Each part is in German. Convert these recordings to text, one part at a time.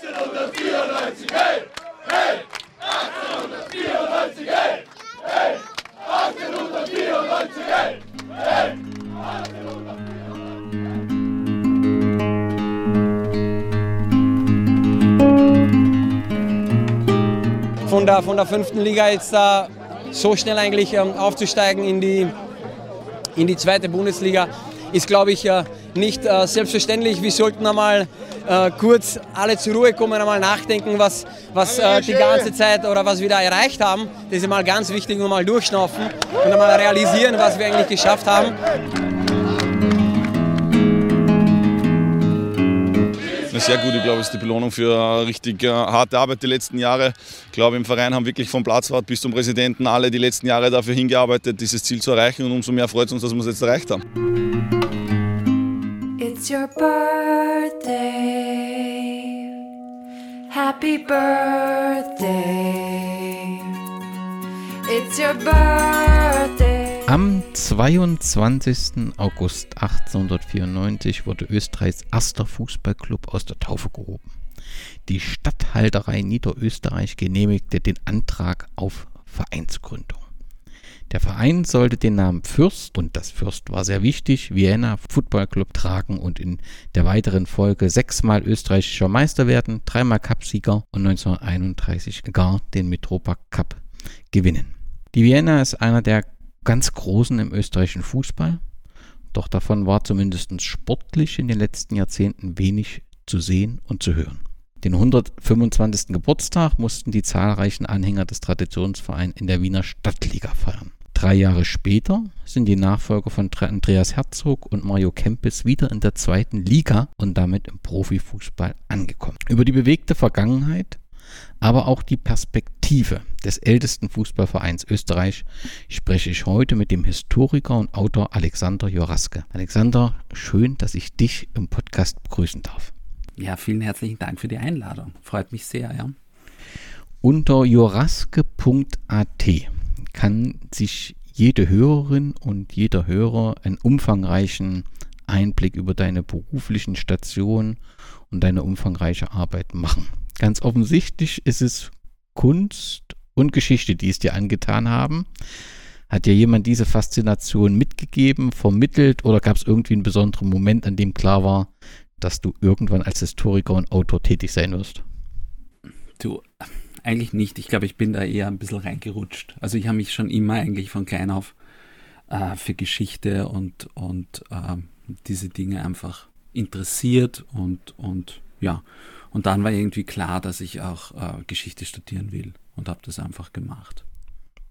1894, hey! Hey! 1894, hey! Hey! 1894, hey! Hey! 1894. von der, von der fünften Liga jetzt da so schnell eigentlich ähm, aufzusteigen in die, in die zweite Bundesliga, ist, glaube ich, äh, nicht äh, selbstverständlich. Wir sollten einmal äh, kurz alle zur Ruhe kommen, einmal nachdenken, was, was äh, die ganze Zeit oder was wir da erreicht haben. Das ist einmal ganz wichtig, und mal durchschnaufen und einmal realisieren, was wir eigentlich geschafft haben. Eine sehr gute, glaube ich, ist die Belohnung für richtig äh, harte Arbeit die letzten Jahre. Ich glaube, im Verein haben wirklich vom Platzwart bis zum Präsidenten alle die letzten Jahre dafür hingearbeitet, dieses Ziel zu erreichen. Und umso mehr freut es uns, dass wir es jetzt erreicht haben. It's your birthday. Happy birthday. It's your birthday. Am 22. August 1894 wurde Österreichs erster Fußballclub aus der Taufe gehoben. Die Statthalterei Niederösterreich genehmigte den Antrag auf Vereinsgründung. Der Verein sollte den Namen Fürst, und das Fürst war sehr wichtig, Vienna Football Club tragen und in der weiteren Folge sechsmal österreichischer Meister werden, dreimal Cupsieger und 1931 gar den Mitropa Cup gewinnen. Die Vienna ist einer der ganz Großen im österreichischen Fußball, doch davon war zumindest sportlich in den letzten Jahrzehnten wenig zu sehen und zu hören. Den 125. Geburtstag mussten die zahlreichen Anhänger des Traditionsvereins in der Wiener Stadtliga feiern. Drei Jahre später sind die Nachfolger von Andreas Herzog und Mario Kempes wieder in der zweiten Liga und damit im Profifußball angekommen. Über die bewegte Vergangenheit aber auch die Perspektive des ältesten Fußballvereins Österreich spreche ich heute mit dem Historiker und Autor Alexander Joraske. Alexander, schön, dass ich dich im Podcast begrüßen darf. Ja, vielen herzlichen Dank für die Einladung. Freut mich sehr, ja. Unter joraske.at kann sich jede Hörerin und jeder Hörer einen umfangreichen Einblick über deine beruflichen Stationen und deine umfangreiche Arbeit machen. Ganz offensichtlich ist es Kunst und Geschichte, die es dir angetan haben. Hat dir jemand diese Faszination mitgegeben, vermittelt oder gab es irgendwie einen besonderen Moment, an dem klar war, dass du irgendwann als Historiker und Autor tätig sein wirst? Du, eigentlich nicht. Ich glaube, ich bin da eher ein bisschen reingerutscht. Also ich habe mich schon immer eigentlich von klein auf äh, für Geschichte und, und äh, diese Dinge einfach interessiert und, und ja. Und dann war irgendwie klar, dass ich auch äh, Geschichte studieren will und habe das einfach gemacht.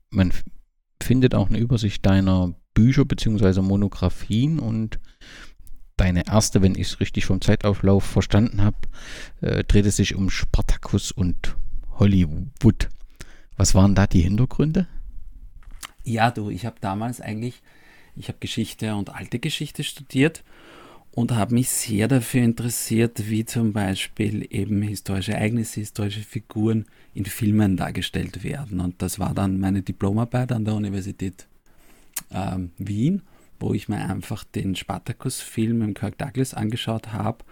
Man findet auch eine Übersicht deiner Bücher bzw. Monographien und deine erste, wenn ich es richtig vom Zeitauflauf verstanden habe, äh, dreht es sich um Spartacus und Hollywood. Was waren da die Hintergründe? Ja, du, ich habe damals eigentlich, ich habe Geschichte und alte Geschichte studiert und habe mich sehr dafür interessiert, wie zum Beispiel eben historische Ereignisse, historische Figuren in Filmen dargestellt werden. Und das war dann meine Diplomarbeit an der Universität ähm, Wien, wo ich mir einfach den Spartacus-Film im Kirk Douglas angeschaut habe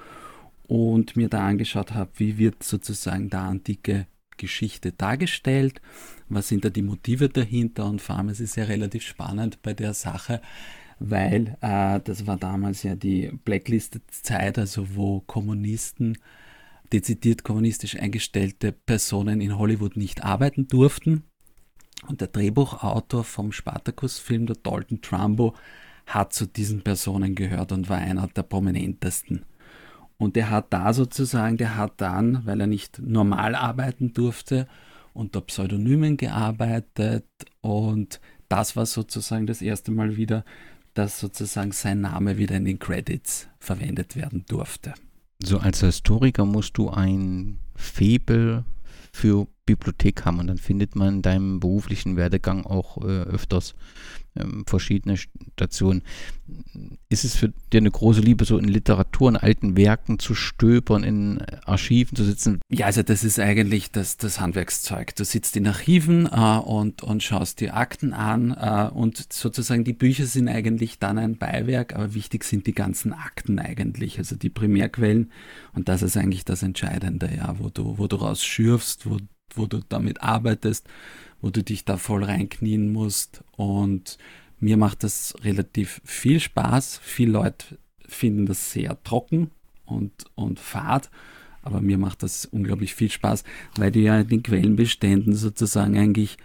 und mir da angeschaut habe, wie wird sozusagen da antike Geschichte dargestellt, was sind da die Motive dahinter und vor allem es ist ja relativ spannend bei der Sache, weil äh, das war damals ja die Blacklisted-Zeit, also wo Kommunisten, dezidiert kommunistisch eingestellte Personen in Hollywood nicht arbeiten durften. Und der Drehbuchautor vom Spartacus-Film, der Dalton Trumbo, hat zu diesen Personen gehört und war einer der prominentesten. Und der hat da sozusagen, der hat dann, weil er nicht normal arbeiten durfte, unter Pseudonymen gearbeitet und das war sozusagen das erste Mal wieder, dass sozusagen sein Name wieder in den Credits verwendet werden durfte. So als Historiker musst du ein Febel für Bibliothek haben und dann findet man in deinem beruflichen Werdegang auch äh, öfters ähm, verschiedene Stationen. Ist es für dir eine große Liebe, so in Literatur, in alten Werken zu stöbern, in Archiven zu sitzen? Ja, also das ist eigentlich das, das Handwerkszeug. Du sitzt in Archiven äh, und, und schaust dir Akten an äh, und sozusagen die Bücher sind eigentlich dann ein Beiwerk, aber wichtig sind die ganzen Akten eigentlich, also die Primärquellen und das ist eigentlich das Entscheidende, ja, wo du, wo du rausschürfst, wo, wo du damit arbeitest wo du dich da voll reinknien musst. Und mir macht das relativ viel Spaß. Viele Leute finden das sehr trocken und, und fad, aber mir macht das unglaublich viel Spaß, weil du ja in den Quellenbeständen sozusagen eigentlich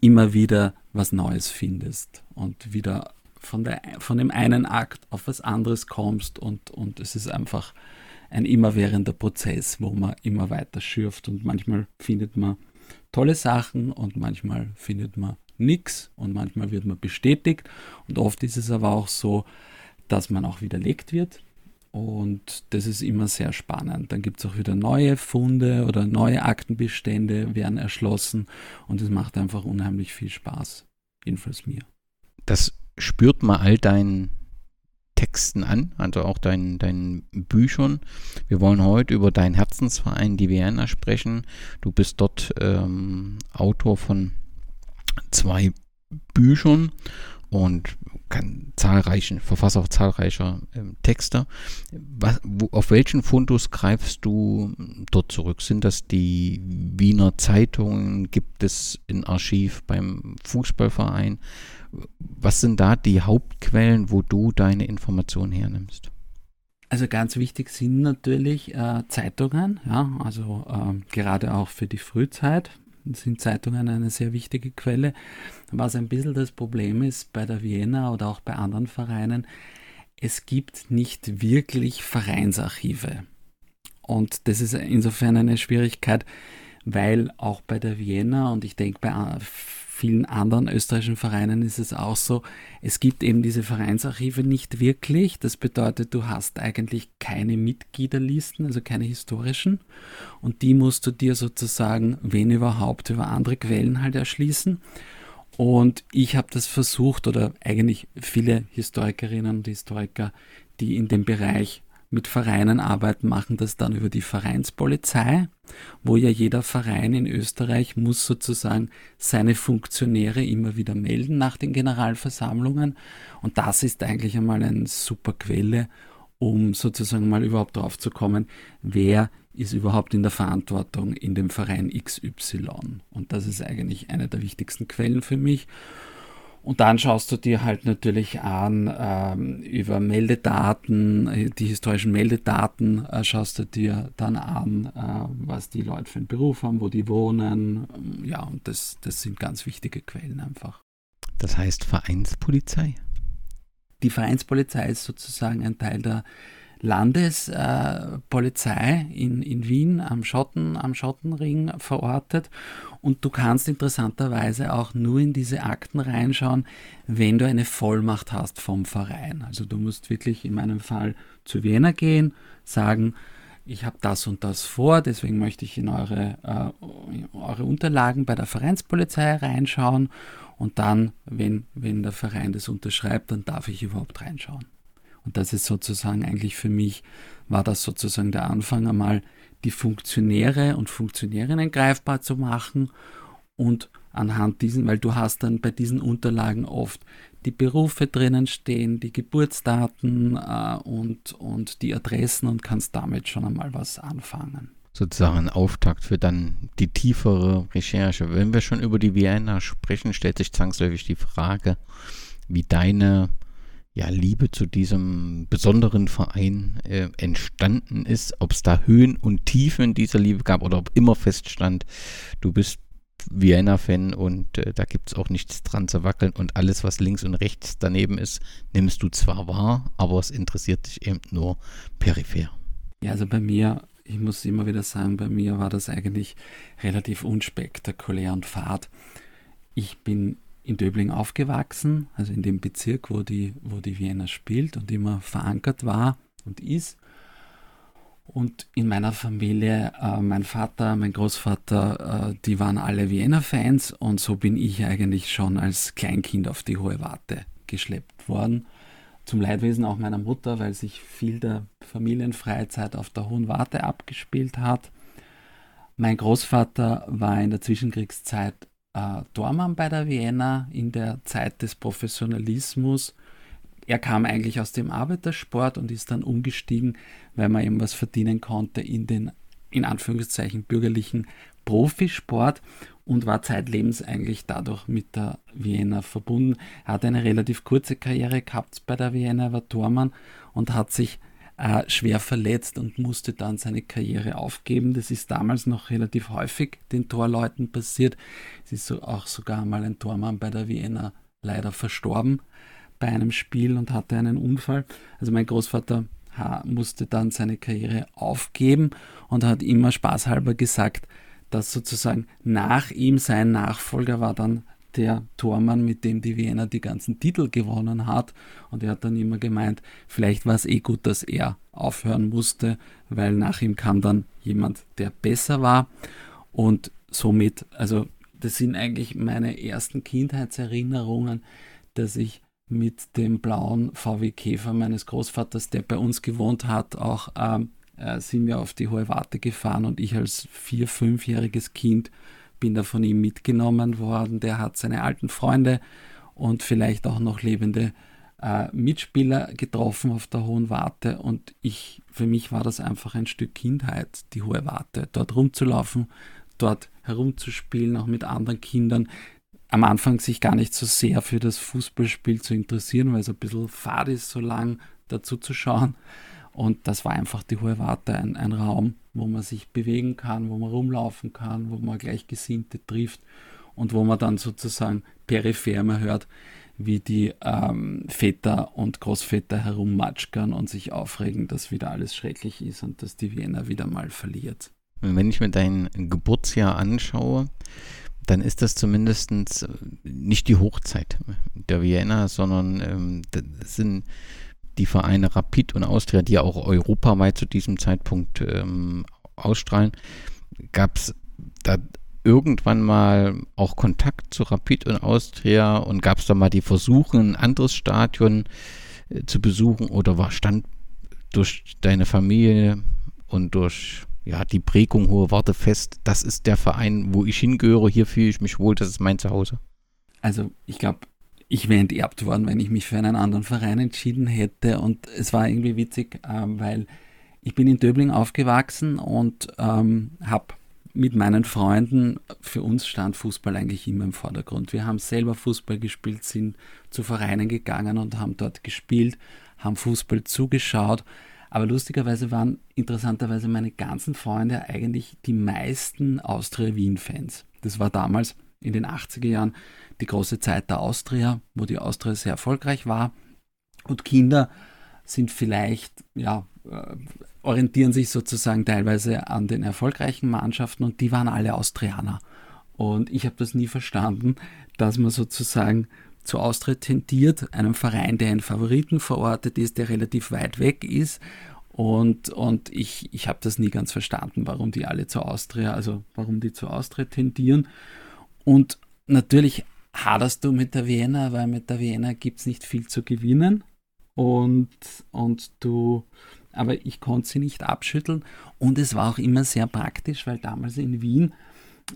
immer wieder was Neues findest und wieder von, der, von dem einen Akt auf was anderes kommst und, und es ist einfach ein immerwährender Prozess, wo man immer weiter schürft und manchmal findet man tolle Sachen und manchmal findet man nichts und manchmal wird man bestätigt und oft ist es aber auch so, dass man auch widerlegt wird und das ist immer sehr spannend. Dann gibt es auch wieder neue Funde oder neue Aktenbestände werden erschlossen und es macht einfach unheimlich viel Spaß, jedenfalls mir. Das spürt man all deinen Texten an, also auch deinen, deinen Büchern. Wir wollen heute über deinen Herzensverein, die Vienna, sprechen. Du bist dort ähm, Autor von zwei Büchern und kann zahlreichen, Verfasser zahlreicher ähm, Texte. Was, wo, auf welchen Fundus greifst du dort zurück? Sind das die Wiener Zeitungen? Gibt es ein Archiv beim Fußballverein? Was sind da die Hauptquellen, wo du deine Informationen hernimmst? Also ganz wichtig sind natürlich äh, Zeitungen, ja, also äh, gerade auch für die Frühzeit sind Zeitungen eine sehr wichtige Quelle. Was ein bisschen das Problem ist bei der Vienna oder auch bei anderen Vereinen, es gibt nicht wirklich Vereinsarchive. Und das ist insofern eine Schwierigkeit, weil auch bei der Vienna und ich denke bei vielen anderen österreichischen Vereinen ist es auch so, es gibt eben diese Vereinsarchive nicht wirklich. Das bedeutet, du hast eigentlich keine Mitgliederlisten, also keine historischen. Und die musst du dir sozusagen, wenn überhaupt, über andere Quellen halt erschließen. Und ich habe das versucht, oder eigentlich viele Historikerinnen und Historiker, die in dem Bereich mit Vereinen arbeiten, machen das dann über die Vereinspolizei, wo ja jeder Verein in Österreich muss sozusagen seine Funktionäre immer wieder melden nach den Generalversammlungen. Und das ist eigentlich einmal eine super Quelle, um sozusagen mal überhaupt drauf zu kommen, wer ist überhaupt in der Verantwortung in dem Verein XY. Und das ist eigentlich eine der wichtigsten Quellen für mich. Und dann schaust du dir halt natürlich an ähm, über Meldedaten, die historischen Meldedaten äh, schaust du dir dann an, äh, was die Leute für einen Beruf haben, wo die wohnen. Ja, und das, das sind ganz wichtige Quellen einfach. Das heißt Vereinspolizei? Die Vereinspolizei ist sozusagen ein Teil der Landespolizei äh, in, in Wien am, Schotten, am Schottenring verortet. Und du kannst interessanterweise auch nur in diese Akten reinschauen, wenn du eine Vollmacht hast vom Verein. Also du musst wirklich in meinem Fall zu Wiener gehen, sagen, ich habe das und das vor, deswegen möchte ich in eure, äh, eure Unterlagen bei der Vereinspolizei reinschauen und dann, wenn, wenn der Verein das unterschreibt, dann darf ich überhaupt reinschauen. Und das ist sozusagen eigentlich für mich, war das sozusagen der Anfang einmal, die Funktionäre und Funktionärinnen greifbar zu machen und anhand diesen, weil du hast dann bei diesen Unterlagen oft die Berufe drinnen stehen, die Geburtsdaten äh, und, und die Adressen und kannst damit schon einmal was anfangen. Sozusagen ein Auftakt für dann die tiefere Recherche. Wenn wir schon über die Vienna sprechen, stellt sich zwangsläufig die Frage, wie deine ja, Liebe zu diesem besonderen Verein äh, entstanden ist, ob es da Höhen und Tiefen dieser Liebe gab oder ob immer feststand, du bist Vienna-Fan und äh, da gibt es auch nichts dran zu wackeln und alles, was links und rechts daneben ist, nimmst du zwar wahr, aber es interessiert dich eben nur peripher. Ja, also bei mir, ich muss immer wieder sagen, bei mir war das eigentlich relativ unspektakulär und fad. Ich bin in Döbling aufgewachsen, also in dem Bezirk, wo die, wo die Vienna spielt und immer verankert war und ist. Und in meiner Familie, äh, mein Vater, mein Großvater, äh, die waren alle Vienna-Fans und so bin ich eigentlich schon als Kleinkind auf die Hohe Warte geschleppt worden. Zum Leidwesen auch meiner Mutter, weil sich viel der Familienfreizeit auf der Hohen Warte abgespielt hat. Mein Großvater war in der Zwischenkriegszeit äh, Tormann bei der Vienna in der Zeit des Professionalismus er kam eigentlich aus dem Arbeitersport und ist dann umgestiegen, weil man eben was verdienen konnte in den, in Anführungszeichen, bürgerlichen Profisport und war zeitlebens eigentlich dadurch mit der Vienna verbunden. Er hat eine relativ kurze Karriere gehabt bei der Vienna, war Tormann und hat sich äh, schwer verletzt und musste dann seine Karriere aufgeben. Das ist damals noch relativ häufig den Torleuten passiert. Es ist so, auch sogar mal ein Tormann bei der Vienna leider verstorben bei einem Spiel und hatte einen Unfall. Also mein Großvater musste dann seine Karriere aufgeben und hat immer spaßhalber gesagt, dass sozusagen nach ihm sein Nachfolger war dann der Tormann, mit dem die Wiener die ganzen Titel gewonnen hat. Und er hat dann immer gemeint, vielleicht war es eh gut, dass er aufhören musste, weil nach ihm kam dann jemand, der besser war. Und somit, also das sind eigentlich meine ersten Kindheitserinnerungen, dass ich mit dem blauen VW Käfer meines Großvaters, der bei uns gewohnt hat, auch ähm, äh, sind wir auf die Hohe Warte gefahren und ich als vier-, fünfjähriges Kind bin da von ihm mitgenommen worden. Der hat seine alten Freunde und vielleicht auch noch lebende äh, Mitspieler getroffen auf der Hohen Warte und ich, für mich war das einfach ein Stück Kindheit, die Hohe Warte, dort rumzulaufen, dort herumzuspielen, auch mit anderen Kindern am Anfang sich gar nicht so sehr für das Fußballspiel zu interessieren, weil es ein bisschen fad ist, so lang dazu zu schauen. Und das war einfach die Hohe Warte, ein, ein Raum, wo man sich bewegen kann, wo man rumlaufen kann, wo man Gleichgesinnte trifft und wo man dann sozusagen peripher mal hört, wie die ähm, Väter und Großväter herummatschkern und sich aufregen, dass wieder alles schrecklich ist und dass die Wiener wieder mal verliert. Wenn ich mir dein Geburtsjahr anschaue, dann ist das zumindest äh, nicht die Hochzeit der Vienna, sondern ähm, das sind die Vereine Rapid und Austria, die ja auch europaweit zu diesem Zeitpunkt ähm, ausstrahlen. Gab es da irgendwann mal auch Kontakt zu Rapid und Austria und gab es da mal die Versuche, ein anderes Stadion äh, zu besuchen oder war stand durch deine Familie und durch ja, die Prägung Hohe Warte fest, das ist der Verein, wo ich hingehöre, hier fühle ich mich wohl, das ist mein Zuhause? Also ich glaube, ich wäre enterbt worden, wenn ich mich für einen anderen Verein entschieden hätte. Und es war irgendwie witzig, ähm, weil ich bin in Döbling aufgewachsen und ähm, habe mit meinen Freunden, für uns stand Fußball eigentlich immer im Vordergrund. Wir haben selber Fußball gespielt, sind zu Vereinen gegangen und haben dort gespielt, haben Fußball zugeschaut. Aber lustigerweise waren interessanterweise meine ganzen Freunde eigentlich die meisten Austria-Wien-Fans. Das war damals in den 80er Jahren die große Zeit der Austria, wo die Austria sehr erfolgreich war. Und Kinder sind vielleicht, ja, äh, orientieren sich sozusagen teilweise an den erfolgreichen Mannschaften und die waren alle Austrianer. Und ich habe das nie verstanden, dass man sozusagen zu Austria tendiert, einem Verein, der einen Favoriten verortet ist, der relativ weit weg ist. Und, und ich, ich habe das nie ganz verstanden, warum die alle zu Austria, also warum die zu Austria tendieren. Und natürlich haderst du mit der Vienna, weil mit der Vienna gibt es nicht viel zu gewinnen. Und, und du, aber ich konnte sie nicht abschütteln. Und es war auch immer sehr praktisch, weil damals in Wien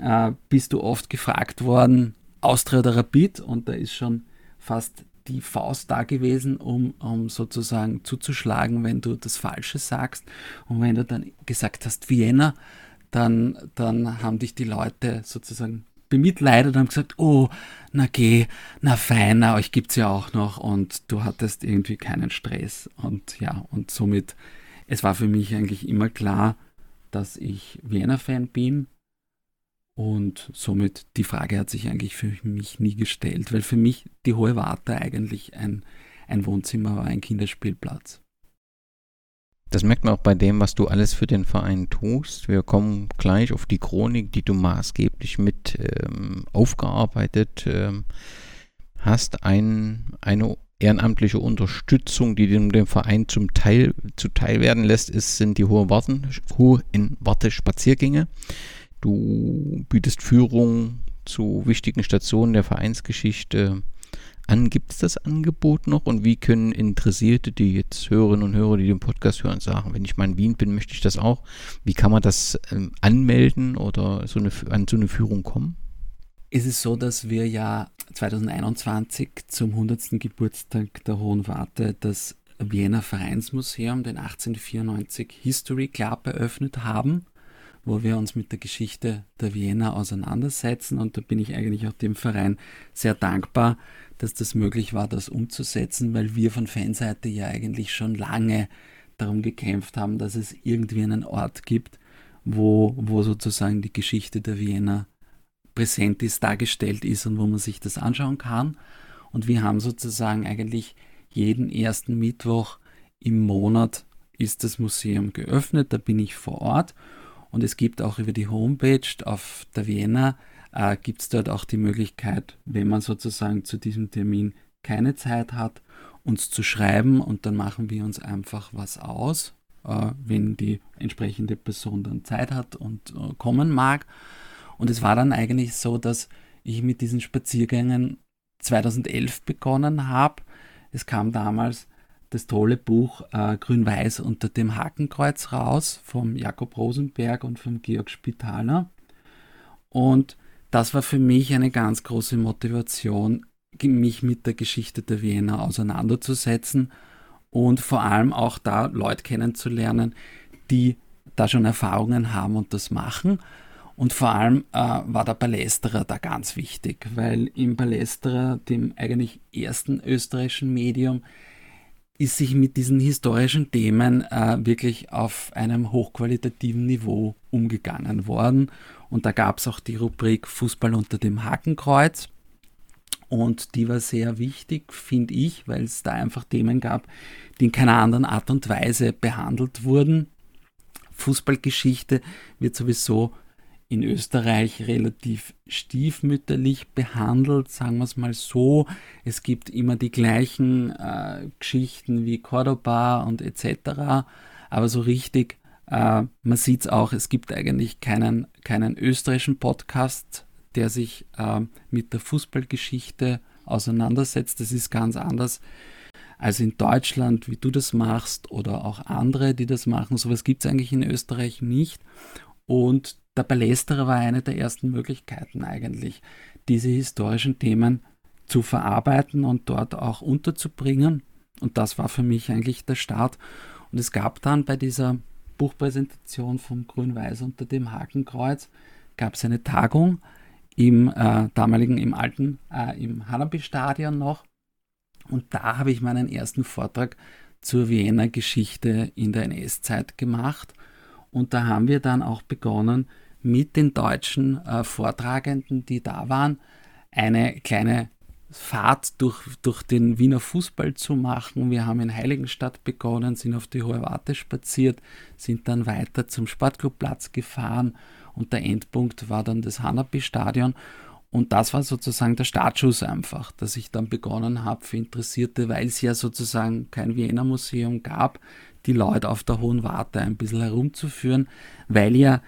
äh, bist du oft gefragt worden, Austria oder Rapid und da ist schon fast die Faust da gewesen, um, um sozusagen zuzuschlagen, wenn du das Falsche sagst. Und wenn du dann gesagt hast Vienna, dann, dann haben dich die Leute sozusagen bemitleidet und haben gesagt, oh, na geh, na fein, euch gibt es ja auch noch und du hattest irgendwie keinen Stress. Und ja, und somit, es war für mich eigentlich immer klar, dass ich Vienna-Fan bin und somit die Frage hat sich eigentlich für mich nie gestellt, weil für mich die Hohe Warte eigentlich ein, ein Wohnzimmer war, ein Kinderspielplatz. Das merkt man auch bei dem, was du alles für den Verein tust. Wir kommen gleich auf die Chronik, die du maßgeblich mit ähm, aufgearbeitet ähm, hast. Ein, eine ehrenamtliche Unterstützung, die dem, dem Verein zum Teil zuteil werden lässt, ist, sind die hohe Warten, hohe in Warte Spaziergänge. Du bietest Führung zu wichtigen Stationen der Vereinsgeschichte an. Gibt es das Angebot noch und wie können Interessierte, die jetzt Hörerinnen und Hörer, die den Podcast hören, sagen, wenn ich mal in Wien bin, möchte ich das auch. Wie kann man das ähm, anmelden oder so eine, an so eine Führung kommen? Es ist so, dass wir ja 2021 zum 100. Geburtstag der Hohen Warte das Wiener Vereinsmuseum, den 1894 History Club, eröffnet haben, wo wir uns mit der Geschichte der Wiener auseinandersetzen. Und da bin ich eigentlich auch dem Verein sehr dankbar, dass das möglich war, das umzusetzen, weil wir von Fanseite ja eigentlich schon lange darum gekämpft haben, dass es irgendwie einen Ort gibt, wo, wo sozusagen die Geschichte der Wiener präsent ist, dargestellt ist und wo man sich das anschauen kann. Und wir haben sozusagen eigentlich jeden ersten Mittwoch im Monat ist das Museum geöffnet, da bin ich vor Ort. Und es gibt auch über die Homepage auf der Vienna, äh, gibt es dort auch die Möglichkeit, wenn man sozusagen zu diesem Termin keine Zeit hat, uns zu schreiben und dann machen wir uns einfach was aus, äh, wenn die entsprechende Person dann Zeit hat und äh, kommen mag. Und es war dann eigentlich so, dass ich mit diesen Spaziergängen 2011 begonnen habe. Es kam damals das tolle Buch äh, Grün-Weiß unter dem Hakenkreuz raus vom Jakob Rosenberg und vom Georg Spitaler. Und das war für mich eine ganz große Motivation, mich mit der Geschichte der Wiener auseinanderzusetzen und vor allem auch da Leute kennenzulernen, die da schon Erfahrungen haben und das machen. Und vor allem äh, war der Palästerer da ganz wichtig, weil im Palästerer, dem eigentlich ersten österreichischen Medium, ist sich mit diesen historischen Themen äh, wirklich auf einem hochqualitativen Niveau umgegangen worden. Und da gab es auch die Rubrik Fußball unter dem Hakenkreuz. Und die war sehr wichtig, finde ich, weil es da einfach Themen gab, die in keiner anderen Art und Weise behandelt wurden. Fußballgeschichte wird sowieso in Österreich relativ stiefmütterlich behandelt, sagen wir es mal so. Es gibt immer die gleichen äh, Geschichten wie Cordoba und etc. Aber so richtig, äh, man sieht es auch, es gibt eigentlich keinen, keinen österreichischen Podcast, der sich äh, mit der Fußballgeschichte auseinandersetzt. Das ist ganz anders als in Deutschland, wie du das machst, oder auch andere, die das machen. Sowas gibt es eigentlich in Österreich nicht. Und der Palästerer war eine der ersten Möglichkeiten eigentlich, diese historischen Themen zu verarbeiten und dort auch unterzubringen. Und das war für mich eigentlich der Start. Und es gab dann bei dieser Buchpräsentation vom Grün-Weiß unter dem Hakenkreuz, gab es eine Tagung im äh, damaligen, im alten, äh, im Hanabi-Stadion noch. Und da habe ich meinen ersten Vortrag zur Wiener Geschichte in der NS-Zeit gemacht. Und da haben wir dann auch begonnen, mit den deutschen äh, Vortragenden, die da waren, eine kleine Fahrt durch, durch den Wiener Fußball zu machen. Wir haben in Heiligenstadt begonnen, sind auf die Hohe Warte spaziert, sind dann weiter zum Sportclubplatz gefahren und der Endpunkt war dann das Hanapi-Stadion. Und das war sozusagen der Startschuss einfach, dass ich dann begonnen habe für Interessierte, weil es ja sozusagen kein Wiener Museum gab, die Leute auf der Hohen Warte ein bisschen herumzuführen, weil ja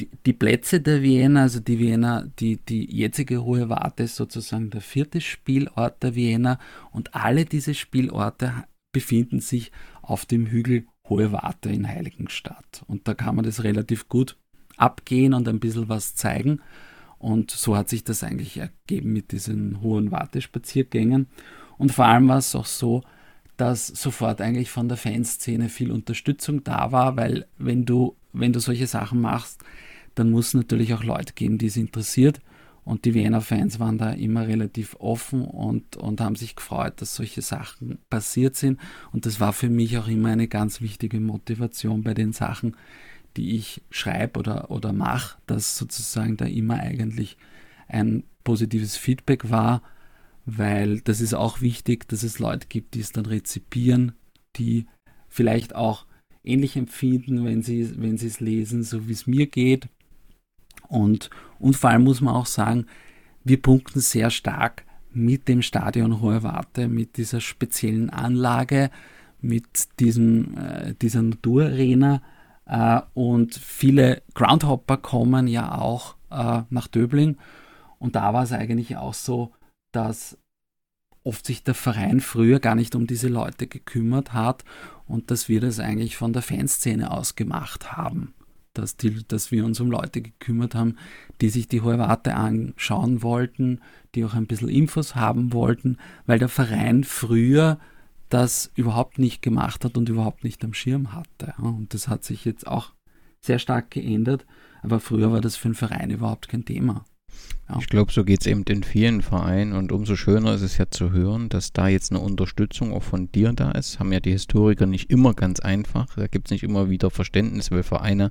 die, die Plätze der Vienna, also die Vienna, die, die jetzige Hohe Warte ist sozusagen der vierte Spielort der Vienna und alle diese Spielorte befinden sich auf dem Hügel Hohe Warte in Heiligenstadt. Und da kann man das relativ gut abgehen und ein bisschen was zeigen. Und so hat sich das eigentlich ergeben mit diesen hohen Wartespaziergängen. Und vor allem war es auch so, dass sofort eigentlich von der Fanszene viel Unterstützung da war, weil wenn du, wenn du solche Sachen machst, dann muss es natürlich auch Leute geben, die es interessiert. Und die Wiener Fans waren da immer relativ offen und, und haben sich gefreut, dass solche Sachen passiert sind. Und das war für mich auch immer eine ganz wichtige Motivation bei den Sachen, die ich schreibe oder, oder mache, dass sozusagen da immer eigentlich ein positives Feedback war, weil das ist auch wichtig, dass es Leute gibt, die es dann rezipieren, die vielleicht auch ähnlich empfinden, wenn sie, wenn sie es lesen, so wie es mir geht. Und, und vor allem muss man auch sagen, wir punkten sehr stark mit dem Stadion Hohe Warte, mit dieser speziellen Anlage, mit diesem, äh, dieser Naturarena. Äh, und viele Groundhopper kommen ja auch äh, nach Döbling. Und da war es eigentlich auch so, dass oft sich der Verein früher gar nicht um diese Leute gekümmert hat und dass wir das eigentlich von der Fanszene aus gemacht haben. Dass, die, dass wir uns um Leute gekümmert haben, die sich die Hohe Warte anschauen wollten, die auch ein bisschen Infos haben wollten, weil der Verein früher das überhaupt nicht gemacht hat und überhaupt nicht am Schirm hatte. Und das hat sich jetzt auch sehr stark geändert, aber früher war das für den Verein überhaupt kein Thema. Ja. Ich glaube, so geht es eben in vielen Vereinen und umso schöner ist es ja zu hören, dass da jetzt eine Unterstützung auch von dir da ist. Haben ja die Historiker nicht immer ganz einfach. Da gibt es nicht immer wieder Verständnis, weil Vereine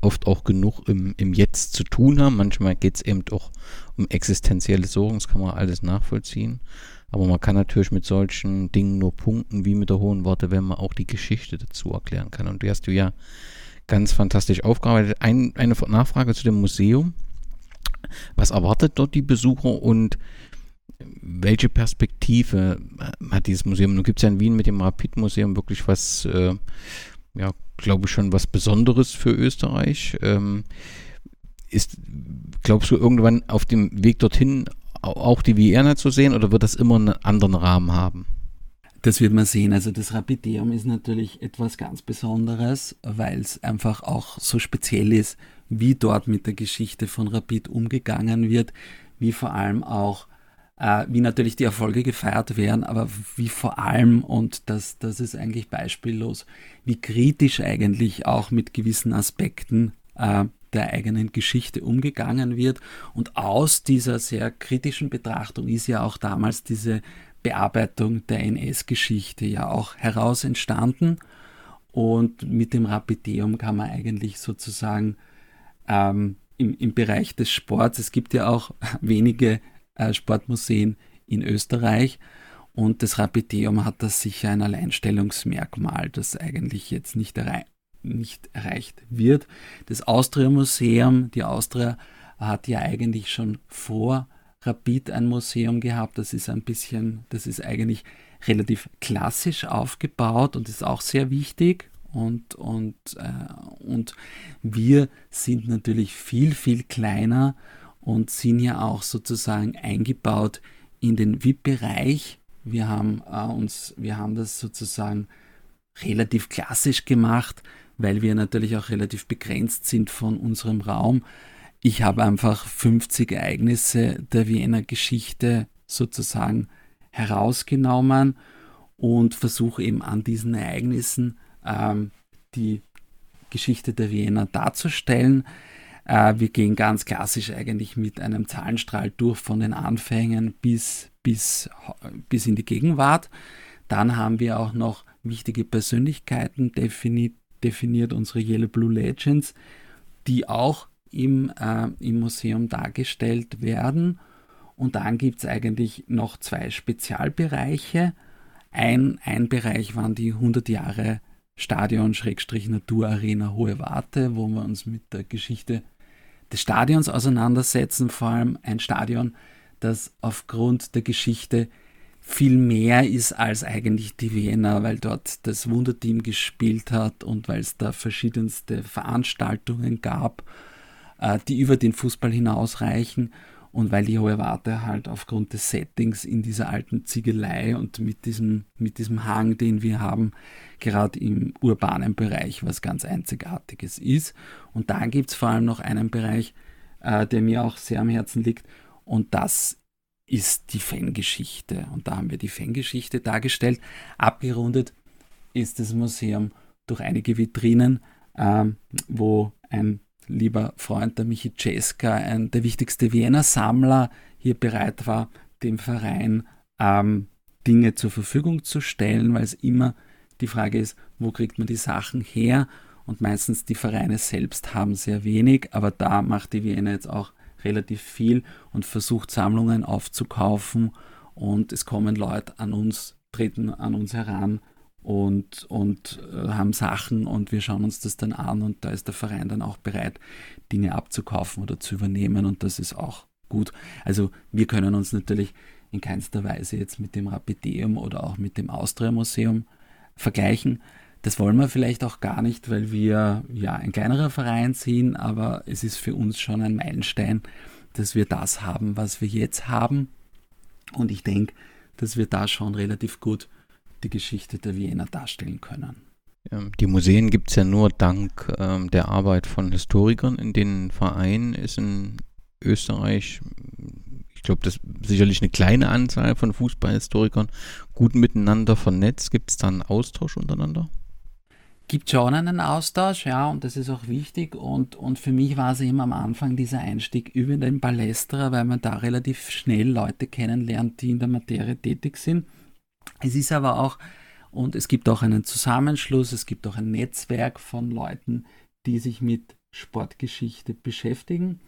oft auch genug im, im Jetzt zu tun haben. Manchmal geht es eben auch um existenzielle Sorgen, das kann man alles nachvollziehen. Aber man kann natürlich mit solchen Dingen nur punkten, wie mit der hohen Worte, wenn man auch die Geschichte dazu erklären kann. Und die hast du ja ganz fantastisch aufgearbeitet. Ein, eine Nachfrage zu dem Museum. Was erwartet dort die Besucher und welche Perspektive hat dieses Museum? Nun gibt es ja in Wien mit dem Rapid-Museum wirklich was, äh, ja, glaube ich schon was Besonderes für Österreich. Ähm, ist, glaubst du, irgendwann auf dem Weg dorthin auch die Vienna zu sehen oder wird das immer einen anderen Rahmen haben? Das wird man sehen. Also das Rapideum ist natürlich etwas ganz Besonderes, weil es einfach auch so speziell ist, wie dort mit der Geschichte von Rapid umgegangen wird, wie vor allem auch, äh, wie natürlich die Erfolge gefeiert werden, aber wie vor allem, und das, das ist eigentlich beispiellos, wie kritisch eigentlich auch mit gewissen Aspekten äh, der eigenen Geschichte umgegangen wird. Und aus dieser sehr kritischen Betrachtung ist ja auch damals diese Bearbeitung der NS-Geschichte ja auch heraus entstanden. Und mit dem Rapideum kann man eigentlich sozusagen ähm, im, im Bereich des Sports. Es gibt ja auch wenige äh, Sportmuseen in Österreich und das Rapideum hat das sicher ein Alleinstellungsmerkmal, das eigentlich jetzt nicht, errei nicht erreicht wird. Das Austria Museum, die Austria hat ja eigentlich schon vor Rapid ein Museum gehabt. Das ist ein bisschen, das ist eigentlich relativ klassisch aufgebaut und ist auch sehr wichtig und, und, äh, und wir sind natürlich viel, viel kleiner und sind ja auch sozusagen eingebaut in den VIP-Bereich. Wir äh, wir haben das sozusagen relativ klassisch gemacht, weil wir natürlich auch relativ begrenzt sind von unserem Raum. Ich habe einfach 50 Ereignisse der Wiener Geschichte sozusagen herausgenommen und versuche eben an diesen Ereignissen ähm, die Geschichte der Wiener darzustellen. Äh, wir gehen ganz klassisch eigentlich mit einem Zahlenstrahl durch von den Anfängen bis, bis, bis in die Gegenwart. Dann haben wir auch noch wichtige Persönlichkeiten definiert, definiert unsere Yellow Blue Legends, die auch im, äh, im Museum dargestellt werden. Und dann gibt es eigentlich noch zwei Spezialbereiche. Ein, ein Bereich waren die 100 Jahre Stadion-Naturarena Hohe Warte, wo wir uns mit der Geschichte des Stadions auseinandersetzen, vor allem ein Stadion, das aufgrund der Geschichte viel mehr ist als eigentlich die Wiener, weil dort das Wunderteam gespielt hat und weil es da verschiedenste Veranstaltungen gab, äh, die über den Fußball hinausreichen und weil die Hohe Warte halt aufgrund des Settings in dieser alten Ziegelei und mit diesem, mit diesem Hang, den wir haben, gerade im urbanen Bereich was ganz Einzigartiges ist. Und dann gibt es vor allem noch einen Bereich, äh, der mir auch sehr am Herzen liegt und das ist die Fangeschichte. Und da haben wir die Fangeschichte dargestellt. Abgerundet ist das Museum durch einige Vitrinen, ähm, wo ein lieber Freund, der Michi Czeska, ein, der wichtigste Wiener-Sammler, hier bereit war, dem Verein ähm, Dinge zur Verfügung zu stellen, weil es immer die Frage ist, wo kriegt man die Sachen her? Und meistens die Vereine selbst haben sehr wenig, aber da macht die Wiener jetzt auch relativ viel und versucht Sammlungen aufzukaufen und es kommen Leute an uns, treten an uns heran und, und äh, haben Sachen und wir schauen uns das dann an und da ist der Verein dann auch bereit, Dinge abzukaufen oder zu übernehmen und das ist auch gut. Also wir können uns natürlich in keinster Weise jetzt mit dem Rapideum oder auch mit dem Austria Museum vergleichen. Das wollen wir vielleicht auch gar nicht, weil wir ja ein kleinerer Verein sind, aber es ist für uns schon ein Meilenstein, dass wir das haben, was wir jetzt haben. Und ich denke, dass wir da schon relativ gut die Geschichte der Wiener darstellen können. Die Museen gibt es ja nur dank ähm, der Arbeit von Historikern. In den Vereinen ist in Österreich, ich glaube, das ist sicherlich eine kleine Anzahl von Fußballhistorikern gut miteinander vernetzt. Gibt es da einen Austausch untereinander? Gibt schon einen Austausch, ja, und das ist auch wichtig. Und, und für mich war es immer am Anfang dieser Einstieg über den Palästra, weil man da relativ schnell Leute kennenlernt, die in der Materie tätig sind. Es ist aber auch und es gibt auch einen Zusammenschluss, es gibt auch ein Netzwerk von Leuten, die sich mit Sportgeschichte beschäftigen.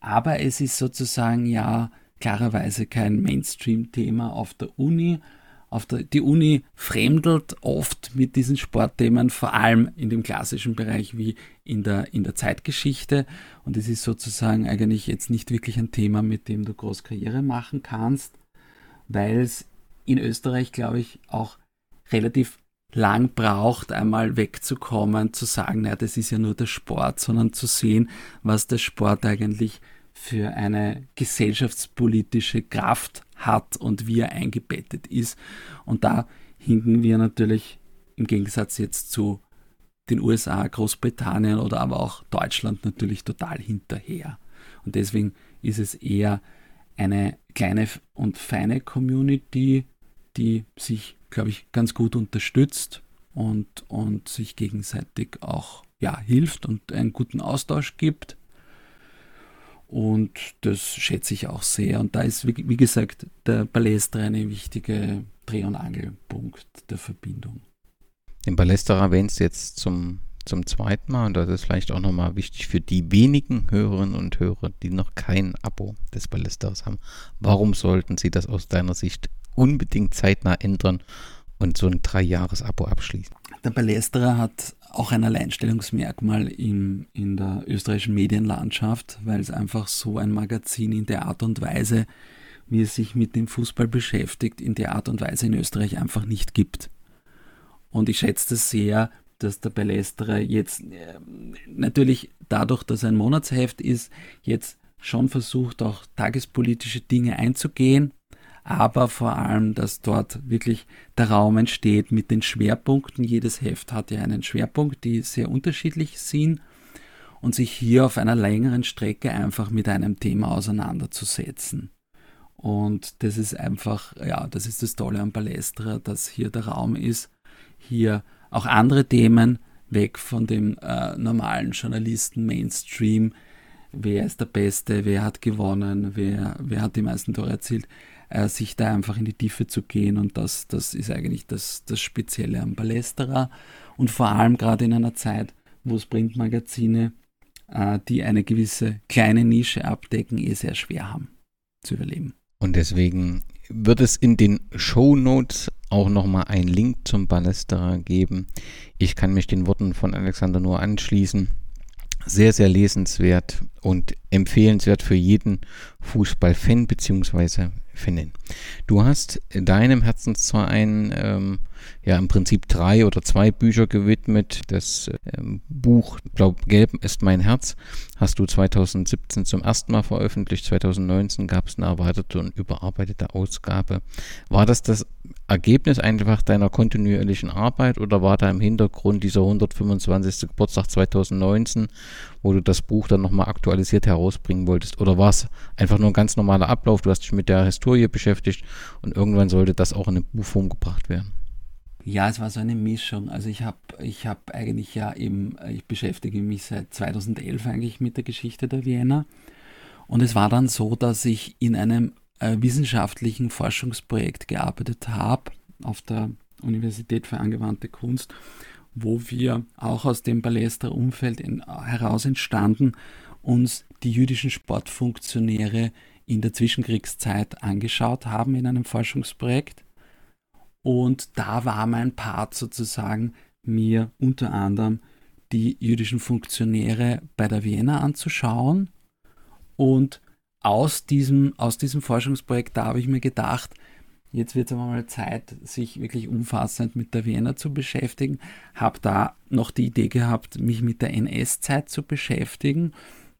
Aber es ist sozusagen ja klarerweise kein Mainstream-Thema auf der Uni. Auf der, die Uni fremdelt oft mit diesen Sportthemen, vor allem in dem klassischen Bereich wie in der, in der Zeitgeschichte. Und es ist sozusagen eigentlich jetzt nicht wirklich ein Thema, mit dem du groß Karriere machen kannst, weil es in Österreich, glaube ich, auch relativ lang braucht, einmal wegzukommen, zu sagen, naja, das ist ja nur der Sport, sondern zu sehen, was der Sport eigentlich für eine gesellschaftspolitische Kraft hat und wie er eingebettet ist. Und da hinken wir natürlich im Gegensatz jetzt zu den USA, Großbritannien oder aber auch Deutschland natürlich total hinterher. Und deswegen ist es eher eine kleine und feine Community, die sich glaube ich, ganz gut unterstützt und, und sich gegenseitig auch ja, hilft und einen guten Austausch gibt. Und das schätze ich auch sehr. Und da ist, wie, wie gesagt, der Palästra eine wichtige Dreh- und Angelpunkt der Verbindung. Den Palästra erwähnst du jetzt zum, zum zweiten Mal und das ist vielleicht auch nochmal wichtig für die wenigen Hörerinnen und Hörer, die noch kein Abo des Palästras haben. Warum sollten sie das aus deiner Sicht unbedingt zeitnah ändern und so ein Drei-Jahres-Abo abschließen. Der Palästra hat auch ein Alleinstellungsmerkmal in, in der österreichischen Medienlandschaft, weil es einfach so ein Magazin in der Art und Weise, wie es sich mit dem Fußball beschäftigt, in der Art und Weise in Österreich einfach nicht gibt. Und ich schätze sehr, dass der Palästra jetzt äh, natürlich dadurch, dass er ein Monatsheft ist, jetzt schon versucht, auch tagespolitische Dinge einzugehen, aber vor allem, dass dort wirklich der Raum entsteht mit den Schwerpunkten. Jedes Heft hat ja einen Schwerpunkt, die sehr unterschiedlich sind. Und sich hier auf einer längeren Strecke einfach mit einem Thema auseinanderzusetzen. Und das ist einfach, ja, das ist das Tolle am Palästra, dass hier der Raum ist, hier auch andere Themen weg von dem äh, normalen Journalisten Mainstream, wer ist der Beste, wer hat gewonnen, wer, wer hat die meisten Tore erzielt, äh, sich da einfach in die Tiefe zu gehen. Und das, das ist eigentlich das, das Spezielle am Palästerer. Und vor allem gerade in einer Zeit, wo es Printmagazine, äh, die eine gewisse kleine Nische abdecken, eh sehr schwer haben zu überleben. Und deswegen wird es in den Show Notes auch nochmal einen Link zum Ballesterer geben. Ich kann mich den Worten von Alexander nur anschließen. Sehr, sehr lesenswert und empfehlenswert für jeden Fußballfan bzw. Fanin. Du hast deinem Herzensverein ähm, ja im Prinzip drei oder zwei Bücher gewidmet. Das ähm, Buch, glaub, Gelb ist mein Herz, hast du 2017 zum ersten Mal veröffentlicht. 2019 gab es eine erweiterte und überarbeitete Ausgabe. War das das Ergebnis einfach deiner kontinuierlichen Arbeit oder war da im Hintergrund dieser 125. Geburtstag 2019, wo du das Buch dann nochmal aktualisiert herausbringen wolltest? Oder war es einfach nur ein ganz normaler Ablauf? Du hast dich mit der Historie beschäftigt und irgendwann sollte das auch in eine Buchform gebracht werden? Ja, es war so eine Mischung. Also ich habe ich hab eigentlich ja eben, ich beschäftige mich seit 2011 eigentlich mit der Geschichte der Vienna. Und es war dann so, dass ich in einem äh, wissenschaftlichen Forschungsprojekt gearbeitet habe auf der Universität für angewandte Kunst, wo wir auch aus dem Palästra Umfeld heraus entstanden, uns die jüdischen Sportfunktionäre in der Zwischenkriegszeit angeschaut haben in einem Forschungsprojekt und da war mein Part sozusagen, mir unter anderem die jüdischen Funktionäre bei der Vienna anzuschauen und aus diesem, aus diesem Forschungsprojekt, da habe ich mir gedacht, jetzt wird es aber mal Zeit, sich wirklich umfassend mit der Vienna zu beschäftigen. Habe da noch die Idee gehabt, mich mit der NS-Zeit zu beschäftigen.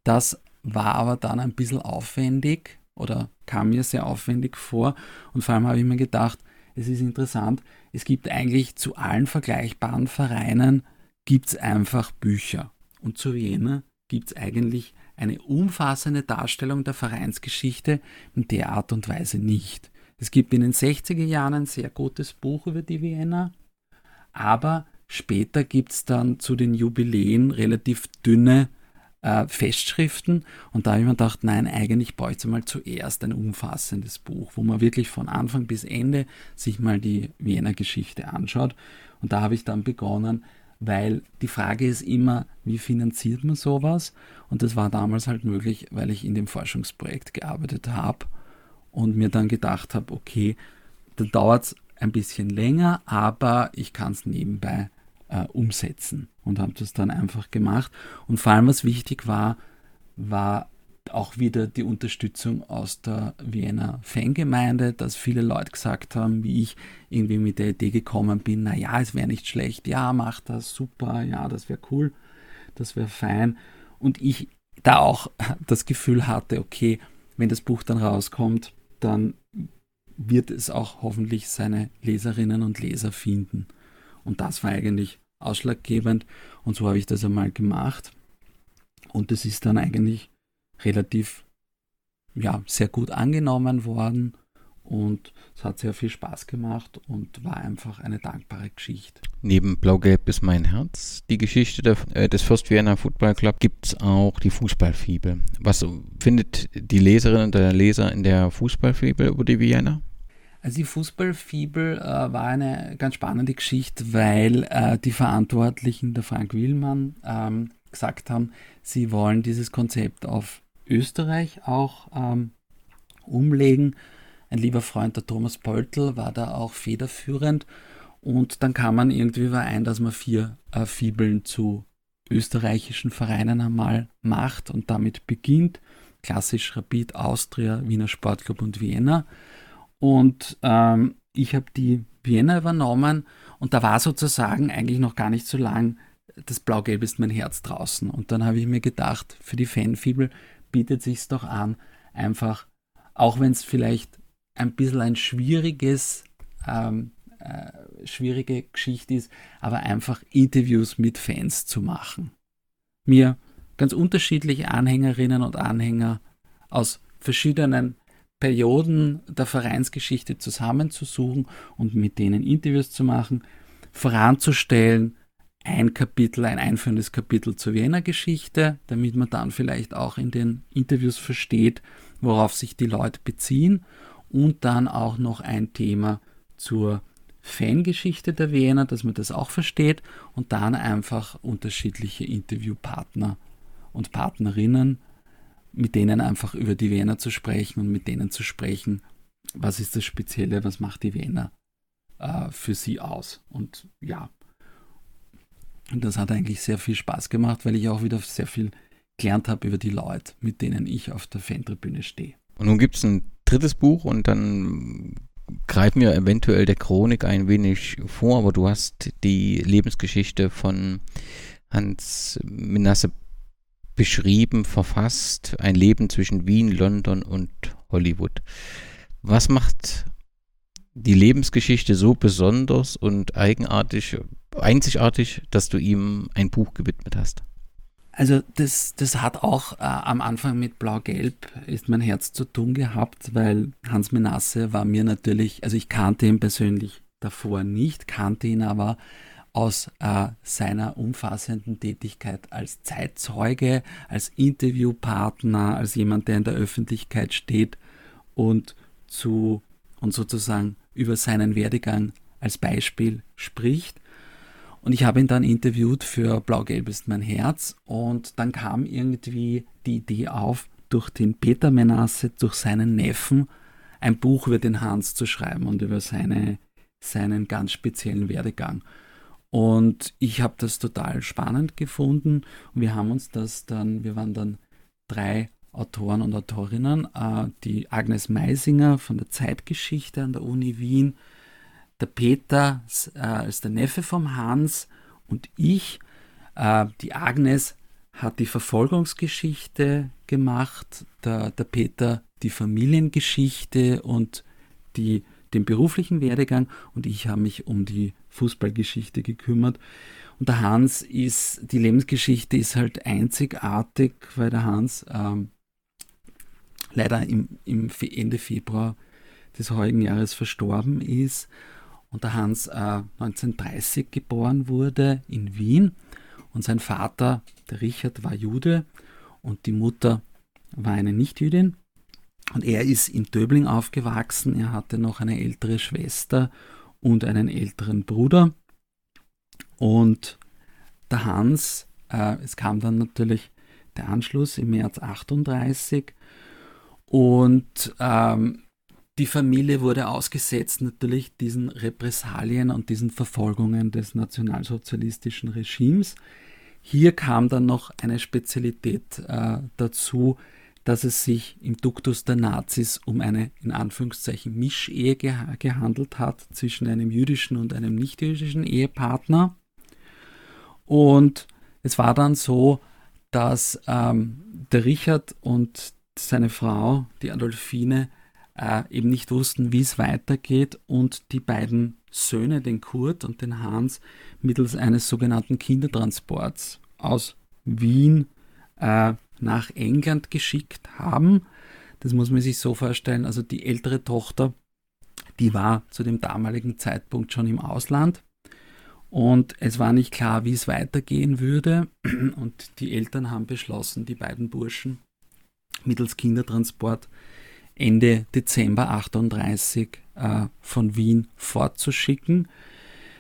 Das war aber dann ein bisschen aufwendig oder kam mir sehr aufwendig vor. Und vor allem habe ich mir gedacht, es ist interessant, es gibt eigentlich zu allen vergleichbaren Vereinen gibt es einfach Bücher. Und zu Vienna gibt es eigentlich eine umfassende Darstellung der Vereinsgeschichte in der Art und Weise nicht. Es gibt in den 60er Jahren ein sehr gutes Buch über die Vienna, aber später gibt es dann zu den Jubiläen relativ dünne äh, Festschriften. Und da habe ich mir gedacht, nein, eigentlich bräuchte man mal zuerst ein umfassendes Buch, wo man wirklich von Anfang bis Ende sich mal die Wiener Geschichte anschaut. Und da habe ich dann begonnen, weil die Frage ist immer, wie finanziert man sowas? Und das war damals halt möglich, weil ich in dem Forschungsprojekt gearbeitet habe und mir dann gedacht habe, okay, dann dauert es ein bisschen länger, aber ich kann es nebenbei äh, umsetzen und habe das dann einfach gemacht. Und vor allem, was wichtig war, war auch wieder die Unterstützung aus der Wiener Fangemeinde, dass viele Leute gesagt haben, wie ich irgendwie mit der Idee gekommen bin, naja, es wäre nicht schlecht, ja, mach das, super, ja, das wäre cool, das wäre fein. Und ich da auch das Gefühl hatte, okay, wenn das Buch dann rauskommt, dann wird es auch hoffentlich seine Leserinnen und Leser finden. Und das war eigentlich ausschlaggebend und so habe ich das einmal gemacht. Und es ist dann eigentlich relativ, ja, sehr gut angenommen worden und es hat sehr viel Spaß gemacht und war einfach eine dankbare Geschichte. Neben Blau-Gelb ist mein Herz, die Geschichte der, äh, des First Vienna Football Club, gibt es auch die Fußballfibel. Was findet die Leserin und der Leser in der Fußballfibel über die Vienna? Also die Fußballfibel äh, war eine ganz spannende Geschichte, weil äh, die Verantwortlichen, der Frank Willmann, ähm, gesagt haben, sie wollen dieses Konzept auf Österreich auch ähm, umlegen. Ein lieber Freund, der Thomas Pöltl, war da auch federführend. Und dann kam man irgendwie überein, dass man vier äh, Fibeln zu österreichischen Vereinen einmal macht und damit beginnt. Klassisch Rapid, Austria, Wiener Sportclub und Vienna. Und ähm, ich habe die Vienna übernommen und da war sozusagen eigentlich noch gar nicht so lang das Blau-Gelb ist mein Herz draußen. Und dann habe ich mir gedacht, für die Fanfibel bietet sich doch an, einfach, auch wenn es vielleicht ein bisschen ein schwieriges, ähm, äh, schwierige Geschichte ist, aber einfach Interviews mit Fans zu machen. Mir ganz unterschiedliche Anhängerinnen und Anhänger aus verschiedenen Perioden der Vereinsgeschichte zusammenzusuchen und mit denen Interviews zu machen, voranzustellen, ein Kapitel, ein einführendes Kapitel zur Wiener Geschichte, damit man dann vielleicht auch in den Interviews versteht, worauf sich die Leute beziehen. Und dann auch noch ein Thema zur Fangeschichte der Wiener, dass man das auch versteht. Und dann einfach unterschiedliche Interviewpartner und Partnerinnen, mit denen einfach über die Wiener zu sprechen und mit denen zu sprechen, was ist das Spezielle, was macht die Wiener äh, für sie aus. Und ja, und das hat eigentlich sehr viel Spaß gemacht, weil ich auch wieder sehr viel gelernt habe über die Leute, mit denen ich auf der Fantribüne stehe. Und nun gibt es ein drittes Buch und dann greifen wir eventuell der Chronik ein wenig vor, aber du hast die Lebensgeschichte von Hans Minasse beschrieben, verfasst, ein Leben zwischen Wien, London und Hollywood. Was macht die Lebensgeschichte so besonders und eigenartig, einzigartig, dass du ihm ein Buch gewidmet hast? Also das, das hat auch äh, am Anfang mit Blau-Gelb ist mein Herz zu tun gehabt, weil Hans Menasse war mir natürlich, also ich kannte ihn persönlich davor nicht, kannte ihn aber aus äh, seiner umfassenden Tätigkeit als Zeitzeuge, als Interviewpartner, als jemand, der in der Öffentlichkeit steht und zu und sozusagen über seinen Werdegang als Beispiel spricht. Und ich habe ihn dann interviewt für Blau-Gelb ist mein Herz und dann kam irgendwie die Idee auf, durch den Peter Menasse, durch seinen Neffen, ein Buch über den Hans zu schreiben und über seine, seinen ganz speziellen Werdegang. Und ich habe das total spannend gefunden und wir haben uns das dann, wir waren dann drei Autoren und Autorinnen, äh, die Agnes Meisinger von der Zeitgeschichte an der Uni Wien, der Peter äh, als der Neffe vom Hans und ich. Äh, die Agnes hat die Verfolgungsgeschichte gemacht, der, der Peter die Familiengeschichte und die, den beruflichen Werdegang und ich habe mich um die Fußballgeschichte gekümmert. Und der Hans ist, die Lebensgeschichte ist halt einzigartig, weil der Hans ähm, leider im, im Ende Februar des heutigen Jahres verstorben ist und der Hans äh, 1930 geboren wurde in Wien und sein Vater, der Richard, war Jude und die Mutter war eine Nichtjüdin und er ist in Döbling aufgewachsen. Er hatte noch eine ältere Schwester und einen älteren Bruder und der Hans, äh, es kam dann natürlich der Anschluss im März 38 und ähm, die Familie wurde ausgesetzt natürlich diesen Repressalien und diesen Verfolgungen des nationalsozialistischen Regimes. Hier kam dann noch eine Spezialität äh, dazu, dass es sich im Duktus der Nazis um eine in Anführungszeichen Mischehe ge gehandelt hat zwischen einem jüdischen und einem nichtjüdischen Ehepartner. Und es war dann so, dass ähm, der Richard und seine Frau, die Adolfine, äh, eben nicht wussten, wie es weitergeht und die beiden Söhne, den Kurt und den Hans, mittels eines sogenannten Kindertransports aus Wien äh, nach England geschickt haben. Das muss man sich so vorstellen. Also die ältere Tochter, die war zu dem damaligen Zeitpunkt schon im Ausland und es war nicht klar, wie es weitergehen würde. Und die Eltern haben beschlossen, die beiden Burschen mittels Kindertransport Ende Dezember 38 äh, von Wien fortzuschicken.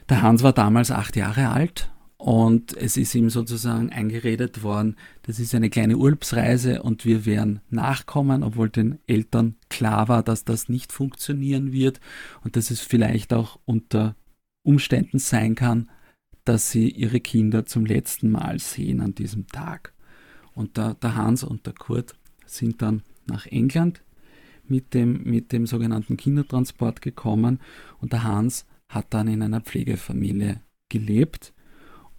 Der Hans war damals acht Jahre alt und es ist ihm sozusagen eingeredet worden, das ist eine kleine Urlaubsreise und wir werden nachkommen, obwohl den Eltern klar war, dass das nicht funktionieren wird und dass es vielleicht auch unter Umständen sein kann, dass sie ihre Kinder zum letzten Mal sehen an diesem Tag. Und der, der Hans und der Kurt sind dann nach England mit dem, mit dem sogenannten Kindertransport gekommen und der Hans hat dann in einer Pflegefamilie gelebt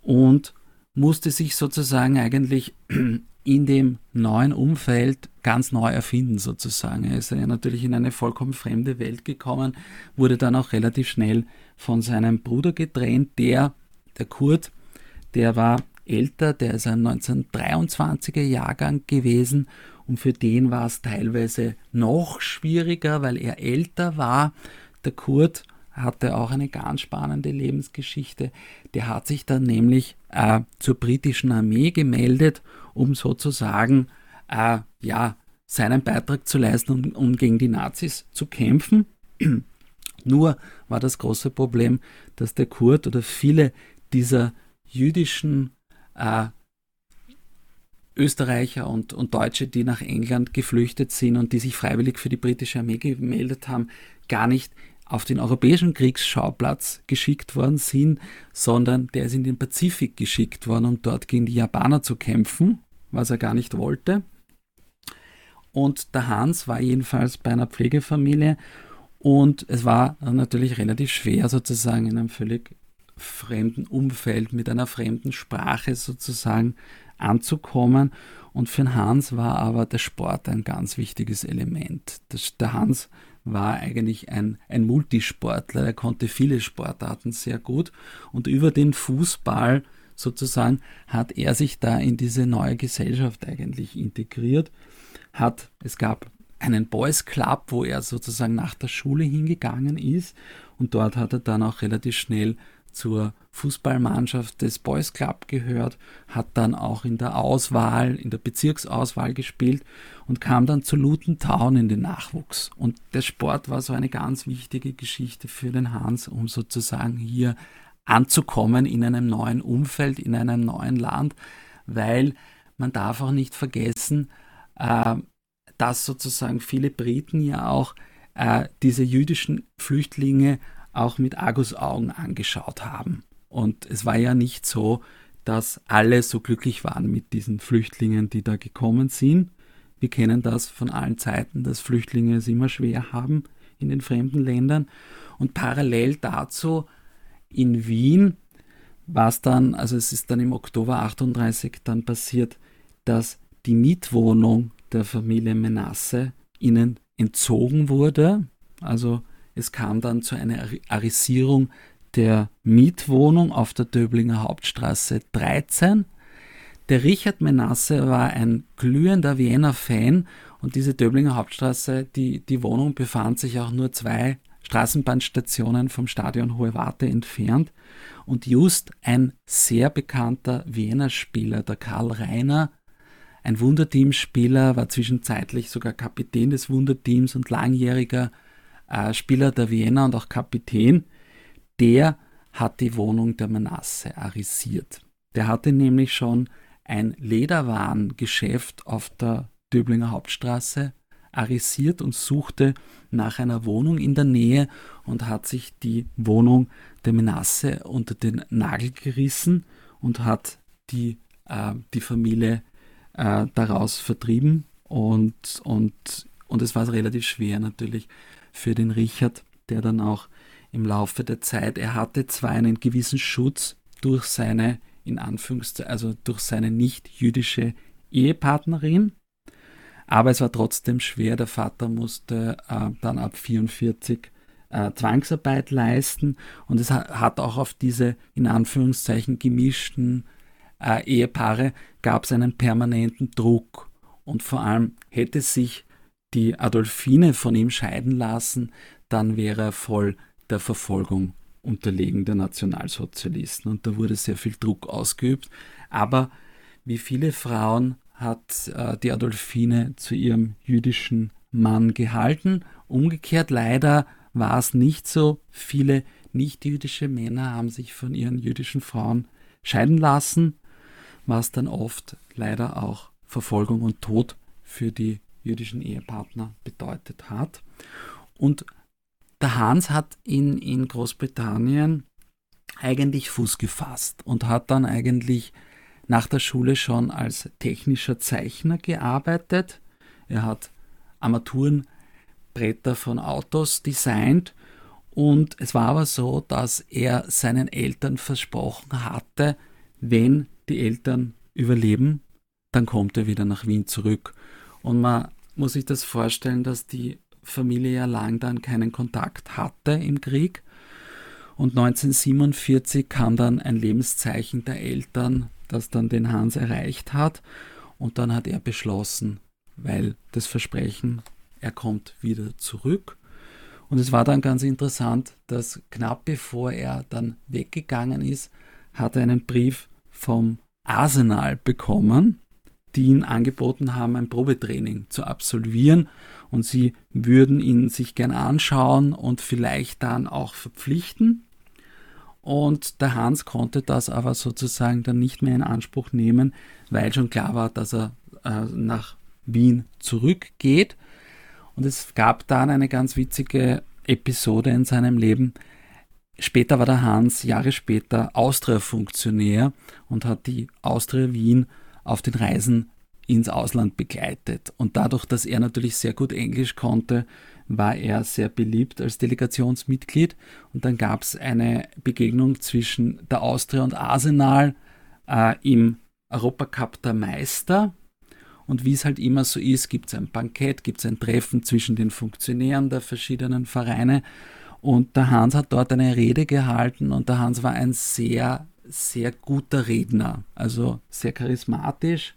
und musste sich sozusagen eigentlich in dem neuen Umfeld ganz neu erfinden sozusagen. Er ist ja natürlich in eine vollkommen fremde Welt gekommen, wurde dann auch relativ schnell von seinem Bruder getrennt, der, der Kurt, der war älter, der ist ein 1923er Jahrgang gewesen und für den war es teilweise noch schwieriger, weil er älter war. Der Kurt hatte auch eine ganz spannende Lebensgeschichte. Der hat sich dann nämlich äh, zur britischen Armee gemeldet, um sozusagen äh, ja, seinen Beitrag zu leisten, um, um gegen die Nazis zu kämpfen. Nur war das große Problem, dass der Kurt oder viele dieser jüdischen äh, Österreicher und, und Deutsche, die nach England geflüchtet sind und die sich freiwillig für die britische Armee gemeldet haben, gar nicht auf den europäischen Kriegsschauplatz geschickt worden sind, sondern der ist in den Pazifik geschickt worden, um dort gegen die Japaner zu kämpfen, was er gar nicht wollte. Und der Hans war jedenfalls bei einer Pflegefamilie und es war natürlich relativ schwer, sozusagen in einem völlig fremden Umfeld, mit einer fremden Sprache sozusagen anzukommen. Und für den Hans war aber der Sport ein ganz wichtiges Element. Das, der Hans war eigentlich ein, ein Multisportler, er konnte viele Sportarten sehr gut. Und über den Fußball sozusagen hat er sich da in diese neue Gesellschaft eigentlich integriert. Hat, es gab einen Boys Club, wo er sozusagen nach der Schule hingegangen ist. Und dort hat er dann auch relativ schnell zur Fußballmannschaft des Boys Club gehört, hat dann auch in der Auswahl, in der Bezirksauswahl gespielt und kam dann zu Luton Town in den Nachwuchs. Und der Sport war so eine ganz wichtige Geschichte für den Hans, um sozusagen hier anzukommen in einem neuen Umfeld, in einem neuen Land, weil man darf auch nicht vergessen, äh, dass sozusagen viele Briten ja auch äh, diese jüdischen Flüchtlinge auch mit Argusaugen angeschaut haben. Und es war ja nicht so, dass alle so glücklich waren mit diesen Flüchtlingen, die da gekommen sind. Wir kennen das von allen Zeiten, dass Flüchtlinge es immer schwer haben in den fremden Ländern. Und parallel dazu in Wien war es dann, also es ist dann im Oktober 38 dann passiert, dass die Mietwohnung der Familie Menasse ihnen entzogen wurde. Also es kam dann zu einer Arisierung der Mietwohnung auf der Döblinger Hauptstraße 13. Der Richard Menasse war ein glühender Wiener-Fan und diese Döblinger Hauptstraße, die, die Wohnung befand sich auch nur zwei Straßenbahnstationen vom Stadion Hohe Warte entfernt. Und just ein sehr bekannter Wiener Spieler, der Karl Reiner, ein Wunderteamspieler, war zwischenzeitlich sogar Kapitän des Wunderteams und langjähriger äh, Spieler der Wiener und auch Kapitän, der hat die Wohnung der Manasse arisiert. Der hatte nämlich schon ein Lederwarengeschäft auf der Döblinger Hauptstraße arisiert und suchte nach einer Wohnung in der Nähe und hat sich die Wohnung der Menasse unter den Nagel gerissen und hat die, äh, die Familie äh, daraus vertrieben und, und, und es war relativ schwer natürlich für den Richard, der dann auch im Laufe der Zeit, er hatte zwar einen gewissen Schutz durch seine, in Anführungszeichen, also durch seine nicht-jüdische Ehepartnerin, aber es war trotzdem schwer. Der Vater musste äh, dann ab 44 äh, Zwangsarbeit leisten und es hat, hat, auch auf diese in Anführungszeichen gemischten äh, Ehepaare gab es einen permanenten Druck und vor allem hätte sich die Adolfine von ihm scheiden lassen, dann wäre er voll der Verfolgung unterlegen der Nationalsozialisten. Und da wurde sehr viel Druck ausgeübt. Aber wie viele Frauen hat äh, die Adolfine zu ihrem jüdischen Mann gehalten. Umgekehrt leider war es nicht so. Viele nicht-jüdische Männer haben sich von ihren jüdischen Frauen scheiden lassen, was dann oft leider auch Verfolgung und Tod für die jüdischen Ehepartner bedeutet hat. Und der Hans hat in, in Großbritannien eigentlich Fuß gefasst und hat dann eigentlich nach der Schule schon als technischer Zeichner gearbeitet. Er hat Armaturenbretter von Autos designt und es war aber so, dass er seinen Eltern versprochen hatte, wenn die Eltern überleben, dann kommt er wieder nach Wien zurück. Und man muss sich das vorstellen, dass die Familie ja lang dann keinen Kontakt hatte im Krieg. Und 1947 kam dann ein Lebenszeichen der Eltern, das dann den Hans erreicht hat. Und dann hat er beschlossen, weil das Versprechen, er kommt wieder zurück. Und es war dann ganz interessant, dass knapp bevor er dann weggegangen ist, hat er einen Brief vom Arsenal bekommen, die ihn angeboten haben, ein Probetraining zu absolvieren. Und sie würden ihn sich gern anschauen und vielleicht dann auch verpflichten. Und der Hans konnte das aber sozusagen dann nicht mehr in Anspruch nehmen, weil schon klar war, dass er äh, nach Wien zurückgeht. Und es gab dann eine ganz witzige Episode in seinem Leben. Später war der Hans, Jahre später, Austria-Funktionär und hat die Austria Wien auf den Reisen ins Ausland begleitet. Und dadurch, dass er natürlich sehr gut Englisch konnte, war er sehr beliebt als Delegationsmitglied. Und dann gab es eine Begegnung zwischen der Austria und Arsenal äh, im Europacup der Meister. Und wie es halt immer so ist, gibt es ein Bankett, gibt es ein Treffen zwischen den Funktionären der verschiedenen Vereine. Und der Hans hat dort eine Rede gehalten und der Hans war ein sehr, sehr guter Redner, also sehr charismatisch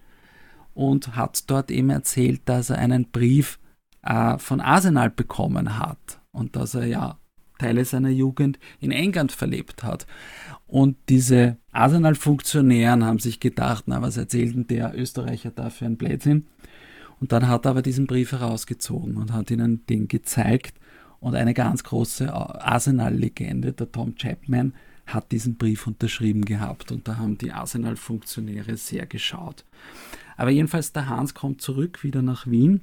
und hat dort eben erzählt, dass er einen Brief äh, von Arsenal bekommen hat und dass er ja Teile seiner Jugend in England verlebt hat. Und diese Arsenal-Funktionären haben sich gedacht, na, was erzählt denn der Österreicher da für ein Blödsinn? Und dann hat er aber diesen Brief herausgezogen und hat ihnen den gezeigt. Und eine ganz große Arsenal-Legende, der Tom Chapman, hat diesen Brief unterschrieben gehabt. Und da haben die Arsenal-Funktionäre sehr geschaut. Aber jedenfalls, der Hans kommt zurück wieder nach Wien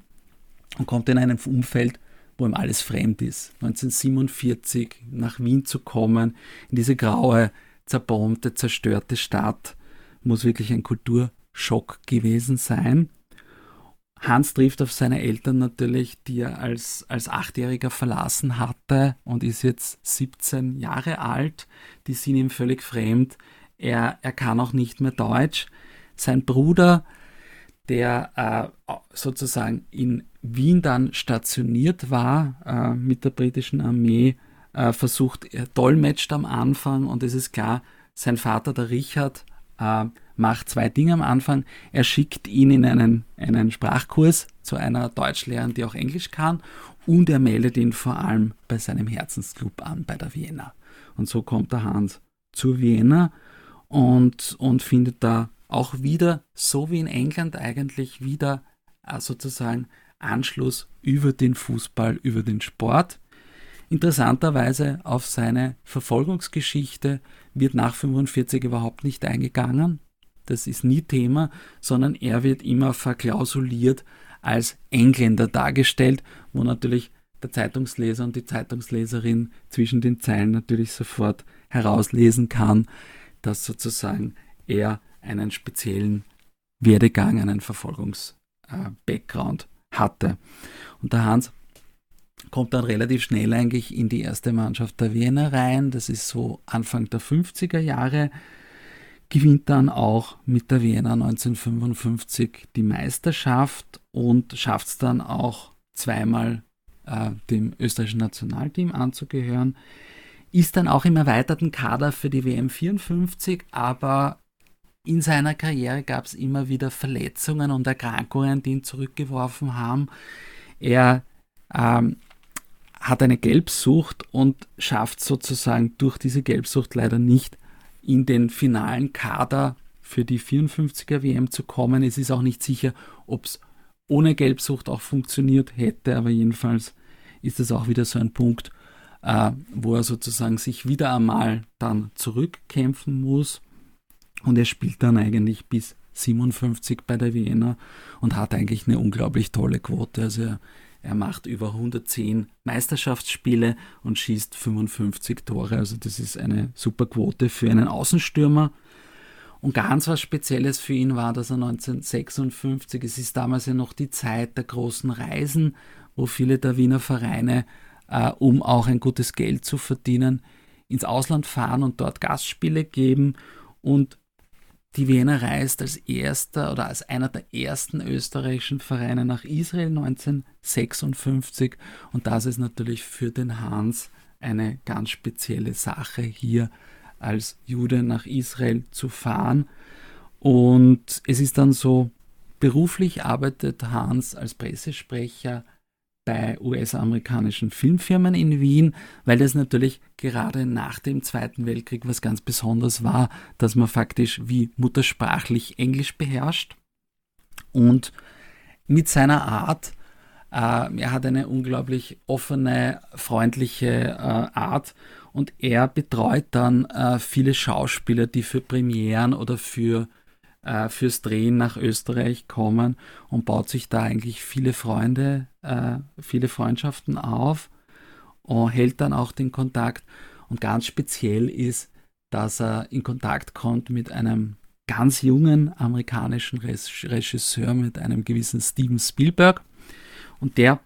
und kommt in einem Umfeld, wo ihm alles fremd ist. 1947 nach Wien zu kommen, in diese graue, zerbombte, zerstörte Stadt, muss wirklich ein Kulturschock gewesen sein. Hans trifft auf seine Eltern natürlich, die er als, als Achtjähriger verlassen hatte und ist jetzt 17 Jahre alt. Die sind ihm völlig fremd. Er, er kann auch nicht mehr Deutsch. Sein Bruder, der äh, sozusagen in Wien dann stationiert war äh, mit der britischen Armee, äh, versucht, er dolmetscht am Anfang und es ist klar, sein Vater, der Richard, äh, macht zwei Dinge am Anfang. Er schickt ihn in einen, einen Sprachkurs zu einer Deutschlehrerin, die auch Englisch kann, und er meldet ihn vor allem bei seinem Herzensclub an, bei der Vienna. Und so kommt der Hans zur Vienna und, und findet da auch wieder, so wie in England eigentlich, wieder äh, sozusagen Anschluss über den Fußball, über den Sport. Interessanterweise auf seine Verfolgungsgeschichte wird nach 45 überhaupt nicht eingegangen. Das ist nie Thema, sondern er wird immer verklausuliert als Engländer dargestellt, wo natürlich der Zeitungsleser und die Zeitungsleserin zwischen den Zeilen natürlich sofort herauslesen kann, dass sozusagen er einen speziellen Werdegang, einen Verfolgungs-Background hatte. Und der Hans kommt dann relativ schnell eigentlich in die erste Mannschaft der Wiener rein. Das ist so Anfang der 50er Jahre. Gewinnt dann auch mit der Wiener 1955 die Meisterschaft und schafft es dann auch zweimal äh, dem österreichischen Nationalteam anzugehören. Ist dann auch im erweiterten Kader für die WM 54, aber in seiner Karriere gab es immer wieder Verletzungen und Erkrankungen, die ihn zurückgeworfen haben. Er ähm, hat eine Gelbsucht und schafft sozusagen durch diese Gelbsucht leider nicht in den finalen Kader für die 54er WM zu kommen. Es ist auch nicht sicher, ob es ohne Gelbsucht auch funktioniert hätte, aber jedenfalls ist es auch wieder so ein Punkt, äh, wo er sozusagen sich wieder einmal dann zurückkämpfen muss. Und er spielt dann eigentlich bis 57 bei der Vienna und hat eigentlich eine unglaublich tolle Quote. Also er er macht über 110 Meisterschaftsspiele und schießt 55 Tore. Also das ist eine super Quote für einen Außenstürmer. Und ganz was Spezielles für ihn war, dass er 1956, es ist damals ja noch die Zeit der großen Reisen, wo viele der Wiener Vereine, äh, um auch ein gutes Geld zu verdienen, ins Ausland fahren und dort Gastspiele geben. Und die Wiener reist als erster oder als einer der ersten österreichischen Vereine nach Israel 1956 und das ist natürlich für den Hans eine ganz spezielle Sache, hier als Jude nach Israel zu fahren. Und es ist dann so, beruflich arbeitet Hans als Pressesprecher bei US-amerikanischen Filmfirmen in Wien, weil das natürlich gerade nach dem Zweiten Weltkrieg was ganz Besonderes war, dass man faktisch wie muttersprachlich Englisch beherrscht. Und mit seiner Art, äh, er hat eine unglaublich offene, freundliche äh, Art und er betreut dann äh, viele Schauspieler, die für Premieren oder für äh, fürs Drehen nach Österreich kommen und baut sich da eigentlich viele Freunde, äh, viele Freundschaften auf und hält dann auch den Kontakt. Und ganz speziell ist, dass er in Kontakt kommt mit einem ganz jungen amerikanischen Regisseur, mit einem gewissen Steven Spielberg. Und der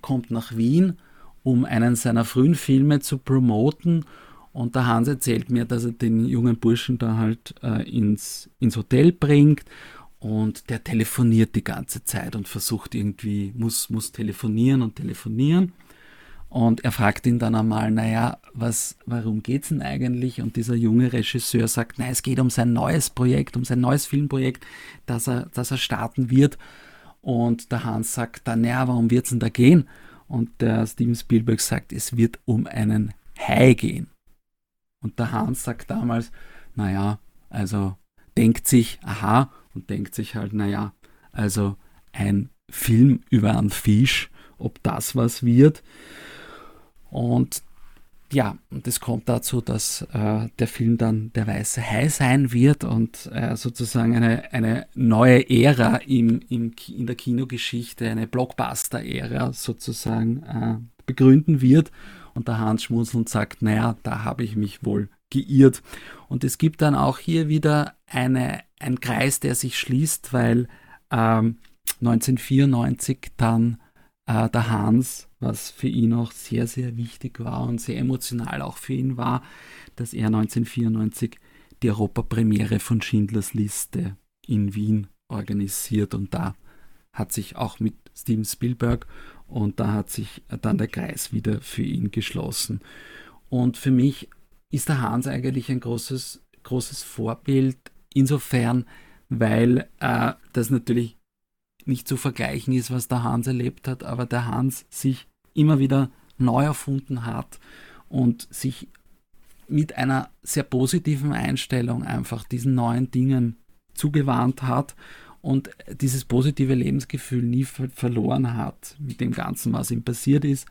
kommt nach Wien, um einen seiner frühen Filme zu promoten und der Hans erzählt mir, dass er den jungen Burschen da halt äh, ins, ins Hotel bringt und der telefoniert die ganze Zeit und versucht irgendwie, muss, muss telefonieren und telefonieren. Und er fragt ihn dann einmal, naja, was, warum geht's denn eigentlich? Und dieser junge Regisseur sagt, nein, es geht um sein neues Projekt, um sein neues Filmprojekt, das er, das er starten wird. Und der Hans sagt dann, naja, warum wird's denn da gehen? Und der Steven Spielberg sagt, es wird um einen Hai gehen. Und der Hans sagt damals, naja, also denkt sich, aha, und denkt sich halt, naja, also ein Film über einen Fisch, ob das was wird. Und ja, und es kommt dazu, dass äh, der Film dann der weiße Hai sein wird und äh, sozusagen eine, eine neue Ära im, im, in der Kinogeschichte, eine Blockbuster-Ära sozusagen äh, begründen wird. Und der Hans schmunzelt und sagt, naja, da habe ich mich wohl geirrt. Und es gibt dann auch hier wieder eine, ein Kreis, der sich schließt, weil ähm, 1994 dann äh, der Hans, was für ihn auch sehr, sehr wichtig war und sehr emotional auch für ihn war, dass er 1994 die Europapremiere von Schindlers Liste in Wien organisiert und da hat sich auch mit Steven Spielberg und da hat sich dann der Kreis wieder für ihn geschlossen. Und für mich ist der Hans eigentlich ein großes, großes Vorbild, insofern, weil äh, das natürlich nicht zu vergleichen ist, was der Hans erlebt hat, aber der Hans sich immer wieder neu erfunden hat und sich mit einer sehr positiven Einstellung einfach diesen neuen Dingen zugewandt hat und dieses positive Lebensgefühl nie ver verloren hat mit dem Ganzen, was ihm passiert ist.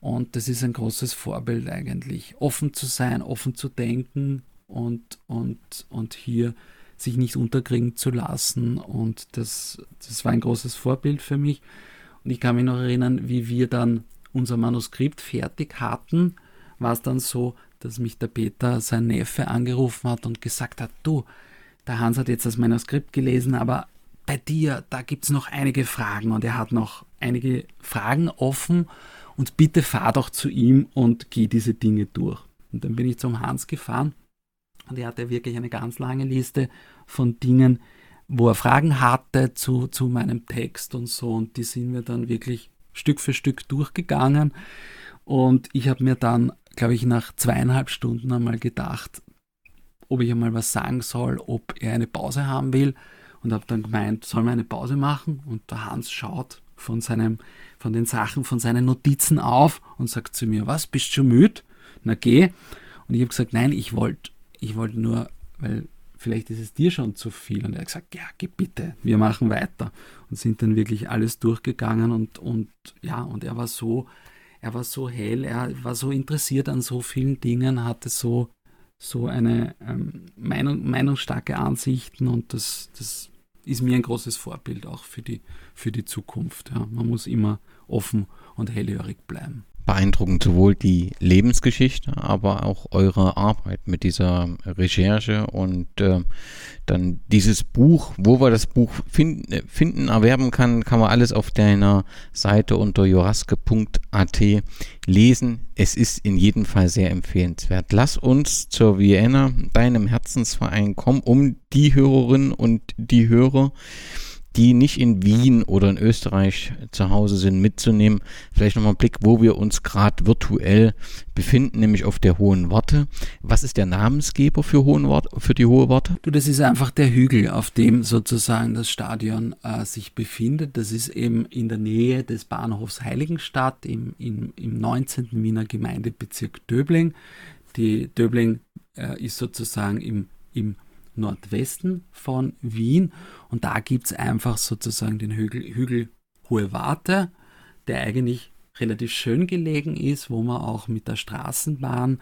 Und das ist ein großes Vorbild eigentlich. Offen zu sein, offen zu denken und, und, und hier sich nicht unterkriegen zu lassen. Und das, das war ein großes Vorbild für mich. Und ich kann mich noch erinnern, wie wir dann unser Manuskript fertig hatten, war es dann so, dass mich der Peter, sein Neffe, angerufen hat und gesagt hat, du, der Hans hat jetzt das Manuskript gelesen, aber bei dir, da gibt es noch einige Fragen und er hat noch einige Fragen offen. Und bitte fahr doch zu ihm und geh diese Dinge durch. Und dann bin ich zum Hans gefahren und er hatte wirklich eine ganz lange Liste von Dingen, wo er Fragen hatte zu, zu meinem Text und so. Und die sind wir dann wirklich Stück für Stück durchgegangen. Und ich habe mir dann, glaube ich, nach zweieinhalb Stunden einmal gedacht, ob ich einmal was sagen soll, ob er eine Pause haben will. Und habe dann gemeint, soll wir eine Pause machen? Und der Hans schaut von, seinem, von den Sachen, von seinen Notizen auf und sagt zu mir, was, bist du schon müde? Na geh. Und ich habe gesagt, nein, ich wollte ich wollt nur, weil vielleicht ist es dir schon zu viel. Und er hat gesagt, ja, geh bitte, wir machen weiter. Und sind dann wirklich alles durchgegangen und, und ja, und er war so, er war so hell, er war so interessiert an so vielen Dingen, hatte so so eine ähm, Meinung, meinungsstarke Ansichten und das, das ist mir ein großes Vorbild auch für die, für die Zukunft. Ja. Man muss immer offen und hellhörig bleiben beeindruckend, sowohl die Lebensgeschichte, aber auch eure Arbeit mit dieser Recherche und äh, dann dieses Buch, wo wir das Buch find, finden, erwerben kann, kann man alles auf deiner Seite unter joraske.at lesen. Es ist in jedem Fall sehr empfehlenswert. Lass uns zur Vienna, deinem Herzensverein, kommen, um die Hörerinnen und die Hörer die nicht in Wien oder in Österreich zu Hause sind, mitzunehmen. Vielleicht nochmal einen Blick, wo wir uns gerade virtuell befinden, nämlich auf der Hohen Warte. Was ist der Namensgeber für, Hohen Wart, für die Hohe Warte? Du, das ist einfach der Hügel, auf dem sozusagen das Stadion äh, sich befindet. Das ist eben in der Nähe des Bahnhofs Heiligenstadt im, im, im 19. Wiener Gemeindebezirk Döbling. Die Döbling äh, ist sozusagen im, im Nordwesten von Wien und da gibt es einfach sozusagen den Hügel, Hügel Hohe Warte, der eigentlich relativ schön gelegen ist, wo man auch mit der Straßenbahn,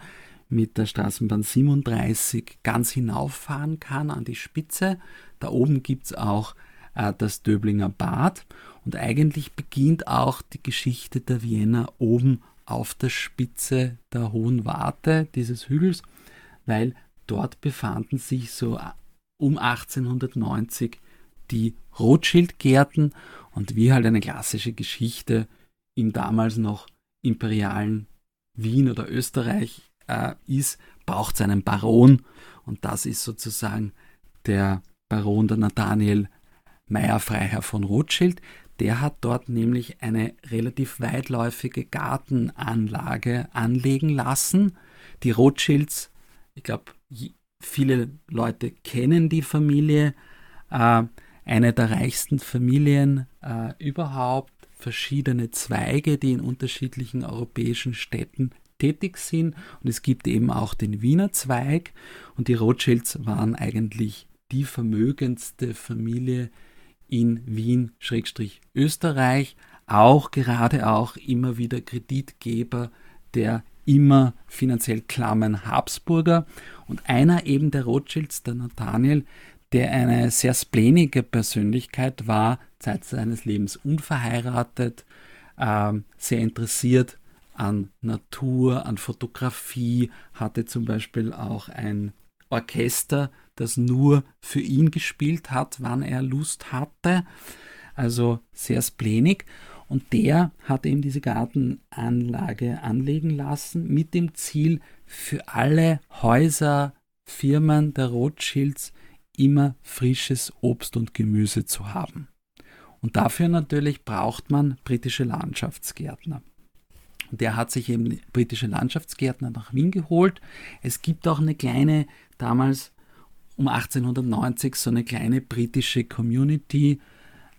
mit der Straßenbahn 37 ganz hinauffahren kann an die Spitze. Da oben gibt es auch äh, das Döblinger Bad und eigentlich beginnt auch die Geschichte der Wiener oben auf der Spitze der Hohen Warte dieses Hügels, weil dort befanden sich so um 1890 die Rothschild-Gärten und wie halt eine klassische Geschichte im damals noch imperialen Wien oder Österreich äh, ist, braucht es einen Baron und das ist sozusagen der Baron der Nathaniel Meyer Freiherr von Rothschild. Der hat dort nämlich eine relativ weitläufige Gartenanlage anlegen lassen. Die Rothschilds, ich glaube, viele Leute kennen die Familie, äh, eine der reichsten Familien äh, überhaupt, verschiedene Zweige, die in unterschiedlichen europäischen Städten tätig sind. Und es gibt eben auch den Wiener Zweig. Und die Rothschilds waren eigentlich die vermögendste Familie in Wien-Österreich, auch gerade auch immer wieder Kreditgeber der immer finanziell klammen Habsburger und einer eben der Rothschilds, der Nathaniel, der eine sehr splenige Persönlichkeit war, Zeit seines Lebens unverheiratet, äh, sehr interessiert an Natur, an Fotografie, hatte zum Beispiel auch ein Orchester, das nur für ihn gespielt hat, wann er Lust hatte. also sehr splenig. Und der hat eben diese Gartenanlage anlegen lassen mit dem Ziel, für alle Häuser, Firmen der Rothschilds immer frisches Obst und Gemüse zu haben. Und dafür natürlich braucht man britische Landschaftsgärtner. Und der hat sich eben britische Landschaftsgärtner nach Wien geholt. Es gibt auch eine kleine, damals um 1890, so eine kleine britische Community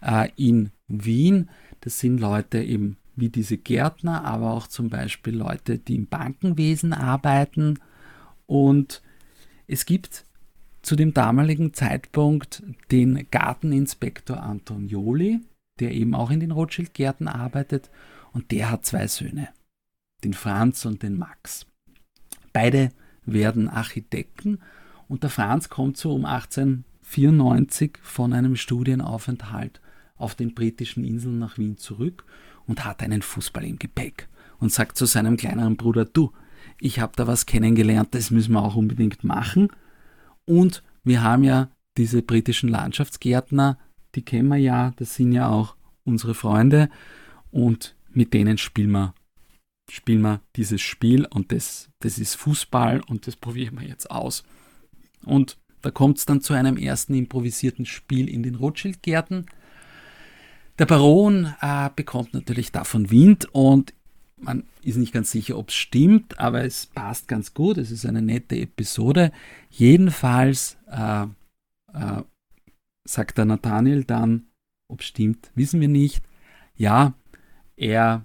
äh, in Wien. Das sind Leute eben wie diese Gärtner, aber auch zum Beispiel Leute, die im Bankenwesen arbeiten. Und es gibt zu dem damaligen Zeitpunkt den Garteninspektor Antonioli, der eben auch in den Rothschild-Gärten arbeitet, und der hat zwei Söhne, den Franz und den Max. Beide werden Architekten und der Franz kommt so um 1894 von einem Studienaufenthalt auf den britischen Inseln nach Wien zurück und hat einen Fußball im Gepäck und sagt zu seinem kleineren Bruder, du, ich habe da was kennengelernt, das müssen wir auch unbedingt machen. Und wir haben ja diese britischen Landschaftsgärtner, die kennen wir ja, das sind ja auch unsere Freunde und mit denen spielen wir, spielen wir dieses Spiel und das, das ist Fußball und das probieren wir jetzt aus. Und da kommt es dann zu einem ersten improvisierten Spiel in den Rothschild-Gärten. Der Baron äh, bekommt natürlich davon Wind und man ist nicht ganz sicher, ob es stimmt, aber es passt ganz gut. Es ist eine nette Episode. Jedenfalls äh, äh, sagt der Nathaniel dann, ob es stimmt, wissen wir nicht. Ja, er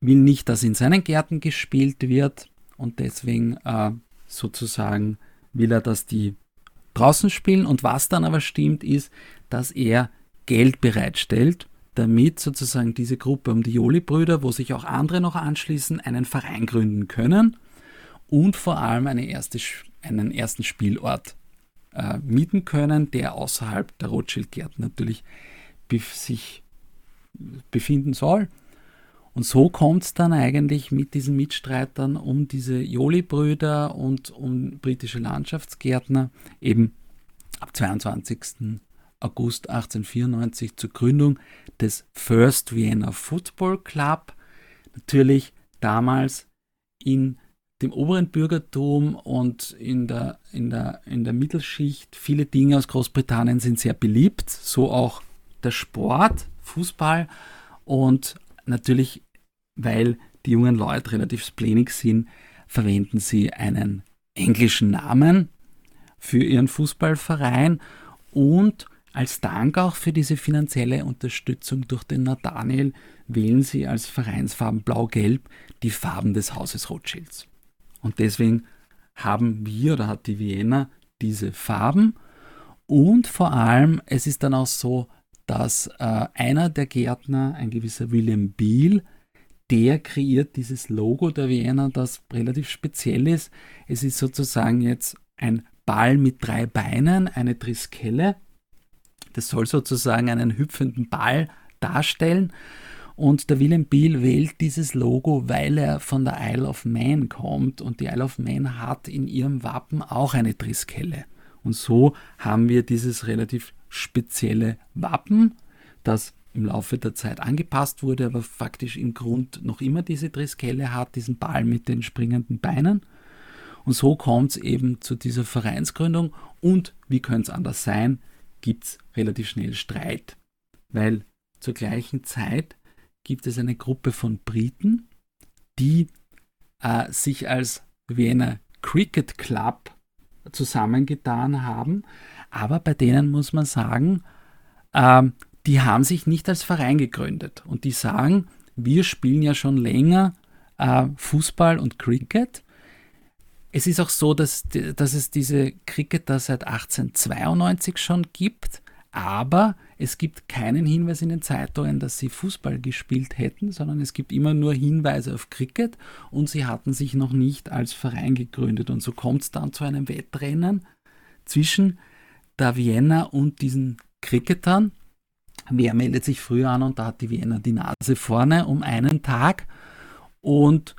will nicht, dass in seinen Gärten gespielt wird und deswegen äh, sozusagen will er, dass die draußen spielen. Und was dann aber stimmt, ist, dass er Geld bereitstellt, damit sozusagen diese Gruppe um die Joli-Brüder, wo sich auch andere noch anschließen, einen Verein gründen können und vor allem eine erste, einen ersten Spielort äh, mieten können, der außerhalb der Rothschild-Gärten natürlich sich befinden soll. Und so kommt es dann eigentlich mit diesen Mitstreitern um diese Joli-Brüder und um britische Landschaftsgärtner eben ab 22. August 1894 zur Gründung des First Vienna Football Club. Natürlich damals in dem oberen Bürgertum und in der, in, der, in der Mittelschicht. Viele Dinge aus Großbritannien sind sehr beliebt, so auch der Sport, Fußball und natürlich, weil die jungen Leute relativ splenig sind, verwenden sie einen englischen Namen für ihren Fußballverein und als Dank auch für diese finanzielle Unterstützung durch den Nathaniel wählen sie als Vereinsfarben Blau-Gelb die Farben des Hauses Rothschilds. Und deswegen haben wir oder hat die Vienna diese Farben und vor allem es ist dann auch so, dass äh, einer der Gärtner, ein gewisser William Beale, der kreiert dieses Logo der Vienna, das relativ speziell ist. Es ist sozusagen jetzt ein Ball mit drei Beinen, eine Triskelle das soll sozusagen einen hüpfenden Ball darstellen. Und der Willem Beale wählt dieses Logo, weil er von der Isle of Man kommt. Und die Isle of Man hat in ihrem Wappen auch eine Triskelle. Und so haben wir dieses relativ spezielle Wappen, das im Laufe der Zeit angepasst wurde, aber faktisch im Grund noch immer diese Triskelle hat, diesen Ball mit den springenden Beinen. Und so kommt es eben zu dieser Vereinsgründung. Und wie könnte es anders sein? Gibt es relativ schnell Streit, weil zur gleichen Zeit gibt es eine Gruppe von Briten, die äh, sich als Vienna Cricket Club zusammengetan haben, aber bei denen muss man sagen, äh, die haben sich nicht als Verein gegründet. Und die sagen, wir spielen ja schon länger äh, Fußball und Cricket es ist auch so, dass, dass es diese Cricketer seit 1892 schon gibt, aber es gibt keinen Hinweis in den Zeitungen, dass sie Fußball gespielt hätten, sondern es gibt immer nur Hinweise auf Cricket und sie hatten sich noch nicht als Verein gegründet. Und so kommt es dann zu einem Wettrennen zwischen der Vienna und diesen Cricketern. Wer meldet sich früher an und da hat die Vienna die Nase vorne um einen Tag. Und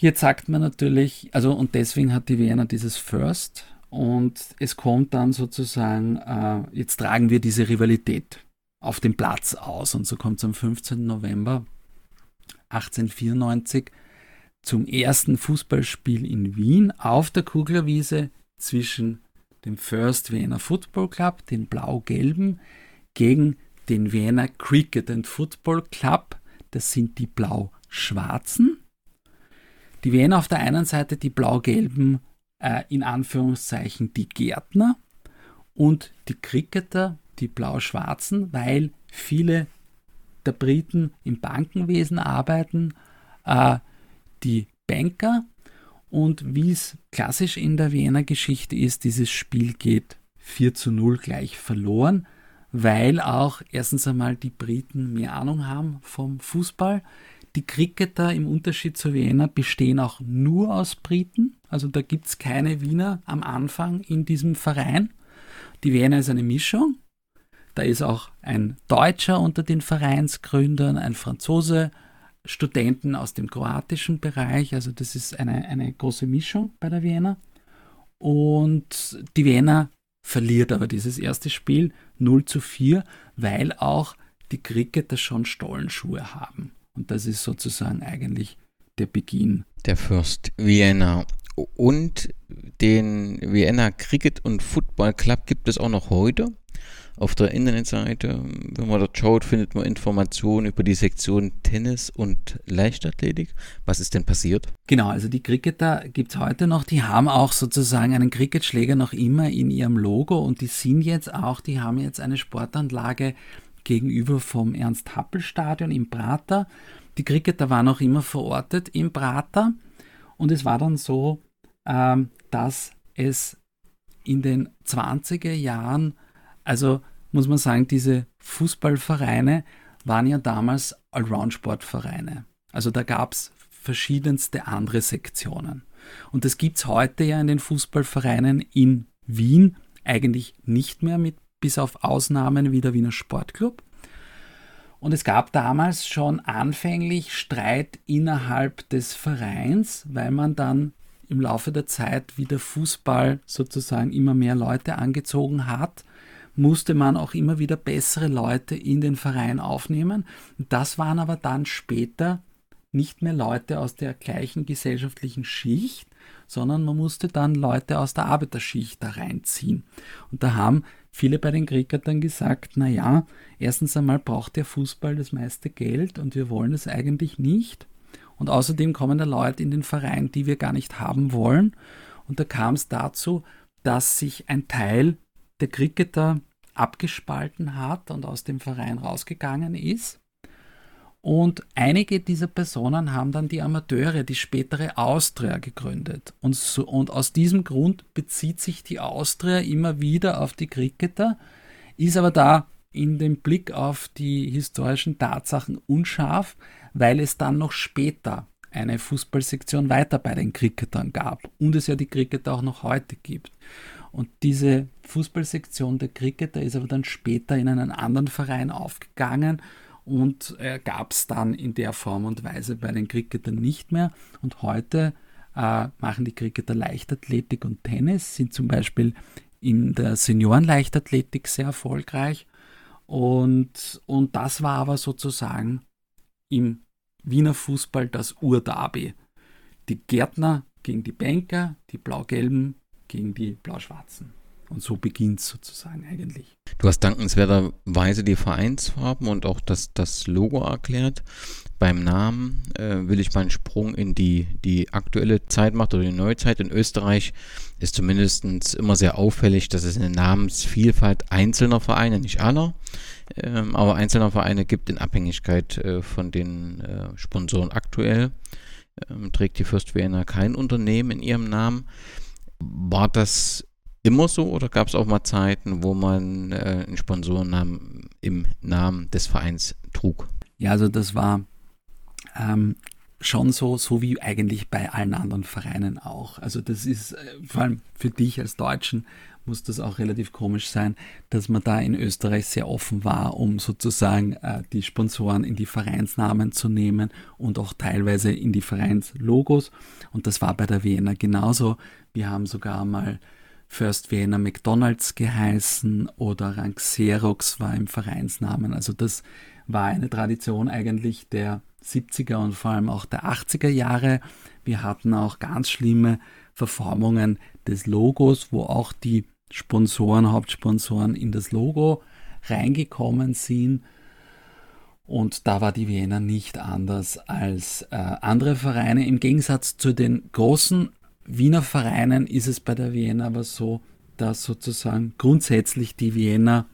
hier sagt man natürlich, also und deswegen hat die Vienna dieses First und es kommt dann sozusagen, äh, jetzt tragen wir diese Rivalität auf dem Platz aus. Und so kommt es am 15. November 1894 zum ersten Fußballspiel in Wien auf der Kuglerwiese zwischen dem First Vienna Football Club, den blau-gelben, gegen den Vienna Cricket and Football Club, das sind die blau-schwarzen. Die Vienna auf der einen Seite, die blau-gelben, äh, in Anführungszeichen die Gärtner und die Cricketer, die blau-schwarzen, weil viele der Briten im Bankenwesen arbeiten, äh, die Banker und wie es klassisch in der Wiener Geschichte ist, dieses Spiel geht 4 zu 0 gleich verloren, weil auch erstens einmal die Briten mehr Ahnung haben vom Fußball. Die Cricketer im Unterschied zu Wiener bestehen auch nur aus Briten. Also da gibt es keine Wiener am Anfang in diesem Verein. Die Wiener ist eine Mischung. Da ist auch ein Deutscher unter den Vereinsgründern, ein Franzose, Studenten aus dem kroatischen Bereich. Also das ist eine, eine große Mischung bei der Wiener. Und die Wiener verliert aber dieses erste Spiel 0 zu 4, weil auch die Cricketer schon Stollenschuhe haben. Und das ist sozusagen eigentlich der Beginn. Der Fürst Vienna. Und den Vienna Cricket und Football Club gibt es auch noch heute. Auf der Internetseite, wenn man dort schaut, findet man Informationen über die Sektion Tennis und Leichtathletik. Was ist denn passiert? Genau, also die Cricketer gibt es heute noch. Die haben auch sozusagen einen Cricketschläger noch immer in ihrem Logo und die sind jetzt auch, die haben jetzt eine Sportanlage gegenüber vom Ernst-Happel-Stadion im Prater. Die Cricketer waren auch immer verortet im Prater und es war dann so, ähm, dass es in den 20er Jahren also muss man sagen, diese Fußballvereine waren ja damals Allround-Sportvereine. Also da gab es verschiedenste andere Sektionen. Und das gibt es heute ja in den Fußballvereinen in Wien eigentlich nicht mehr, mit, bis auf Ausnahmen wie der Wiener Sportclub. Und es gab damals schon anfänglich Streit innerhalb des Vereins, weil man dann im Laufe der Zeit, wie der Fußball sozusagen immer mehr Leute angezogen hat, musste man auch immer wieder bessere Leute in den Verein aufnehmen. Das waren aber dann später nicht mehr Leute aus der gleichen gesellschaftlichen Schicht, sondern man musste dann Leute aus der Arbeiterschicht da reinziehen. Und da haben viele bei den Kriegern gesagt, naja, erstens einmal braucht der Fußball das meiste Geld und wir wollen es eigentlich nicht. Und außerdem kommen da Leute in den Verein, die wir gar nicht haben wollen. Und da kam es dazu, dass sich ein Teil der Cricketer abgespalten hat und aus dem Verein rausgegangen ist. Und einige dieser Personen haben dann die Amateure, die spätere Austria gegründet. Und, so, und aus diesem Grund bezieht sich die Austria immer wieder auf die Cricketer, ist aber da in dem Blick auf die historischen Tatsachen unscharf, weil es dann noch später eine Fußballsektion weiter bei den Cricketern gab und es ja die Cricketer auch noch heute gibt. Und diese Fußballsektion der Cricketer ist aber dann später in einen anderen Verein aufgegangen und äh, gab es dann in der Form und Weise bei den Cricketern nicht mehr. Und heute äh, machen die Cricketer Leichtathletik und Tennis, sind zum Beispiel in der Seniorenleichtathletik sehr erfolgreich. Und, und das war aber sozusagen im Wiener Fußball das Urderby. Die Gärtner gegen die Banker, die Blau-Gelben gegen die Blau-Schwarzen. Und so beginnt es sozusagen eigentlich. Du hast dankenswerterweise die Vereinsfarben und auch das, das Logo erklärt. Beim Namen äh, will ich mal einen Sprung in die, die aktuelle Zeit machen oder die Neuzeit. In Österreich ist zumindest immer sehr auffällig, dass es eine Namensvielfalt einzelner Vereine, nicht aller, ähm, aber einzelner Vereine gibt in Abhängigkeit äh, von den äh, Sponsoren aktuell. Ähm, trägt die Fürst Vienna kein Unternehmen in ihrem Namen. War das immer so oder gab es auch mal Zeiten, wo man äh, einen Sponsorennamen im Namen des Vereins trug? Ja, also das war ähm, schon so, so wie eigentlich bei allen anderen Vereinen auch. Also das ist äh, vor allem für dich als Deutschen muss das auch relativ komisch sein, dass man da in Österreich sehr offen war, um sozusagen äh, die Sponsoren in die Vereinsnamen zu nehmen und auch teilweise in die Vereinslogos. Und das war bei der Wiener genauso. Wir haben sogar mal First Vienna McDonalds geheißen oder Rank Xerox war im Vereinsnamen. Also das war eine Tradition eigentlich der 70er und vor allem auch der 80er Jahre. Wir hatten auch ganz schlimme Verformungen des Logos, wo auch die Sponsoren, Hauptsponsoren in das Logo reingekommen sind. Und da war die Vienna nicht anders als äh, andere Vereine. Im Gegensatz zu den großen Wiener Vereinen ist es bei der Vienna aber so, dass sozusagen grundsätzlich die Vienna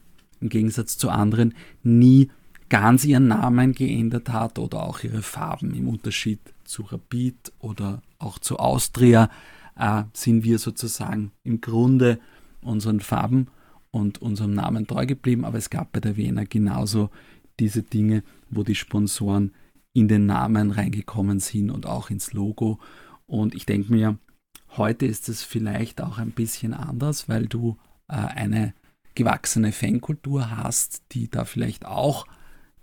im Gegensatz zu anderen nie ganz ihren Namen geändert hat oder auch ihre Farben. Im Unterschied zu Rapid oder auch zu Austria äh, sind wir sozusagen im Grunde unseren Farben und unserem Namen treu geblieben. Aber es gab bei der Vienna genauso diese Dinge, wo die Sponsoren in den Namen reingekommen sind und auch ins Logo. Und ich denke mir, heute ist es vielleicht auch ein bisschen anders, weil du äh, eine gewachsene Fankultur hast, die da vielleicht auch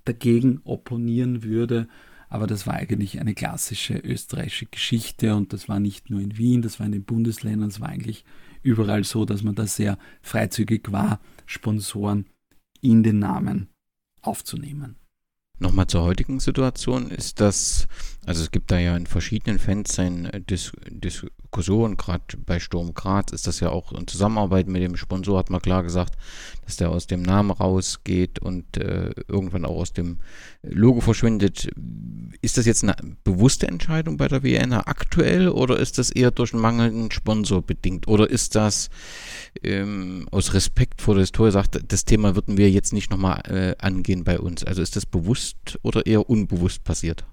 dagegen opponieren würde. Aber das war eigentlich eine klassische österreichische Geschichte und das war nicht nur in Wien, das war in den Bundesländern, es war eigentlich überall so, dass man da sehr freizügig war, Sponsoren in den Namen aufzunehmen. Nochmal zur heutigen Situation ist das, also es gibt da ja in verschiedenen Fanszenen äh, Dis Diskussionen, gerade bei Sturm Graz ist das ja auch in Zusammenarbeit mit dem Sponsor, hat man klar gesagt, dass der aus dem Namen rausgeht und äh, irgendwann auch aus dem Logo verschwindet. Ist das jetzt eine bewusste Entscheidung bei der Vienna aktuell oder ist das eher durch einen mangelnden Sponsor bedingt? Oder ist das ähm, aus Respekt vor der Historie sagt, das Thema würden wir jetzt nicht nochmal äh, angehen bei uns? Also ist das bewusst oder eher unbewusst passiert?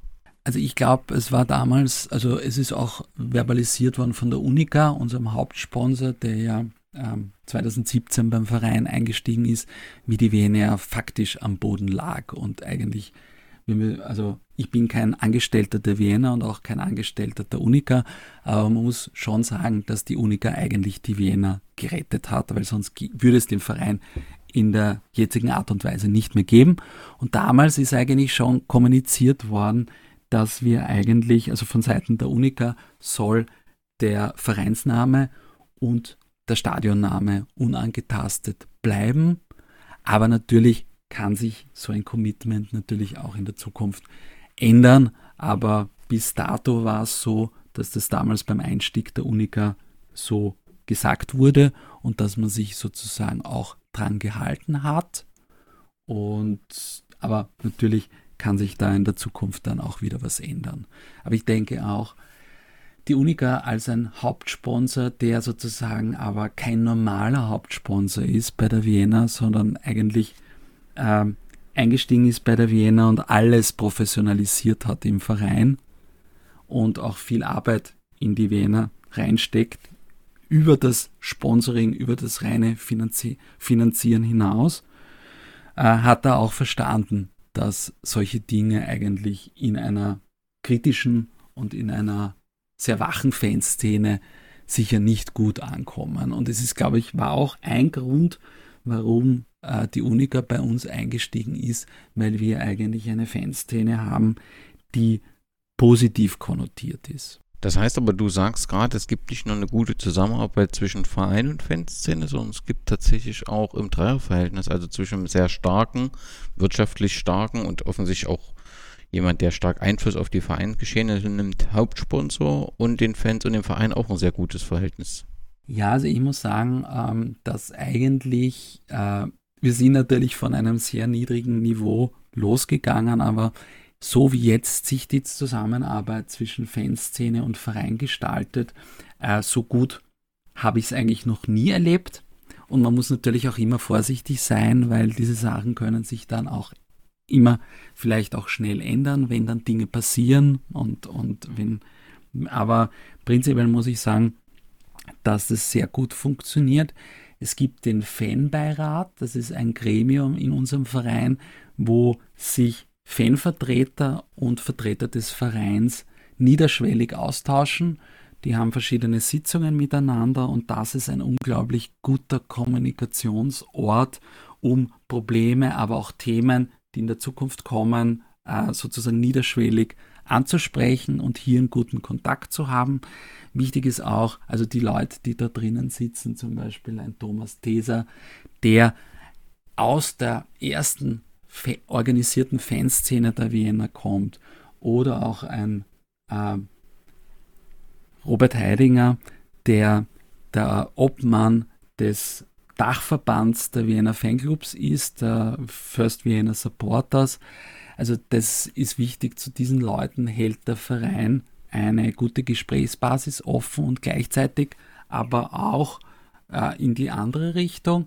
Also ich glaube, es war damals, also es ist auch verbalisiert worden von der Unica, unserem Hauptsponsor, der ja ähm, 2017 beim Verein eingestiegen ist, wie die WNR faktisch am Boden lag und eigentlich also ich bin kein Angestellter der Vienna und auch kein Angestellter der Unica, aber man muss schon sagen, dass die Unica eigentlich die Vienna gerettet hat, weil sonst würde es den Verein in der jetzigen Art und Weise nicht mehr geben. Und damals ist eigentlich schon kommuniziert worden, dass wir eigentlich, also von Seiten der Unica soll der Vereinsname und der Stadionname unangetastet bleiben. Aber natürlich kann sich so ein Commitment natürlich auch in der Zukunft ändern. Aber bis dato war es so, dass das damals beim Einstieg der Unica so gesagt wurde und dass man sich sozusagen auch dran gehalten hat. Und aber natürlich kann sich da in der Zukunft dann auch wieder was ändern. Aber ich denke auch, die Unica als ein Hauptsponsor, der sozusagen aber kein normaler Hauptsponsor ist bei der Vienna, sondern eigentlich äh, eingestiegen ist bei der Vienna und alles professionalisiert hat im Verein und auch viel Arbeit in die Vienna reinsteckt, über das Sponsoring, über das reine Finanzi Finanzieren hinaus, äh, hat er auch verstanden, dass solche Dinge eigentlich in einer kritischen und in einer sehr wachen Fanszene sicher nicht gut ankommen. Und es ist, glaube ich, war auch ein Grund, warum äh, die Unica bei uns eingestiegen ist, weil wir eigentlich eine Fanszene haben, die positiv konnotiert ist. Das heißt aber, du sagst gerade, es gibt nicht nur eine gute Zusammenarbeit zwischen Verein und Fanszene, sondern es gibt tatsächlich auch im Dreierverhältnis, also zwischen einem sehr starken, wirtschaftlich starken und offensichtlich auch jemand, der stark Einfluss auf die Vereinsgeschehnisse nimmt, Hauptsponsor und den Fans und dem Verein auch ein sehr gutes Verhältnis. Ja, also ich muss sagen, ähm, dass eigentlich äh, wir sind natürlich von einem sehr niedrigen Niveau losgegangen, aber so wie jetzt sich die Zusammenarbeit zwischen Fanszene und Verein gestaltet, äh, so gut habe ich es eigentlich noch nie erlebt. Und man muss natürlich auch immer vorsichtig sein, weil diese Sachen können sich dann auch immer vielleicht auch schnell ändern, wenn dann Dinge passieren und, und wenn, aber prinzipiell muss ich sagen, dass es sehr gut funktioniert. Es gibt den Fanbeirat, das ist ein Gremium in unserem Verein, wo sich Fanvertreter und Vertreter des Vereins niederschwellig austauschen. Die haben verschiedene Sitzungen miteinander und das ist ein unglaublich guter Kommunikationsort, um Probleme, aber auch Themen, die in der Zukunft kommen, äh, sozusagen niederschwellig anzusprechen und hier einen guten Kontakt zu haben. Wichtig ist auch, also die Leute, die da drinnen sitzen, zum Beispiel ein Thomas Teser, der aus der ersten organisierten Fanszene der Wiener kommt, oder auch ein äh, Robert Heidinger, der der Obmann des Dachverbands der Wiener Fanclubs ist, der First Vienna Supporters. Also das ist wichtig, zu diesen Leuten hält der Verein eine gute Gesprächsbasis offen und gleichzeitig aber auch äh, in die andere Richtung.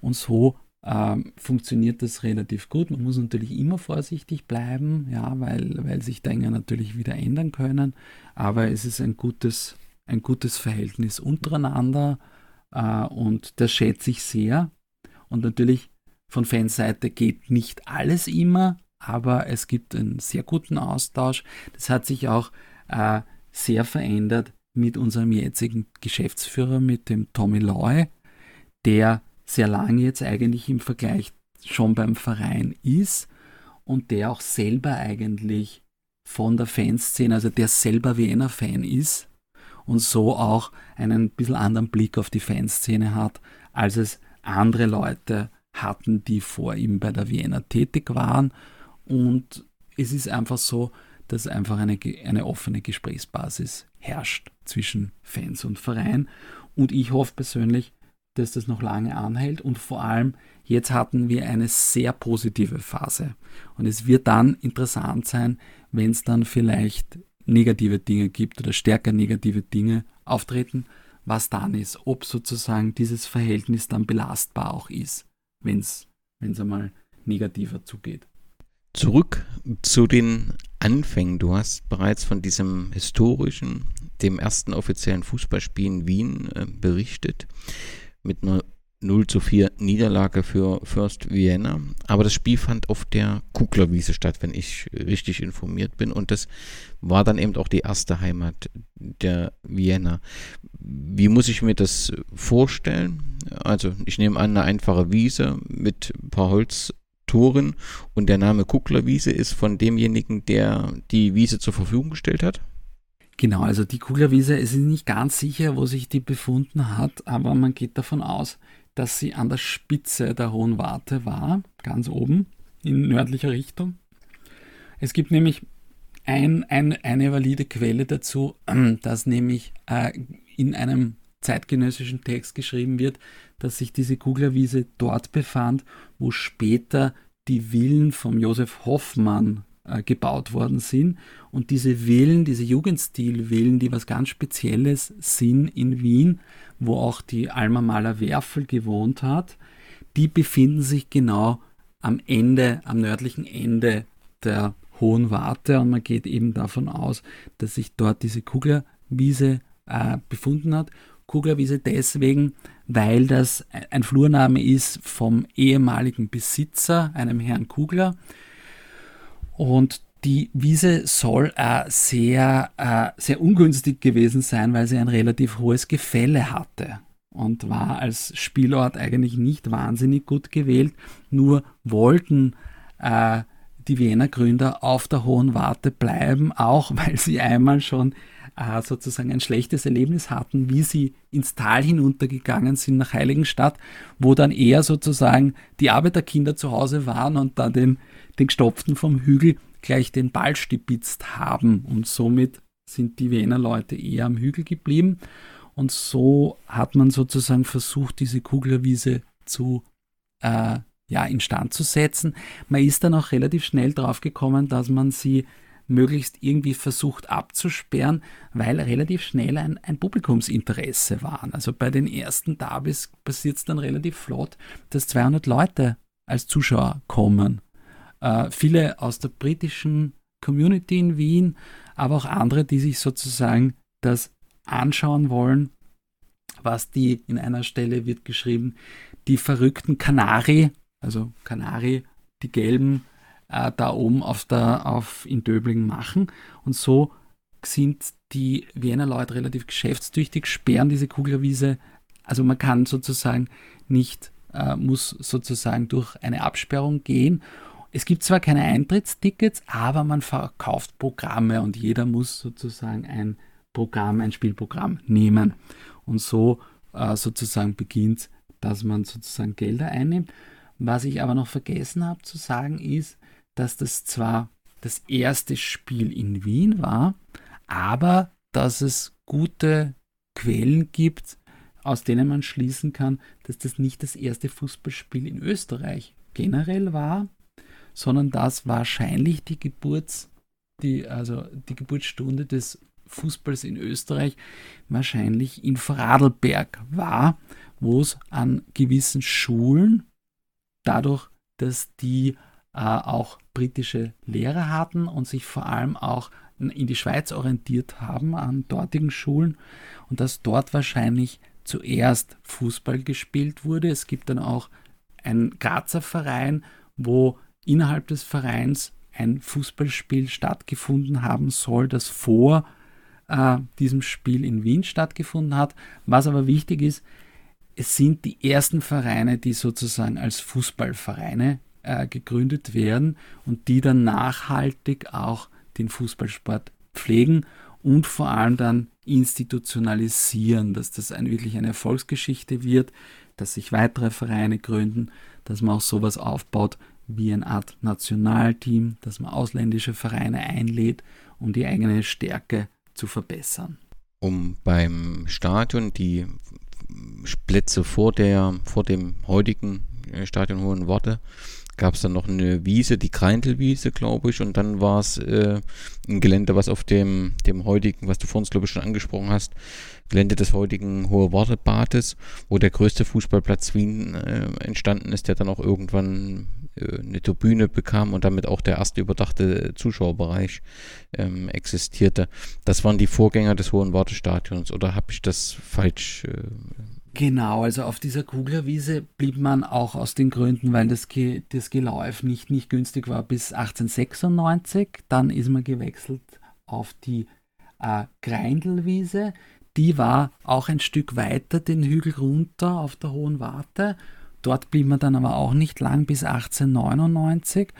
Und so ähm, funktioniert das relativ gut. Man muss natürlich immer vorsichtig bleiben, ja, weil, weil sich Dinge natürlich wieder ändern können. Aber es ist ein gutes, ein gutes Verhältnis untereinander äh, und das schätze ich sehr. Und natürlich von Fanseite geht nicht alles immer, aber es gibt einen sehr guten Austausch. Das hat sich auch äh, sehr verändert mit unserem jetzigen Geschäftsführer, mit dem Tommy Loy, der sehr lange jetzt eigentlich im Vergleich schon beim Verein ist und der auch selber eigentlich von der Fanszene, also der selber Wiener Fan ist und so auch einen bisschen anderen Blick auf die Fanszene hat, als es andere Leute hatten, die vor ihm bei der Wiener tätig waren. Und es ist einfach so, dass einfach eine, eine offene Gesprächsbasis herrscht zwischen Fans und Verein. Und ich hoffe persönlich, dass das noch lange anhält und vor allem jetzt hatten wir eine sehr positive Phase. Und es wird dann interessant sein, wenn es dann vielleicht negative Dinge gibt oder stärker negative Dinge auftreten, was dann ist, ob sozusagen dieses Verhältnis dann belastbar auch ist, wenn es einmal negativer zugeht. Zurück zu den Anfängen. Du hast bereits von diesem historischen, dem ersten offiziellen Fußballspiel in Wien äh, berichtet mit einer 0 zu 4 Niederlage für First Vienna. Aber das Spiel fand auf der Kuglerwiese statt, wenn ich richtig informiert bin. Und das war dann eben auch die erste Heimat der Vienna. Wie muss ich mir das vorstellen? Also ich nehme an, eine einfache Wiese mit ein paar Holztoren und der Name Kuglerwiese ist von demjenigen, der die Wiese zur Verfügung gestellt hat? Genau, also die Kuglerwiese, es ist nicht ganz sicher, wo sich die befunden hat, aber man geht davon aus, dass sie an der Spitze der Hohen Warte war, ganz oben in nördlicher Richtung. Es gibt nämlich ein, ein, eine valide Quelle dazu, dass nämlich äh, in einem zeitgenössischen Text geschrieben wird, dass sich diese Kuglerwiese dort befand, wo später die Villen von Josef Hoffmann äh, gebaut worden sind. Und diese Villen, diese Jugendstil-Villen, die was ganz Spezielles sind in Wien, wo auch die Alma Maler Werfel gewohnt hat, die befinden sich genau am Ende, am nördlichen Ende der Hohen Warte und man geht eben davon aus, dass sich dort diese Kuglerwiese äh, befunden hat. Kuglerwiese deswegen, weil das ein Flurname ist vom ehemaligen Besitzer, einem Herrn Kugler. Und die Wiese soll äh, sehr, äh, sehr ungünstig gewesen sein, weil sie ein relativ hohes Gefälle hatte und war als Spielort eigentlich nicht wahnsinnig gut gewählt. Nur wollten äh, die Wiener Gründer auf der Hohen Warte bleiben, auch weil sie einmal schon äh, sozusagen ein schlechtes Erlebnis hatten, wie sie ins Tal hinuntergegangen sind nach Heiligenstadt, wo dann eher sozusagen die Arbeiterkinder zu Hause waren und dann den den Gestopften vom Hügel gleich den Ball stibitzt haben. Und somit sind die Wiener Leute eher am Hügel geblieben. Und so hat man sozusagen versucht, diese Kuglerwiese zu äh, ja, instand zu setzen. Man ist dann auch relativ schnell drauf gekommen, dass man sie möglichst irgendwie versucht abzusperren, weil relativ schnell ein, ein Publikumsinteresse war. Also bei den ersten Derbys passiert es dann relativ flott, dass 200 Leute als Zuschauer kommen äh, viele aus der britischen Community in Wien, aber auch andere, die sich sozusagen das anschauen wollen, was die in einer Stelle wird geschrieben, die verrückten Kanari, also Kanari, die gelben, äh, da oben auf der, auf, in Döbling machen. Und so sind die Wiener Leute relativ geschäftstüchtig, sperren diese Kuglerwiese. Also man kann sozusagen nicht, äh, muss sozusagen durch eine Absperrung gehen es gibt zwar keine Eintrittstickets, aber man verkauft Programme und jeder muss sozusagen ein Programm, ein Spielprogramm nehmen. Und so äh, sozusagen beginnt, dass man sozusagen Gelder einnimmt. Was ich aber noch vergessen habe zu sagen ist, dass das zwar das erste Spiel in Wien war, aber dass es gute Quellen gibt, aus denen man schließen kann, dass das nicht das erste Fußballspiel in Österreich generell war, sondern dass wahrscheinlich die Geburts, die, also die Geburtsstunde des Fußballs in Österreich wahrscheinlich in Vorarlberg war, wo es an gewissen Schulen, dadurch, dass die äh, auch britische Lehrer hatten und sich vor allem auch in die Schweiz orientiert haben an dortigen Schulen und dass dort wahrscheinlich zuerst Fußball gespielt wurde. Es gibt dann auch einen Grazer Verein, wo innerhalb des Vereins ein Fußballspiel stattgefunden haben soll, das vor äh, diesem Spiel in Wien stattgefunden hat. Was aber wichtig ist, es sind die ersten Vereine, die sozusagen als Fußballvereine äh, gegründet werden und die dann nachhaltig auch den Fußballsport pflegen und vor allem dann institutionalisieren, dass das ein, wirklich eine Erfolgsgeschichte wird, dass sich weitere Vereine gründen, dass man auch sowas aufbaut wie eine Art Nationalteam, dass man ausländische Vereine einlädt, um die eigene Stärke zu verbessern. Um beim Stadion die Plätze vor, der, vor dem heutigen äh, Stadion Hohen Worte gab es dann noch eine Wiese, die Kreintelwiese, glaube ich, und dann war es äh, ein Gelände, was auf dem, dem heutigen, was du vorhin, glaube ich, schon angesprochen hast, Gelände des heutigen Hohe Wortebades, wo der größte Fußballplatz Wien äh, entstanden ist, der dann auch irgendwann äh, eine Tribüne bekam und damit auch der erste überdachte Zuschauerbereich ähm, existierte. Das waren die Vorgänger des Hohen Wartestadions, oder habe ich das falsch äh, Genau, also auf dieser Kuglerwiese blieb man auch aus den Gründen, weil das, Ge das Geläuf nicht, nicht günstig war bis 1896. Dann ist man gewechselt auf die äh, Greindelwiese. Die war auch ein Stück weiter den Hügel runter auf der Hohen Warte. Dort blieb man dann aber auch nicht lang bis 1899.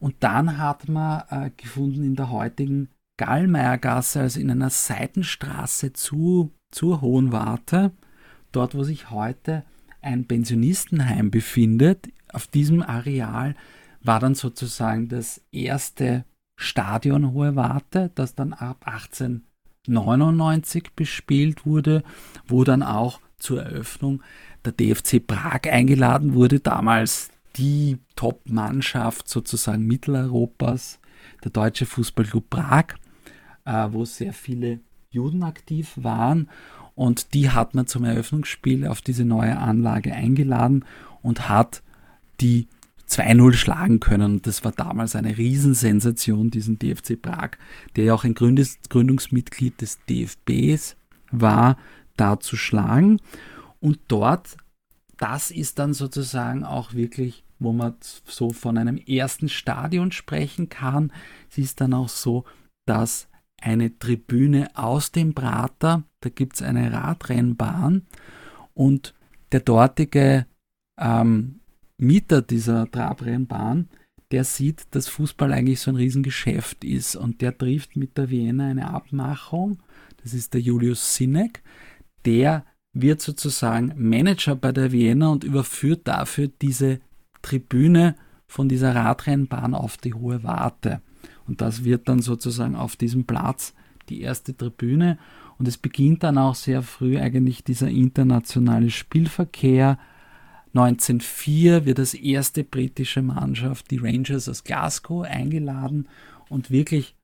Und dann hat man äh, gefunden in der heutigen Gallmeiergasse, also in einer Seitenstraße zu, zur Hohen Warte, dort wo sich heute ein Pensionistenheim befindet, auf diesem Areal war dann sozusagen das erste Stadion Hohe Warte, das dann ab 1899 bespielt wurde, wo dann auch zur Eröffnung der DFC Prag eingeladen wurde, damals die Top-Mannschaft sozusagen Mitteleuropas, der Deutsche Fußballclub Prag, äh, wo sehr viele Juden aktiv waren und die hat man zum Eröffnungsspiel auf diese neue Anlage eingeladen und hat die 2-0 schlagen können. Das war damals eine Riesensensation, diesen DFC Prag, der ja auch ein Gründungsmitglied des DFBs war, da zu schlagen. Und dort, das ist dann sozusagen auch wirklich, wo man so von einem ersten Stadion sprechen kann. Es ist dann auch so, dass eine Tribüne aus dem Prater. Da gibt es eine Radrennbahn und der dortige ähm, Mieter dieser Trabrennbahn, der sieht, dass Fußball eigentlich so ein Riesengeschäft ist und der trifft mit der Vienna eine Abmachung. Das ist der Julius Sinek. Der wird sozusagen Manager bei der Vienna und überführt dafür diese Tribüne von dieser Radrennbahn auf die Hohe Warte. Und das wird dann sozusagen auf diesem Platz die erste Tribüne. Und es beginnt dann auch sehr früh eigentlich dieser internationale Spielverkehr. 1904 wird das erste britische Mannschaft, die Rangers aus Glasgow, eingeladen und wirklich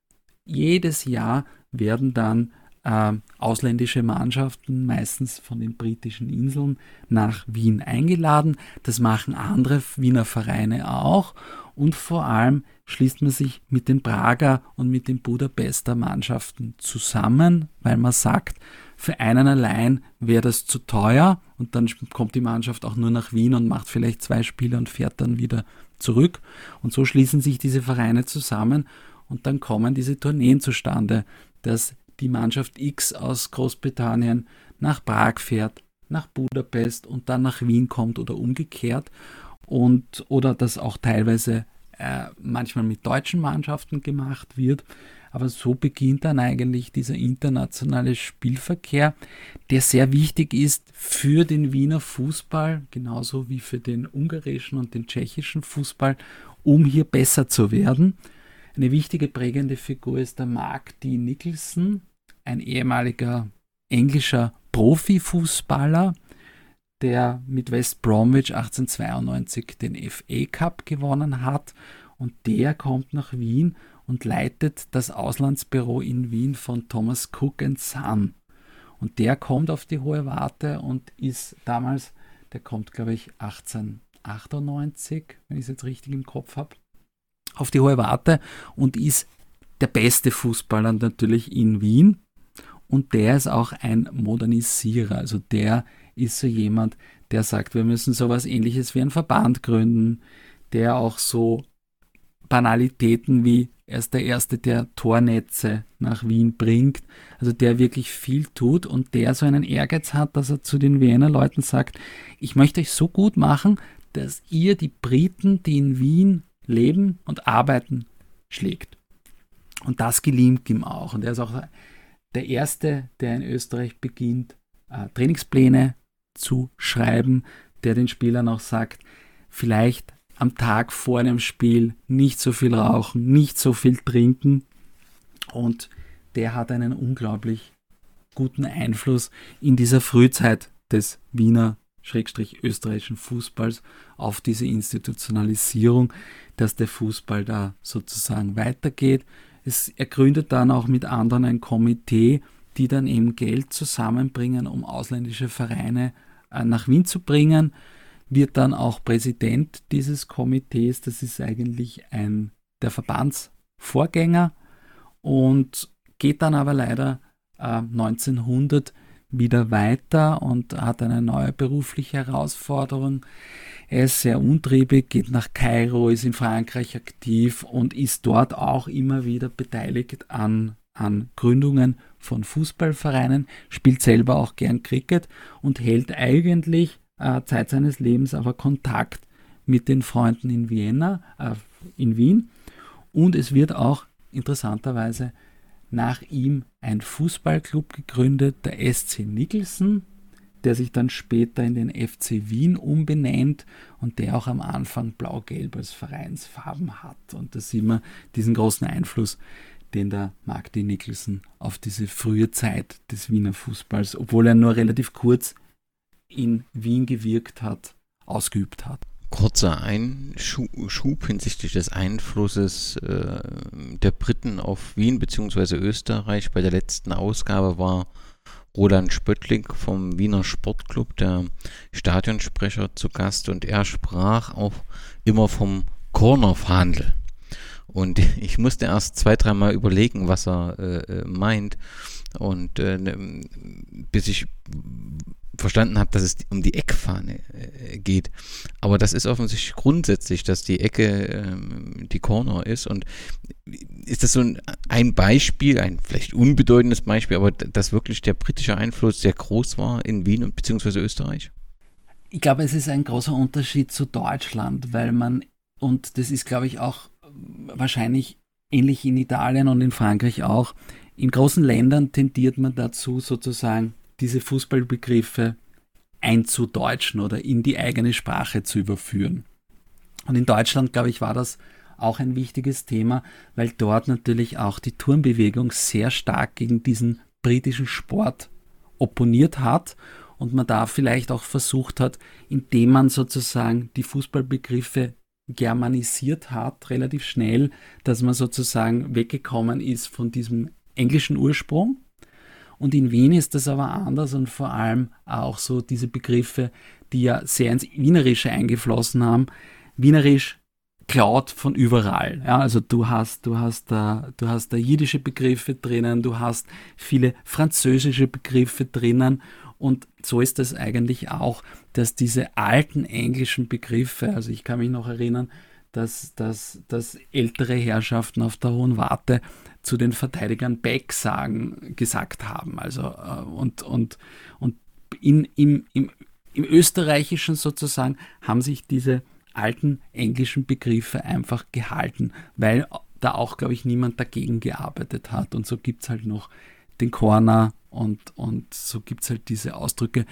jedes Jahr werden dann äh, ausländische Mannschaften, meistens von den britischen Inseln, nach Wien eingeladen. Das machen andere Wiener Vereine auch und vor allem schließt man sich mit den Prager und mit den Budapester Mannschaften zusammen, weil man sagt, für einen allein wäre das zu teuer und dann kommt die Mannschaft auch nur nach Wien und macht vielleicht zwei Spiele und fährt dann wieder zurück. Und so schließen sich diese Vereine zusammen und dann kommen diese Tourneen zustande, dass die Mannschaft X aus Großbritannien nach Prag fährt, nach Budapest und dann nach Wien kommt oder umgekehrt und oder dass auch teilweise äh, manchmal mit deutschen Mannschaften gemacht wird. Aber so beginnt dann eigentlich dieser internationale Spielverkehr, der sehr wichtig ist für den Wiener Fußball, genauso wie für den ungarischen und den tschechischen Fußball, um hier besser zu werden. Eine wichtige prägende Figur ist der Mark D. Nicholson, ein ehemaliger englischer Profifußballer, der mit West Bromwich 1892 den FA Cup gewonnen hat. Und der kommt nach Wien und leitet das Auslandsbüro in Wien von Thomas Cook Son. Und der kommt auf die Hohe Warte und ist damals, der kommt glaube ich 1898, wenn ich es jetzt richtig im Kopf habe, auf die Hohe Warte und ist der beste Fußballer natürlich in Wien. Und der ist auch ein Modernisierer. Also der ist so jemand, der sagt, wir müssen sowas ähnliches wie einen Verband gründen, der auch so Banalitäten wie er ist der Erste, der Tornetze nach Wien bringt, also der wirklich viel tut und der so einen Ehrgeiz hat, dass er zu den Wiener Leuten sagt, ich möchte euch so gut machen, dass ihr die Briten, die in Wien leben und arbeiten, schlägt. Und das gelingt ihm auch. Und er ist auch der Erste, der in Österreich beginnt, äh, Trainingspläne zu schreiben, der den Spielern auch sagt, vielleicht am Tag vor einem Spiel nicht so viel rauchen, nicht so viel trinken. Und der hat einen unglaublich guten Einfluss in dieser Frühzeit des Wiener Schrägstrich österreichischen Fußballs auf diese Institutionalisierung, dass der Fußball da sozusagen weitergeht. Es, er gründet dann auch mit anderen ein Komitee, die dann eben Geld zusammenbringen, um ausländische Vereine äh, nach Wien zu bringen wird dann auch Präsident dieses Komitees. Das ist eigentlich ein der Verbandsvorgänger und geht dann aber leider äh, 1900 wieder weiter und hat eine neue berufliche Herausforderung. Er ist sehr untriebig, geht nach Kairo, ist in Frankreich aktiv und ist dort auch immer wieder beteiligt an, an Gründungen von Fußballvereinen, spielt selber auch gern Cricket und hält eigentlich äh, Zeit seines Lebens aber Kontakt mit den Freunden in Vienna, äh, in Wien. Und es wird auch interessanterweise nach ihm ein Fußballclub gegründet, der SC Nicholson, der sich dann später in den FC Wien umbenennt und der auch am Anfang blau-gelb als Vereinsfarben hat. Und da sieht man diesen großen Einfluss, den der D. Nicholson auf diese frühe Zeit des Wiener Fußballs, obwohl er nur relativ kurz in Wien gewirkt hat, ausgeübt hat. Kurzer Einschub hinsichtlich des Einflusses äh, der Briten auf Wien bzw. Österreich. Bei der letzten Ausgabe war Roland Spöttling vom Wiener Sportclub, der Stadionsprecher, zu Gast und er sprach auch immer vom Cornerverhandel. Und ich musste erst zwei, dreimal überlegen, was er äh, äh meint. Und äh, ne, bis ich verstanden habe, dass es um die Eckfahne äh, geht. Aber das ist offensichtlich grundsätzlich, dass die Ecke ähm, die Corner ist. Und ist das so ein, ein, Beispiel, ein vielleicht unbedeutendes Beispiel, aber dass wirklich der britische Einfluss sehr groß war in Wien und beziehungsweise Österreich? Ich glaube, es ist ein großer Unterschied zu Deutschland, weil man, und das ist, glaube ich, auch wahrscheinlich ähnlich in Italien und in Frankreich auch, in großen Ländern tendiert man dazu, sozusagen diese Fußballbegriffe einzudeutschen oder in die eigene Sprache zu überführen. Und in Deutschland, glaube ich, war das auch ein wichtiges Thema, weil dort natürlich auch die Turnbewegung sehr stark gegen diesen britischen Sport opponiert hat und man da vielleicht auch versucht hat, indem man sozusagen die Fußballbegriffe germanisiert hat, relativ schnell, dass man sozusagen weggekommen ist von diesem englischen Ursprung und in Wien ist das aber anders und vor allem auch so diese Begriffe, die ja sehr ins Wienerische eingeflossen haben. Wienerisch klaut von überall. Ja, also du hast, du hast da, du hast da jiddische Begriffe drinnen, du hast viele französische Begriffe drinnen und so ist es eigentlich auch, dass diese alten englischen Begriffe, also ich kann mich noch erinnern, dass, dass, dass ältere Herrschaften auf der Hohen Warte zu den Verteidigern Back sagen, gesagt haben. Also, äh, und, und, und in, im, im, im Österreichischen sozusagen haben sich diese alten englischen Begriffe einfach gehalten, weil da auch, glaube ich, niemand dagegen gearbeitet hat. Und so gibt es halt noch den Corner und, und so gibt es halt diese Ausdrücke,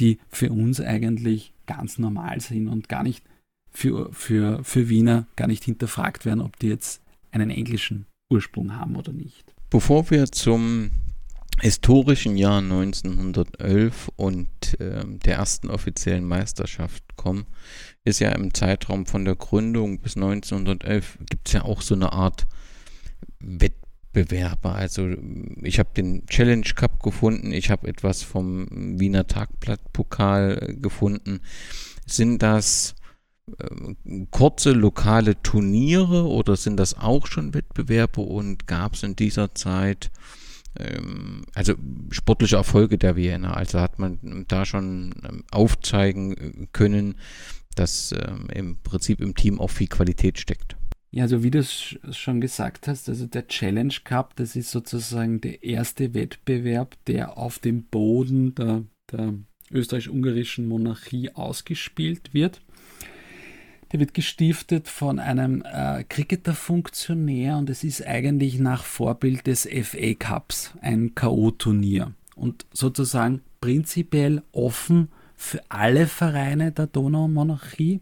die für uns eigentlich ganz normal sind und gar nicht für, für, für Wiener gar nicht hinterfragt werden, ob die jetzt einen englischen Ursprung haben oder nicht. Bevor wir zum historischen Jahr 1911 und äh, der ersten offiziellen Meisterschaft kommen, ist ja im Zeitraum von der Gründung bis 1911 gibt es ja auch so eine Art Wettbewerbe. Also ich habe den Challenge Cup gefunden, ich habe etwas vom Wiener Tagblatt-Pokal gefunden. Sind das äh, kurze lokale Turniere oder sind das auch schon Wettbewerbe und gab es in dieser Zeit ähm, also sportliche Erfolge der Vienna. Also hat man da schon ähm, aufzeigen können, dass ähm, im Prinzip im Team auch viel Qualität steckt. Ja, also wie du es schon gesagt hast, also der Challenge Cup, das ist sozusagen der erste Wettbewerb, der auf dem Boden der, der österreich-ungarischen Monarchie ausgespielt wird. Der wird gestiftet von einem äh, Cricketer-Funktionär und es ist eigentlich nach Vorbild des FA Cups ein K.O.-Turnier und sozusagen prinzipiell offen für alle Vereine der Donaumonarchie,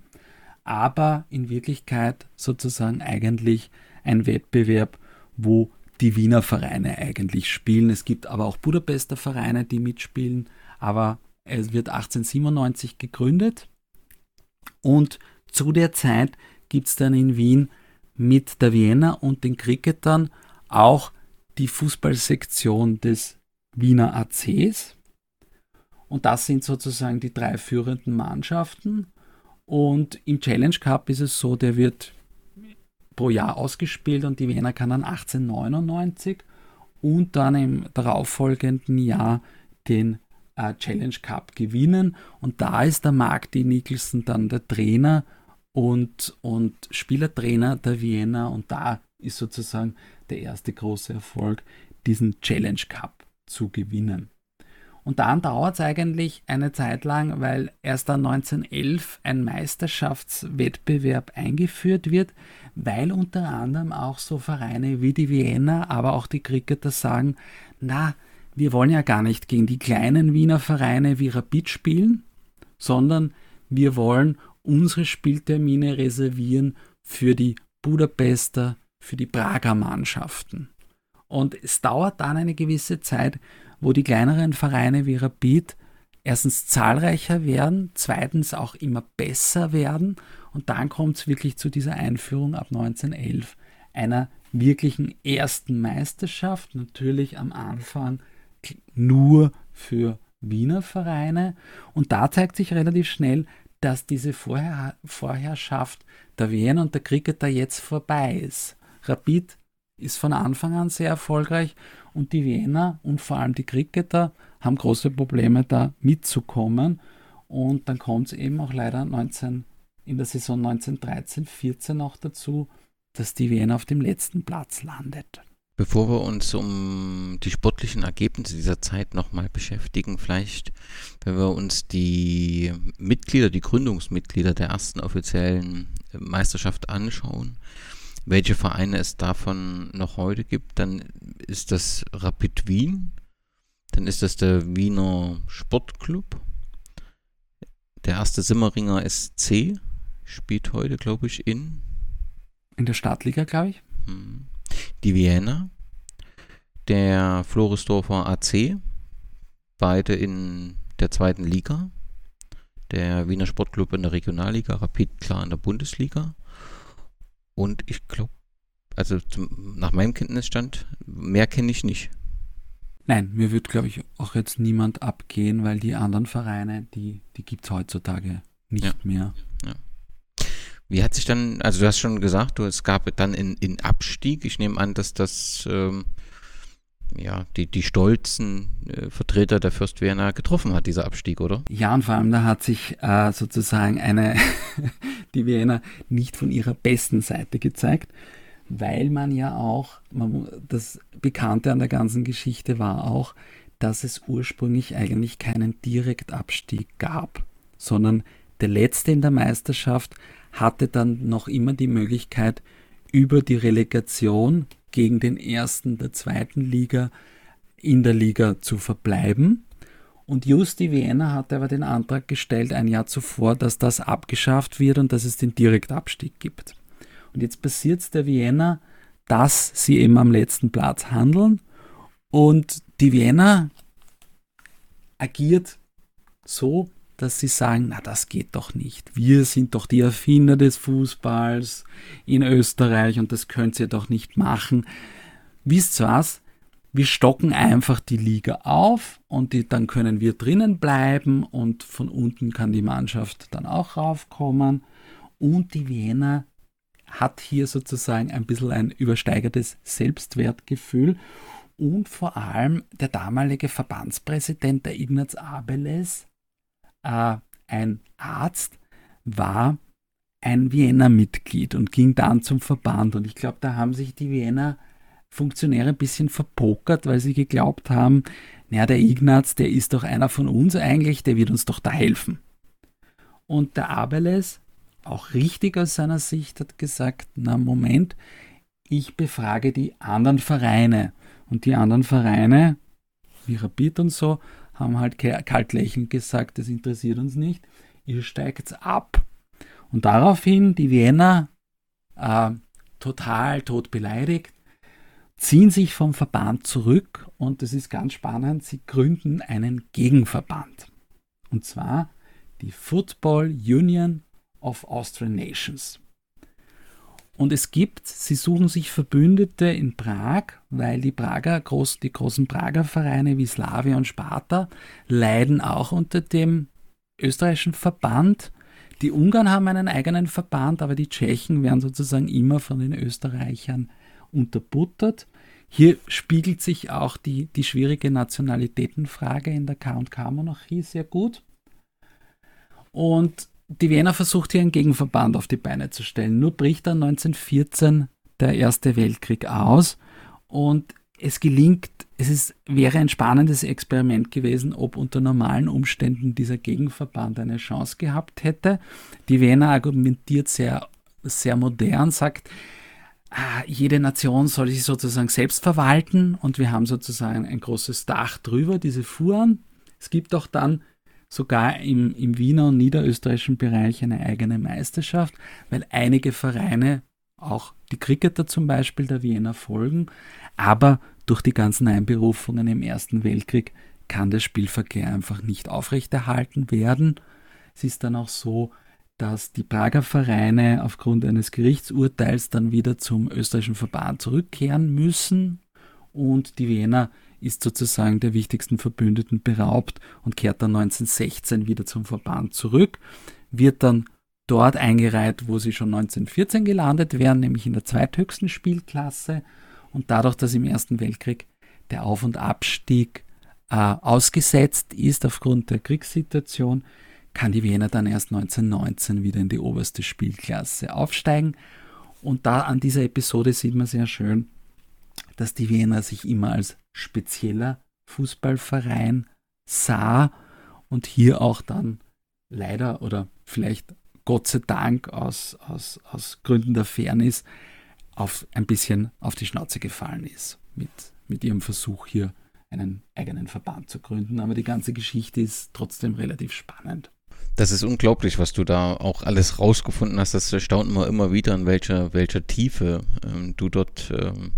aber in Wirklichkeit sozusagen eigentlich ein Wettbewerb, wo die Wiener Vereine eigentlich spielen. Es gibt aber auch Budapester Vereine, die mitspielen, aber es wird 1897 gegründet und zu der Zeit gibt es dann in Wien mit der Vienna und den Cricketern auch die Fußballsektion des Wiener ACs. Und das sind sozusagen die drei führenden Mannschaften. Und im Challenge Cup ist es so, der wird pro Jahr ausgespielt und die Wiener kann dann 1899 und dann im darauffolgenden Jahr den äh, Challenge Cup gewinnen. Und da ist der Mark D. Nicholson dann der Trainer und, und Spielertrainer der Vienna und da ist sozusagen der erste große Erfolg, diesen Challenge Cup zu gewinnen. Und dann dauert es eigentlich eine Zeit lang, weil erst dann 1911 ein Meisterschaftswettbewerb eingeführt wird, weil unter anderem auch so Vereine wie die Vienna, aber auch die Cricketer sagen, na, wir wollen ja gar nicht gegen die kleinen Wiener Vereine wie Rapid spielen, sondern wir wollen unsere Spieltermine reservieren für die Budapester, für die Prager Mannschaften. Und es dauert dann eine gewisse Zeit, wo die kleineren Vereine wie Rapid erstens zahlreicher werden, zweitens auch immer besser werden und dann kommt es wirklich zu dieser Einführung ab 1911 einer wirklichen ersten Meisterschaft, natürlich am Anfang nur für Wiener Vereine und da zeigt sich relativ schnell, dass diese Vorher Vorherrschaft der Wien und der Cricketer jetzt vorbei ist. Rapid ist von Anfang an sehr erfolgreich und die Wiener und vor allem die Cricketer haben große Probleme da mitzukommen und dann kommt es eben auch leider 19, in der Saison 1913-14 noch dazu, dass die Wiener auf dem letzten Platz landet. Bevor wir uns um die sportlichen Ergebnisse dieser Zeit nochmal beschäftigen, vielleicht, wenn wir uns die Mitglieder, die Gründungsmitglieder der ersten offiziellen Meisterschaft anschauen, welche Vereine es davon noch heute gibt, dann ist das Rapid Wien, dann ist das der Wiener Sportclub, der erste Simmeringer SC spielt heute, glaube ich, in in der Stadtliga, glaube ich. Hm die Vienna, der Floresdorfer AC, beide in der zweiten Liga, der Wiener Sportclub in der Regionalliga, Rapid klar in der Bundesliga und ich glaube, also zum, nach meinem Kenntnisstand, mehr kenne ich nicht. Nein, mir wird, glaube ich, auch jetzt niemand abgehen, weil die anderen Vereine, die, die gibt es heutzutage nicht ja. mehr. Ja. Wie hat sich dann, also du hast schon gesagt, du, es gab dann in, in Abstieg. Ich nehme an, dass das ähm, ja, die, die stolzen äh, Vertreter der Fürst getroffen hat, dieser Abstieg, oder? Ja, und vor allem da hat sich äh, sozusagen eine, die Wiener nicht von ihrer besten Seite gezeigt, weil man ja auch, man, das Bekannte an der ganzen Geschichte war auch, dass es ursprünglich eigentlich keinen Direktabstieg gab, sondern der letzte in der Meisterschaft hatte dann noch immer die Möglichkeit, über die Relegation gegen den ersten der zweiten Liga in der Liga zu verbleiben. Und just die Vienna hatte aber den Antrag gestellt, ein Jahr zuvor, dass das abgeschafft wird und dass es den Direktabstieg gibt. Und jetzt passiert es der Vienna, dass sie eben am letzten Platz handeln und die Vienna agiert so, dass sie sagen, na das geht doch nicht. Wir sind doch die Erfinder des Fußballs in Österreich und das könnt ihr doch nicht machen. Wisst ihr was? Wir stocken einfach die Liga auf und die, dann können wir drinnen bleiben und von unten kann die Mannschaft dann auch raufkommen. Und die Wiener hat hier sozusagen ein bisschen ein übersteigertes Selbstwertgefühl und vor allem der damalige Verbandspräsident, der Ignaz Abeles, äh, ein Arzt, war ein Vienna-Mitglied und ging dann zum Verband. Und ich glaube, da haben sich die Vienna Funktionäre ein bisschen verpokert, weil sie geglaubt haben, naja, der Ignaz, der ist doch einer von uns eigentlich, der wird uns doch da helfen. Und der Abeles, auch richtig aus seiner Sicht, hat gesagt, na Moment, ich befrage die anderen Vereine. Und die anderen Vereine, wie Rapid und so, haben halt kalt lächelnd gesagt, das interessiert uns nicht, ihr steigt ab. Und daraufhin die Wiener äh, total tot beleidigt, ziehen sich vom Verband zurück und das ist ganz spannend, sie gründen einen Gegenverband. Und zwar die Football Union of Austrian Nations. Und es gibt, sie suchen sich Verbündete in Prag, weil die Prager, groß, die großen Prager Vereine wie Slavia und Sparta leiden auch unter dem österreichischen Verband. Die Ungarn haben einen eigenen Verband, aber die Tschechen werden sozusagen immer von den Österreichern unterbuttert. Hier spiegelt sich auch die, die schwierige Nationalitätenfrage in der K&K-Monarchie sehr gut. Und die Wiener versucht hier einen Gegenverband auf die Beine zu stellen. Nur bricht dann 1914 der Erste Weltkrieg aus und es gelingt, es ist, wäre ein spannendes Experiment gewesen, ob unter normalen Umständen dieser Gegenverband eine Chance gehabt hätte. Die Wiener argumentiert sehr, sehr modern, sagt, ah, jede Nation soll sich sozusagen selbst verwalten und wir haben sozusagen ein großes Dach drüber, diese Fuhren. Es gibt auch dann sogar im, im Wiener und niederösterreichischen Bereich eine eigene Meisterschaft, weil einige Vereine, auch die Cricketer zum Beispiel der Wiener folgen, aber durch die ganzen Einberufungen im Ersten Weltkrieg kann der Spielverkehr einfach nicht aufrechterhalten werden. Es ist dann auch so, dass die Prager Vereine aufgrund eines Gerichtsurteils dann wieder zum österreichischen Verband zurückkehren müssen und die Wiener ist sozusagen der wichtigsten Verbündeten beraubt und kehrt dann 1916 wieder zum Verband zurück, wird dann dort eingereiht, wo sie schon 1914 gelandet wären, nämlich in der zweithöchsten Spielklasse. Und dadurch, dass im Ersten Weltkrieg der Auf- und Abstieg äh, ausgesetzt ist aufgrund der Kriegssituation, kann die Wiener dann erst 1919 wieder in die oberste Spielklasse aufsteigen. Und da an dieser Episode sieht man sehr schön, dass die Wiener sich immer als spezieller Fußballverein sah und hier auch dann leider oder vielleicht Gott sei Dank aus, aus, aus Gründen der Fairness auf ein bisschen auf die Schnauze gefallen ist mit, mit ihrem Versuch hier einen eigenen Verband zu gründen. Aber die ganze Geschichte ist trotzdem relativ spannend. Das ist unglaublich, was du da auch alles rausgefunden hast. Das erstaunt man immer wieder, in welcher, welcher Tiefe ähm, du dort ähm,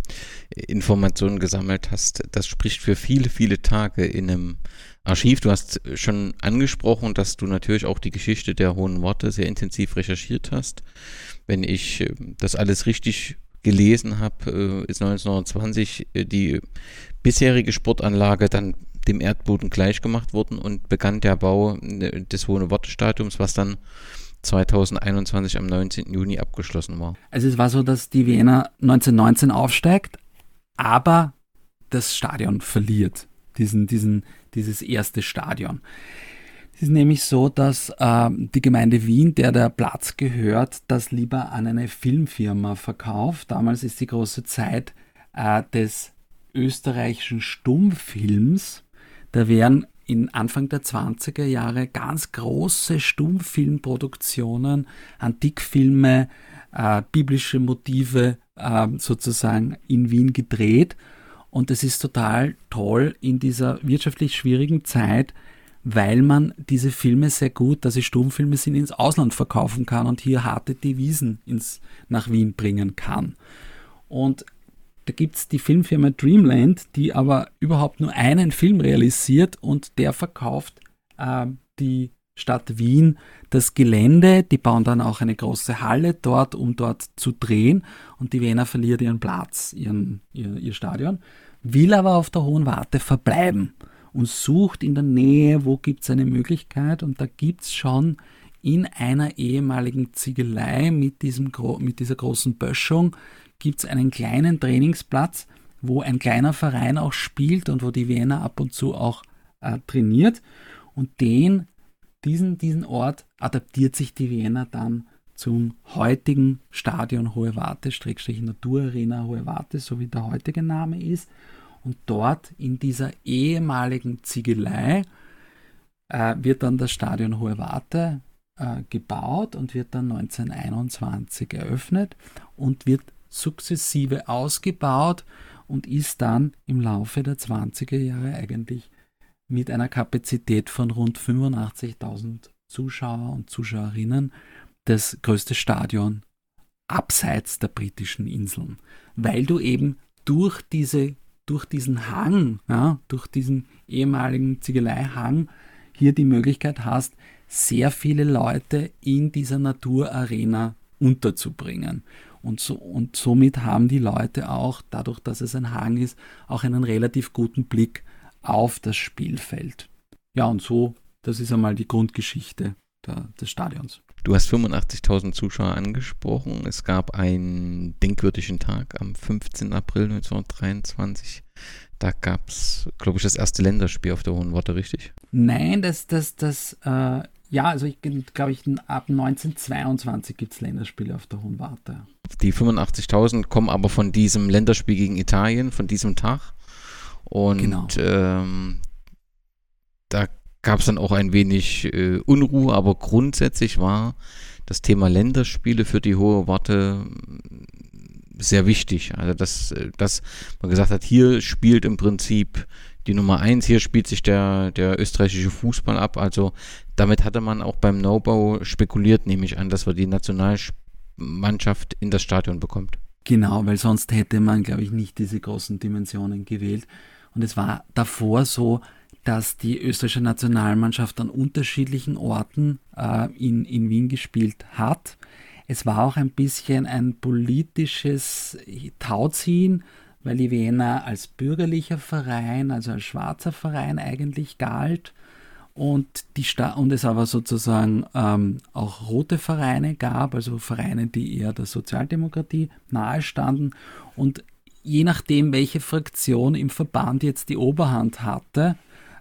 Informationen gesammelt hast. Das spricht für viele, viele Tage in einem Archiv. Du hast schon angesprochen, dass du natürlich auch die Geschichte der Hohen Worte sehr intensiv recherchiert hast. Wenn ich äh, das alles richtig gelesen habe, äh, ist 1920 äh, die bisherige Sportanlage dann dem Erdboden gleichgemacht worden und begann der Bau äh, des Hohen Wortstadiums, was dann 2021 am 19. Juni abgeschlossen war. Also es war so, dass die Wiener 1919 aufsteigt, aber das Stadion verliert, diesen, diesen, dieses erste Stadion. Es ist nämlich so, dass äh, die Gemeinde Wien, der der Platz gehört, das lieber an eine Filmfirma verkauft. Damals ist die große Zeit äh, des österreichischen Stummfilms da wären in Anfang der 20er Jahre ganz große Stummfilmproduktionen, Antikfilme, äh, biblische Motive äh, sozusagen in Wien gedreht. Und es ist total toll in dieser wirtschaftlich schwierigen Zeit, weil man diese Filme sehr gut, dass sie Stummfilme sind, ins Ausland verkaufen kann und hier harte Devisen ins, nach Wien bringen kann. Und da gibt es die Filmfirma Dreamland, die aber überhaupt nur einen Film realisiert und der verkauft äh, die Stadt Wien das Gelände. Die bauen dann auch eine große Halle dort, um dort zu drehen. Und die Wiener verliert ihren Platz, ihren, ihr, ihr Stadion, will aber auf der Hohen Warte verbleiben und sucht in der Nähe, wo gibt es eine Möglichkeit. Und da gibt es schon in einer ehemaligen Ziegelei mit, diesem, mit dieser großen Böschung gibt es einen kleinen Trainingsplatz, wo ein kleiner Verein auch spielt und wo die Wiener ab und zu auch äh, trainiert. Und den, diesen, diesen Ort adaptiert sich die Wiener dann zum heutigen Stadion Hohe Warte, Schrägstrich Naturarena Hohe Warte, so wie der heutige Name ist. Und dort in dieser ehemaligen Ziegelei äh, wird dann das Stadion Hohe Warte äh, gebaut und wird dann 1921 eröffnet und wird sukzessive ausgebaut und ist dann im Laufe der 20er Jahre eigentlich mit einer Kapazität von rund 85.000 Zuschauer und Zuschauerinnen das größte Stadion abseits der britischen Inseln, weil du eben durch diese durch diesen Hang, ja, durch diesen ehemaligen Ziegeleihang hier die Möglichkeit hast, sehr viele Leute in dieser Naturarena unterzubringen. Und, so, und somit haben die Leute auch, dadurch, dass es ein Hang ist, auch einen relativ guten Blick auf das Spielfeld. Ja, und so, das ist einmal die Grundgeschichte der, des Stadions. Du hast 85.000 Zuschauer angesprochen. Es gab einen denkwürdigen Tag am 15. April 1923. Da gab es, glaube ich, das erste Länderspiel auf der Hohen Worte, richtig? Nein, das, das, das, äh, ja, also ich glaube, ich, ab 1922 gibt es Länderspiele auf der Hohen Warte. Die 85.000 kommen aber von diesem Länderspiel gegen Italien, von diesem Tag. Und genau. ähm, da gab es dann auch ein wenig äh, Unruhe, aber grundsätzlich war das Thema Länderspiele für die Hohe Warte sehr wichtig. Also dass, äh, dass man gesagt hat, hier spielt im Prinzip die Nummer eins, hier spielt sich der, der österreichische Fußball ab. Also damit hatte man auch beim No-Bau spekuliert, nehme ich an, dass wir die Nationalmannschaft in das Stadion bekommt. Genau, weil sonst hätte man, glaube ich, nicht diese großen Dimensionen gewählt. Und es war davor so, dass die österreichische Nationalmannschaft an unterschiedlichen Orten äh, in, in Wien gespielt hat. Es war auch ein bisschen ein politisches Tauziehen, weil die Wiener als bürgerlicher Verein, also als schwarzer Verein eigentlich galt und, die Sta und es aber sozusagen ähm, auch rote Vereine gab, also Vereine, die eher der Sozialdemokratie nahestanden und je nachdem, welche Fraktion im Verband jetzt die Oberhand hatte,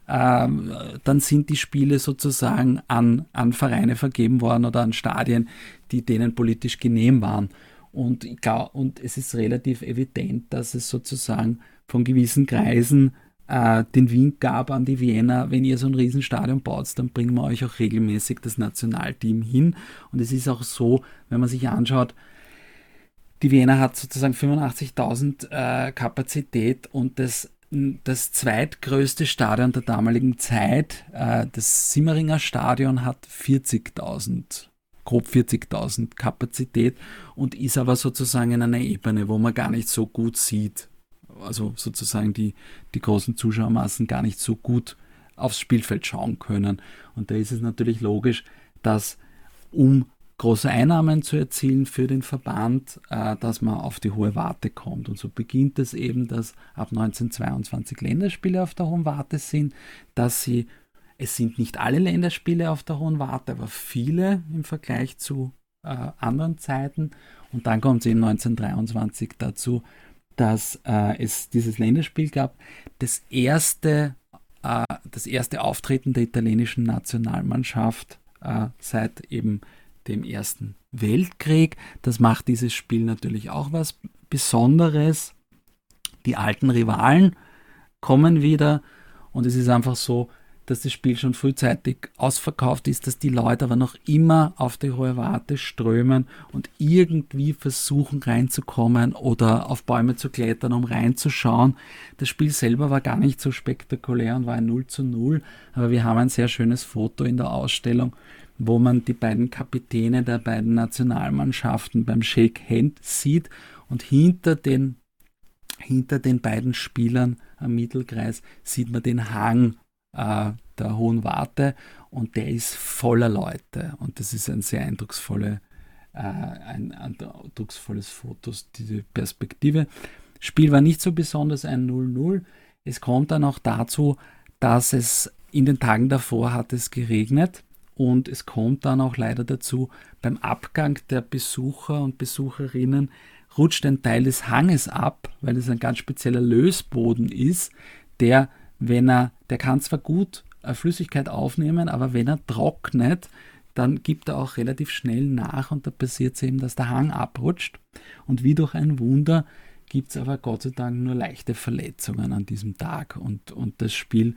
ähm, dann sind die Spiele sozusagen an, an Vereine vergeben worden oder an Stadien, die denen politisch genehm waren. Und, und es ist relativ evident, dass es sozusagen von gewissen Kreisen äh, den Wink gab an die Wiener, wenn ihr so ein Riesenstadion baut, dann bringen wir euch auch regelmäßig das Nationalteam hin. Und es ist auch so, wenn man sich anschaut, die Wiener hat sozusagen 85.000 äh, Kapazität und das das zweitgrößte Stadion der damaligen Zeit, äh, das Simmeringer Stadion, hat 40.000, grob 40.000 Kapazität und ist aber sozusagen in einer Ebene, wo man gar nicht so gut sieht, also sozusagen die, die großen Zuschauermassen gar nicht so gut aufs Spielfeld schauen können. Und da ist es natürlich logisch, dass um große Einnahmen zu erzielen für den Verband, äh, dass man auf die hohe Warte kommt. Und so beginnt es eben, dass ab 1922 Länderspiele auf der hohen Warte sind, dass sie, es sind nicht alle Länderspiele auf der hohen Warte, aber viele im Vergleich zu äh, anderen Zeiten. Und dann kommt es eben 1923 dazu, dass äh, es dieses Länderspiel gab. Das erste, äh, das erste Auftreten der italienischen Nationalmannschaft äh, seit eben dem Ersten Weltkrieg. Das macht dieses Spiel natürlich auch was Besonderes. Die alten Rivalen kommen wieder und es ist einfach so, dass das Spiel schon frühzeitig ausverkauft ist, dass die Leute aber noch immer auf die Hohe Warte strömen und irgendwie versuchen reinzukommen oder auf Bäume zu klettern, um reinzuschauen. Das Spiel selber war gar nicht so spektakulär und war ein 0 zu 0, aber wir haben ein sehr schönes Foto in der Ausstellung, wo man die beiden Kapitäne der beiden Nationalmannschaften beim Shake Hand sieht und hinter den, hinter den beiden Spielern am Mittelkreis sieht man den Hang äh, der Hohen Warte und der ist voller Leute und das ist ein sehr eindrucksvolle, äh, ein eindrucksvolles Foto, diese Perspektive. Spiel war nicht so besonders ein 0-0. Es kommt dann auch dazu, dass es in den Tagen davor hat es geregnet und es kommt dann auch leider dazu, beim Abgang der Besucher und Besucherinnen rutscht ein Teil des Hanges ab, weil es ein ganz spezieller Lösboden ist, der wenn er, der kann zwar gut äh, Flüssigkeit aufnehmen, aber wenn er trocknet, dann gibt er auch relativ schnell nach und da passiert es eben, dass der Hang abrutscht. Und wie durch ein Wunder gibt es aber Gott sei Dank nur leichte Verletzungen an diesem Tag. Und, und das Spiel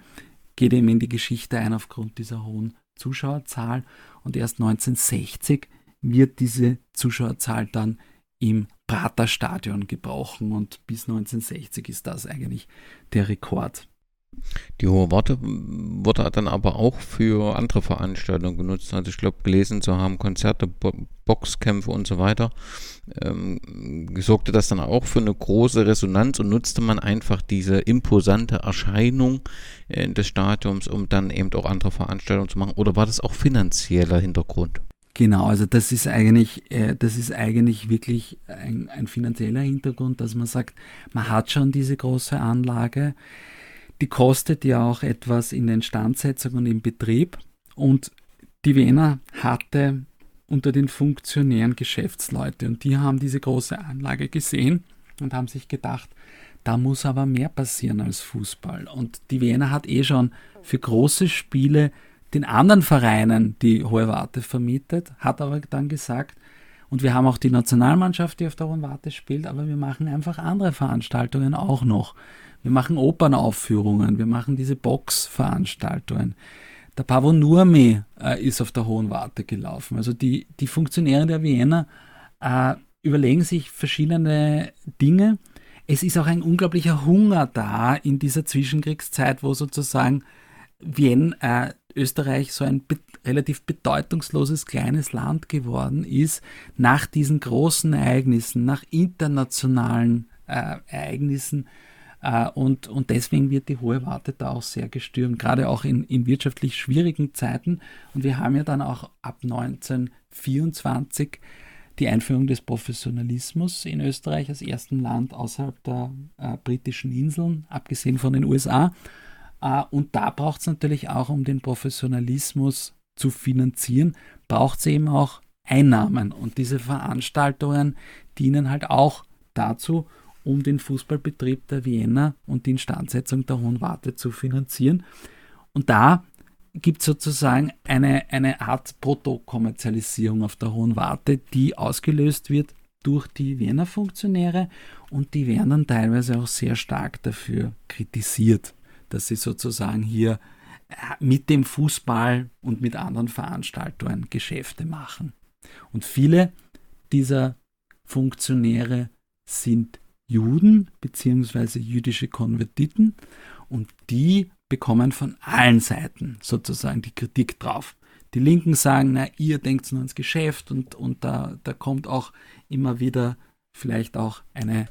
geht eben in die Geschichte ein aufgrund dieser hohen Zuschauerzahl. Und erst 1960 wird diese Zuschauerzahl dann im Praterstadion gebrochen und bis 1960 ist das eigentlich der Rekord. Die Hohe Warte wurde dann aber auch für andere Veranstaltungen genutzt. Also ich glaube, gelesen zu haben, Konzerte, Bo Boxkämpfe und so weiter. Ähm, sorgte das dann auch für eine große Resonanz und nutzte man einfach diese imposante Erscheinung äh, des Stadiums, um dann eben auch andere Veranstaltungen zu machen? Oder war das auch finanzieller Hintergrund? Genau, also das ist eigentlich, äh, das ist eigentlich wirklich ein, ein finanzieller Hintergrund, dass man sagt, man hat schon diese große Anlage die kostet ja auch etwas in der Instandsetzung und im Betrieb. Und die Wiener hatte unter den Funktionären Geschäftsleute und die haben diese große Anlage gesehen und haben sich gedacht, da muss aber mehr passieren als Fußball. Und die Wiener hat eh schon für große Spiele den anderen Vereinen die Hohe Warte vermietet, hat aber dann gesagt, und wir haben auch die Nationalmannschaft, die auf der Hohen Warte spielt, aber wir machen einfach andere Veranstaltungen auch noch. Wir machen Opernaufführungen, wir machen diese Boxveranstaltungen. Der Pavo Nurmi äh, ist auf der Hohen Warte gelaufen. Also die, die Funktionäre der Vienna äh, überlegen sich verschiedene Dinge. Es ist auch ein unglaublicher Hunger da in dieser Zwischenkriegszeit, wo sozusagen Wien, äh, Österreich so ein be relativ bedeutungsloses kleines Land geworden ist, nach diesen großen Ereignissen, nach internationalen äh, Ereignissen und, und deswegen wird die hohe Warte da auch sehr gestürmt, gerade auch in, in wirtschaftlich schwierigen Zeiten. Und wir haben ja dann auch ab 1924 die Einführung des Professionalismus in Österreich als ersten Land außerhalb der äh, britischen Inseln, abgesehen von den USA. Äh, und da braucht es natürlich auch, um den Professionalismus zu finanzieren, braucht es eben auch Einnahmen. Und diese Veranstaltungen dienen halt auch dazu, um den Fußballbetrieb der Vienna und die Instandsetzung der Hohen Warte zu finanzieren. Und da gibt es sozusagen eine, eine Art Proto-Kommerzialisierung auf der Hohen Warte, die ausgelöst wird durch die Wiener Funktionäre und die werden dann teilweise auch sehr stark dafür kritisiert, dass sie sozusagen hier äh, mit dem Fußball und mit anderen Veranstaltungen Geschäfte machen. Und viele dieser Funktionäre sind Juden bzw. jüdische Konvertiten und die bekommen von allen Seiten sozusagen die Kritik drauf. Die Linken sagen, na, ihr denkt nur ans Geschäft und, und da, da kommt auch immer wieder vielleicht auch eine,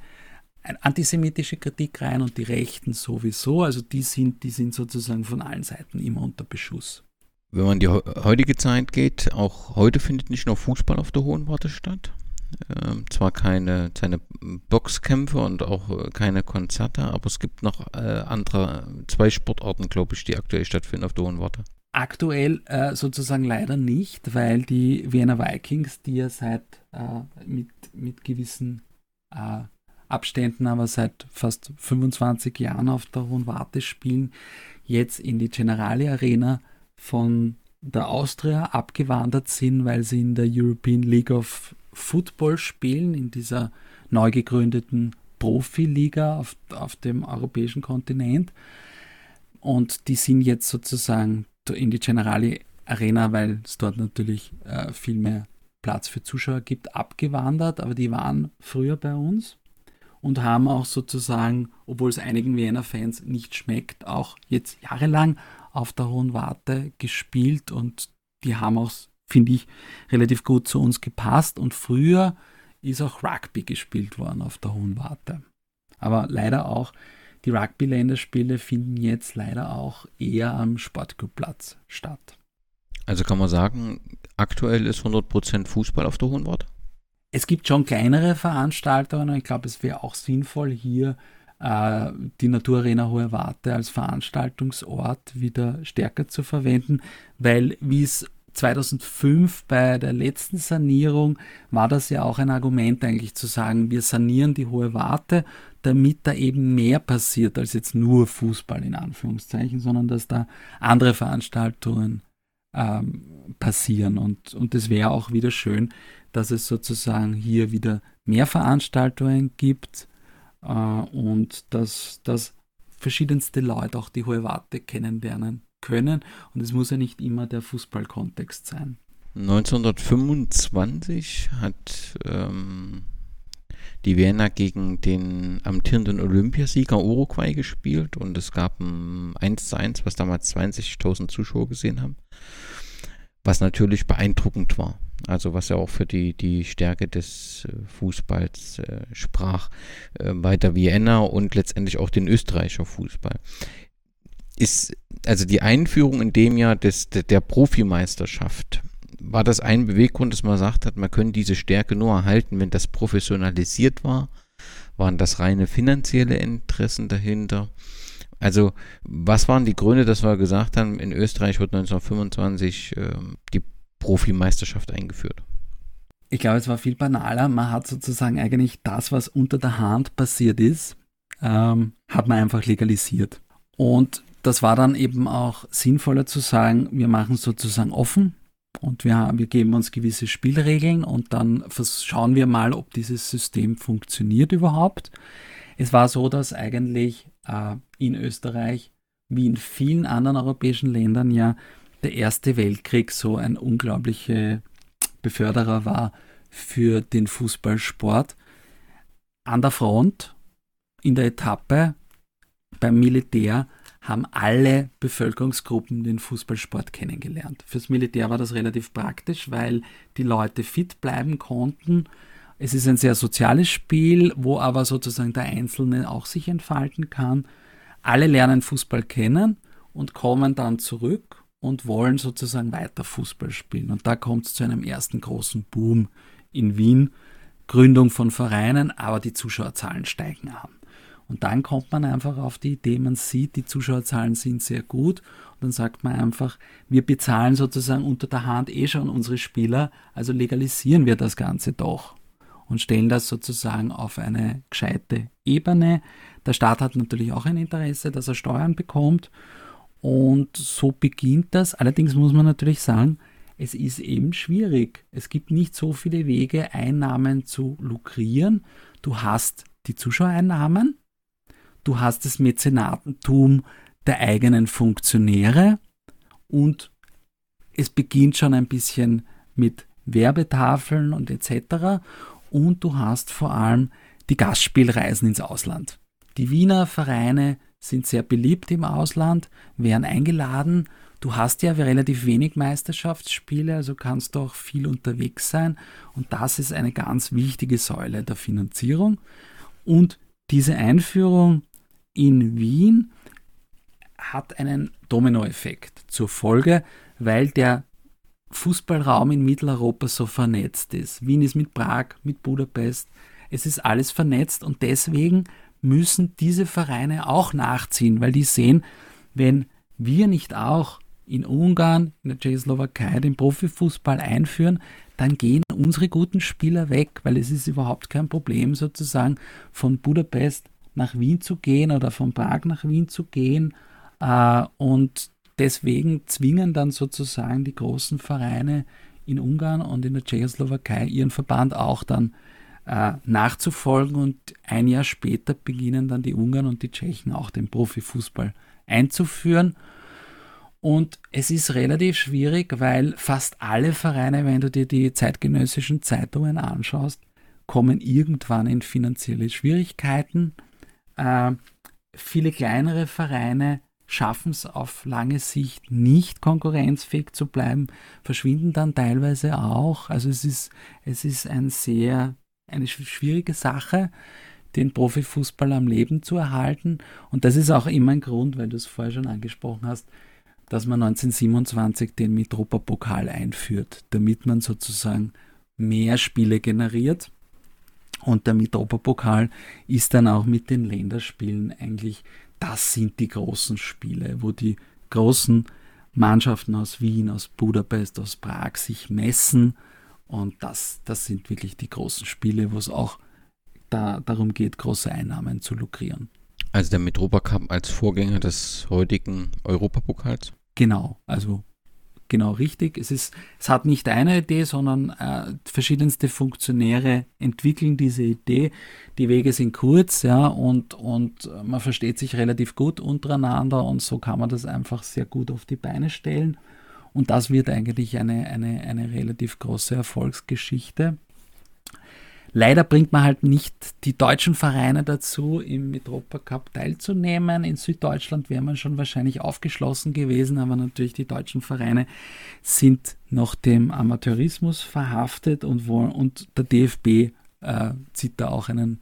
eine antisemitische Kritik rein und die Rechten sowieso. Also die sind, die sind sozusagen von allen Seiten immer unter Beschuss. Wenn man in die heutige Zeit geht, auch heute findet nicht nur Fußball auf der Hohen Warte statt. Ähm, zwar keine, keine Boxkämpfe und auch äh, keine Konzerte, aber es gibt noch äh, andere, zwei Sportarten, glaube ich, die aktuell stattfinden auf der Hohen Warte. Aktuell äh, sozusagen leider nicht, weil die Vienna Vikings, die ja seit äh, mit, mit gewissen äh, Abständen, aber seit fast 25 Jahren auf der Hohen Warte spielen, jetzt in die Generali Arena von der Austria abgewandert sind, weil sie in der European League of Football spielen, in dieser neu gegründeten Profiliga auf, auf dem europäischen Kontinent. und die sind jetzt sozusagen in die Generali Arena, weil es dort natürlich äh, viel mehr Platz für Zuschauer gibt, abgewandert, aber die waren früher bei uns und haben auch sozusagen, obwohl es einigen Wiener Fans nicht schmeckt, auch jetzt jahrelang auf der Hohen Warte gespielt und die haben auch, finde ich, relativ gut zu uns gepasst und früher ist auch Rugby gespielt worden auf der Hohen Warte. Aber leider auch die Rugby-Länderspiele finden jetzt leider auch eher am Sportclubplatz statt. Also kann man sagen, aktuell ist 100% Fußball auf der Hohen Warte? Es gibt schon kleinere Veranstaltungen und ich glaube, es wäre auch sinnvoll, hier äh, die Naturarena Hohe Warte als Veranstaltungsort wieder stärker zu verwenden, weil wie es 2005 bei der letzten Sanierung war das ja auch ein Argument eigentlich zu sagen, wir sanieren die Hohe Warte, damit da eben mehr passiert als jetzt nur Fußball in Anführungszeichen, sondern dass da andere Veranstaltungen ähm, passieren. Und, und es wäre auch wieder schön, dass es sozusagen hier wieder mehr Veranstaltungen gibt äh, und dass, dass verschiedenste Leute auch die Hohe Warte kennenlernen können. Und es muss ja nicht immer der Fußballkontext sein. 1925 hat ähm, die Vienna gegen den amtierenden Olympiasieger Uruguay gespielt und es gab ein 1 zu 1, was damals 20.000 Zuschauer gesehen haben, was natürlich beeindruckend war. Also was ja auch für die, die Stärke des äh, Fußballs äh, sprach, äh, weiter Vienna und letztendlich auch den österreicher Fußball. Ist also die Einführung in dem Jahr des, der, der Profimeisterschaft war das ein Beweggrund, dass man gesagt hat, man könnte diese Stärke nur erhalten, wenn das professionalisiert war? Waren das reine finanzielle Interessen dahinter? Also, was waren die Gründe, dass wir gesagt haben, in Österreich wird 1925 äh, die Profimeisterschaft eingeführt? Ich glaube, es war viel banaler. Man hat sozusagen eigentlich das, was unter der Hand passiert ist, ähm, hat man einfach legalisiert. Und das war dann eben auch sinnvoller zu sagen, wir machen sozusagen offen und wir, wir geben uns gewisse Spielregeln und dann schauen wir mal, ob dieses System funktioniert überhaupt. Es war so, dass eigentlich äh, in Österreich wie in vielen anderen europäischen Ländern ja der Erste Weltkrieg so ein unglaublicher Beförderer war für den Fußballsport. An der Front, in der Etappe, beim Militär haben alle Bevölkerungsgruppen den Fußballsport kennengelernt. Fürs Militär war das relativ praktisch, weil die Leute fit bleiben konnten. Es ist ein sehr soziales Spiel, wo aber sozusagen der Einzelne auch sich entfalten kann. Alle lernen Fußball kennen und kommen dann zurück und wollen sozusagen weiter Fußball spielen. Und da kommt es zu einem ersten großen Boom in Wien. Gründung von Vereinen, aber die Zuschauerzahlen steigen an. Und dann kommt man einfach auf die Idee, man sieht, die Zuschauerzahlen sind sehr gut. Und dann sagt man einfach, wir bezahlen sozusagen unter der Hand eh schon unsere Spieler, also legalisieren wir das Ganze doch und stellen das sozusagen auf eine gescheite Ebene. Der Staat hat natürlich auch ein Interesse, dass er Steuern bekommt. Und so beginnt das. Allerdings muss man natürlich sagen, es ist eben schwierig. Es gibt nicht so viele Wege, Einnahmen zu lukrieren. Du hast die Zuschauereinnahmen, du hast das Mäzenatentum der eigenen Funktionäre und es beginnt schon ein bisschen mit Werbetafeln und etc. Und du hast vor allem die Gastspielreisen ins Ausland. Die Wiener Vereine sind sehr beliebt im Ausland, werden eingeladen. Du hast ja relativ wenig Meisterschaftsspiele, also kannst du auch viel unterwegs sein. Und das ist eine ganz wichtige Säule der Finanzierung. Und diese Einführung in Wien hat einen Dominoeffekt zur Folge, weil der Fußballraum in Mitteleuropa so vernetzt ist. Wien ist mit Prag, mit Budapest, es ist alles vernetzt und deswegen müssen diese Vereine auch nachziehen, weil die sehen, wenn wir nicht auch in Ungarn, in der Tschechoslowakei den Profifußball einführen, dann gehen unsere guten Spieler weg, weil es ist überhaupt kein Problem sozusagen von Budapest nach Wien zu gehen oder von Prag nach Wien zu gehen. Äh, und deswegen zwingen dann sozusagen die großen Vereine in Ungarn und in der Tschechoslowakei ihren Verband auch dann äh, nachzufolgen und ein Jahr später beginnen dann die Ungarn und die Tschechen auch den Profifußball einzuführen. Und es ist relativ schwierig, weil fast alle Vereine, wenn du dir die zeitgenössischen Zeitungen anschaust, kommen irgendwann in finanzielle Schwierigkeiten. Äh, viele kleinere Vereine schaffen es auf lange Sicht nicht konkurrenzfähig zu bleiben, verschwinden dann teilweise auch. Also es ist, es ist ein sehr, eine schwierige Sache, den Profifußball am Leben zu erhalten. Und das ist auch immer ein Grund, weil du es vorher schon angesprochen hast, dass man 1927 den Mitropa-Pokal einführt, damit man sozusagen mehr Spiele generiert. Und der Mitropa-Pokal ist dann auch mit den Länderspielen eigentlich das sind die großen Spiele, wo die großen Mannschaften aus Wien, aus Budapest, aus Prag sich messen. Und das, das sind wirklich die großen Spiele, wo es auch da, darum geht, große Einnahmen zu lukrieren. Also der Metropa Cup als Vorgänger des heutigen Europapokals? Genau, also genau richtig. Es, ist, es hat nicht eine Idee, sondern äh, verschiedenste Funktionäre entwickeln diese Idee. Die Wege sind kurz, ja, und, und man versteht sich relativ gut untereinander und so kann man das einfach sehr gut auf die Beine stellen. Und das wird eigentlich eine, eine, eine relativ große Erfolgsgeschichte. Leider bringt man halt nicht die deutschen Vereine dazu, im Metropa Cup teilzunehmen. In Süddeutschland wäre man schon wahrscheinlich aufgeschlossen gewesen, aber natürlich die deutschen Vereine sind noch dem Amateurismus verhaftet und, und der DFB äh, zieht da auch einen,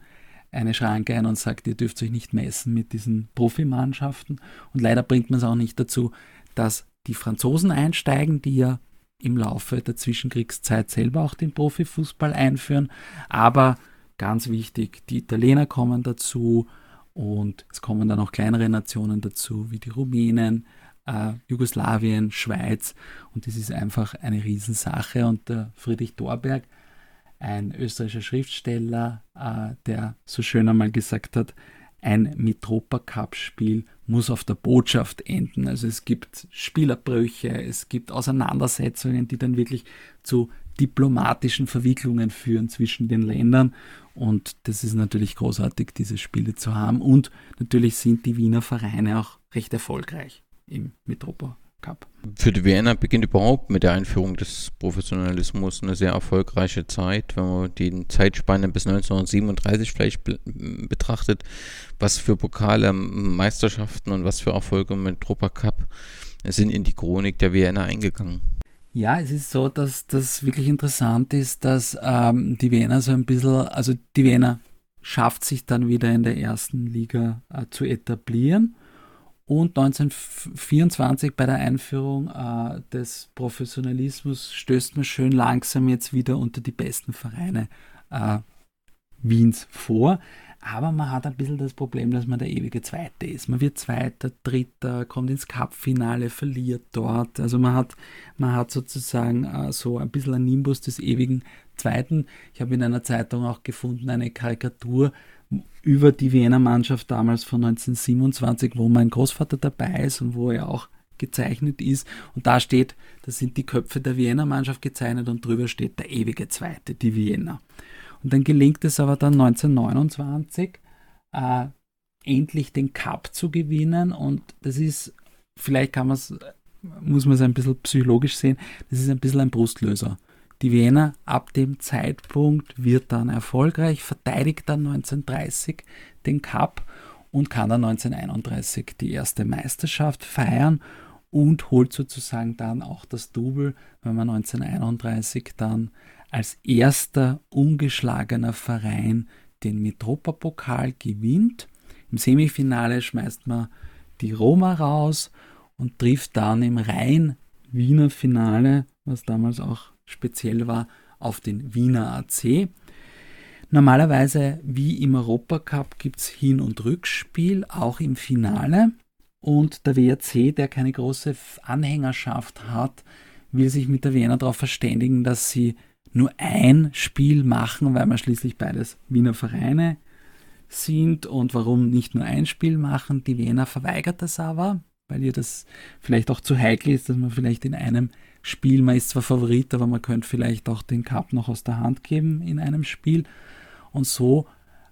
eine Schranke ein und sagt, ihr dürft euch nicht messen mit diesen Profimannschaften. Und leider bringt man es auch nicht dazu, dass die Franzosen einsteigen, die ja im Laufe der Zwischenkriegszeit selber auch den Profifußball einführen. Aber ganz wichtig, die Italiener kommen dazu und es kommen dann auch kleinere Nationen dazu, wie die Rumänen, äh, Jugoslawien, Schweiz. Und das ist einfach eine Riesensache. Und der Friedrich Dorberg, ein österreichischer Schriftsteller, äh, der so schön einmal gesagt hat, ein Mitropa-Cup-Spiel muss auf der Botschaft enden. Also es gibt Spielerbrüche, es gibt Auseinandersetzungen, die dann wirklich zu diplomatischen Verwicklungen führen zwischen den Ländern. Und das ist natürlich großartig, diese Spiele zu haben. Und natürlich sind die Wiener Vereine auch recht erfolgreich im Mitropa Cup. Für die Wiener beginnt überhaupt mit der Einführung des Professionalismus eine sehr erfolgreiche Zeit, wenn man die Zeitspanne bis 1937 vielleicht betrachtet, was für Pokale, Meisterschaften und was für Erfolge mit Tropa Cup sind in die Chronik der Wiener eingegangen. Ja, es ist so, dass das wirklich interessant ist, dass ähm, die Wiener so ein bisschen, also die Wiener schafft sich dann wieder in der ersten Liga äh, zu etablieren und 1924 bei der Einführung äh, des Professionalismus stößt man schön langsam jetzt wieder unter die besten Vereine äh, Wiens vor. Aber man hat ein bisschen das Problem, dass man der ewige Zweite ist. Man wird Zweiter, Dritter, kommt ins Cup-Finale, verliert dort. Also man hat, man hat sozusagen äh, so ein bisschen ein Nimbus des ewigen Zweiten. Ich habe in einer Zeitung auch gefunden eine Karikatur, über die Wiener Mannschaft damals von 1927, wo mein Großvater dabei ist und wo er auch gezeichnet ist. Und da steht, da sind die Köpfe der Wiener Mannschaft gezeichnet und drüber steht der ewige Zweite, die Wiener. Und dann gelingt es aber dann 1929, äh, endlich den Cup zu gewinnen. Und das ist, vielleicht kann man es, muss man es ein bisschen psychologisch sehen, das ist ein bisschen ein Brustlöser. Die Wiener ab dem Zeitpunkt wird dann erfolgreich, verteidigt dann 1930 den Cup und kann dann 1931 die erste Meisterschaft feiern und holt sozusagen dann auch das Double, wenn man 1931 dann als erster ungeschlagener Verein den Mitropa-Pokal gewinnt. Im Semifinale schmeißt man die Roma raus und trifft dann im rein Wiener Finale, was damals auch speziell war, auf den Wiener AC. Normalerweise, wie im Europacup, gibt es Hin- und Rückspiel, auch im Finale. Und der WRC, der keine große Anhängerschaft hat, will sich mit der Wiener darauf verständigen, dass sie nur ein Spiel machen, weil man schließlich beides Wiener Vereine sind. Und warum nicht nur ein Spiel machen? Die Wiener verweigert das aber, weil ihr das vielleicht auch zu heikel ist, dass man vielleicht in einem Spiel. Man ist zwar Favorit, aber man könnte vielleicht auch den Cup noch aus der Hand geben in einem Spiel. Und so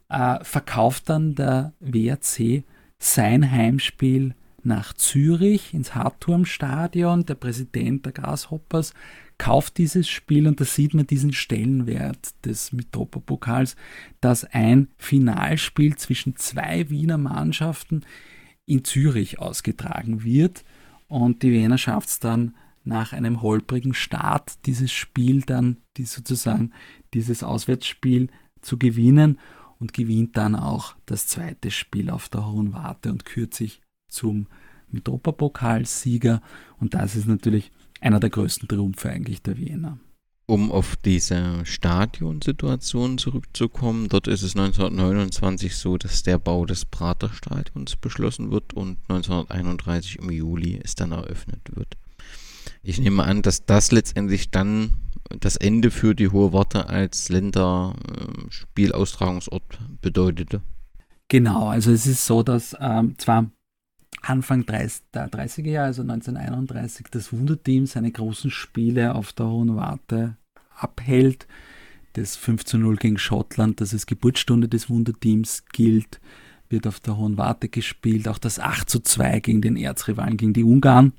äh, verkauft dann der WRC sein Heimspiel nach Zürich ins Hartturmstadion. Der Präsident der Grasshoppers kauft dieses Spiel und da sieht man diesen Stellenwert des Mitropopokals, dass ein Finalspiel zwischen zwei Wiener Mannschaften in Zürich ausgetragen wird. Und die Wiener schafft es dann nach einem holprigen Start, dieses Spiel dann, die sozusagen dieses Auswärtsspiel zu gewinnen und gewinnt dann auch das zweite Spiel auf der Hohen Warte und kürt sich zum Mitropa-Pokalsieger. Und das ist natürlich einer der größten Triumphe eigentlich der Wiener. Um auf diese Stadionsituation zurückzukommen, dort ist es 1929 so, dass der Bau des Praterstadions beschlossen wird und 1931 im Juli es dann eröffnet wird. Ich nehme an, dass das letztendlich dann das Ende für die Hohe Warte als Länderspielaustragungsort bedeutete. Genau, also es ist so, dass ähm, zwar Anfang 30, der 30er Jahre, also 1931, das Wunderteam seine großen Spiele auf der Hohen Warte abhält. Das 5 zu 0 gegen Schottland, das als Geburtsstunde des Wunderteams gilt, wird auf der Hohen Warte gespielt. Auch das 8 zu 2 gegen den Erzrivalen, gegen die Ungarn,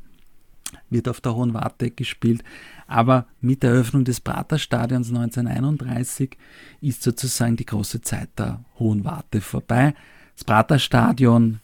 wird auf der Hohen Warte gespielt. Aber mit der Eröffnung des Praterstadions 1931 ist sozusagen die große Zeit der Hohen Warte vorbei. Das Praterstadion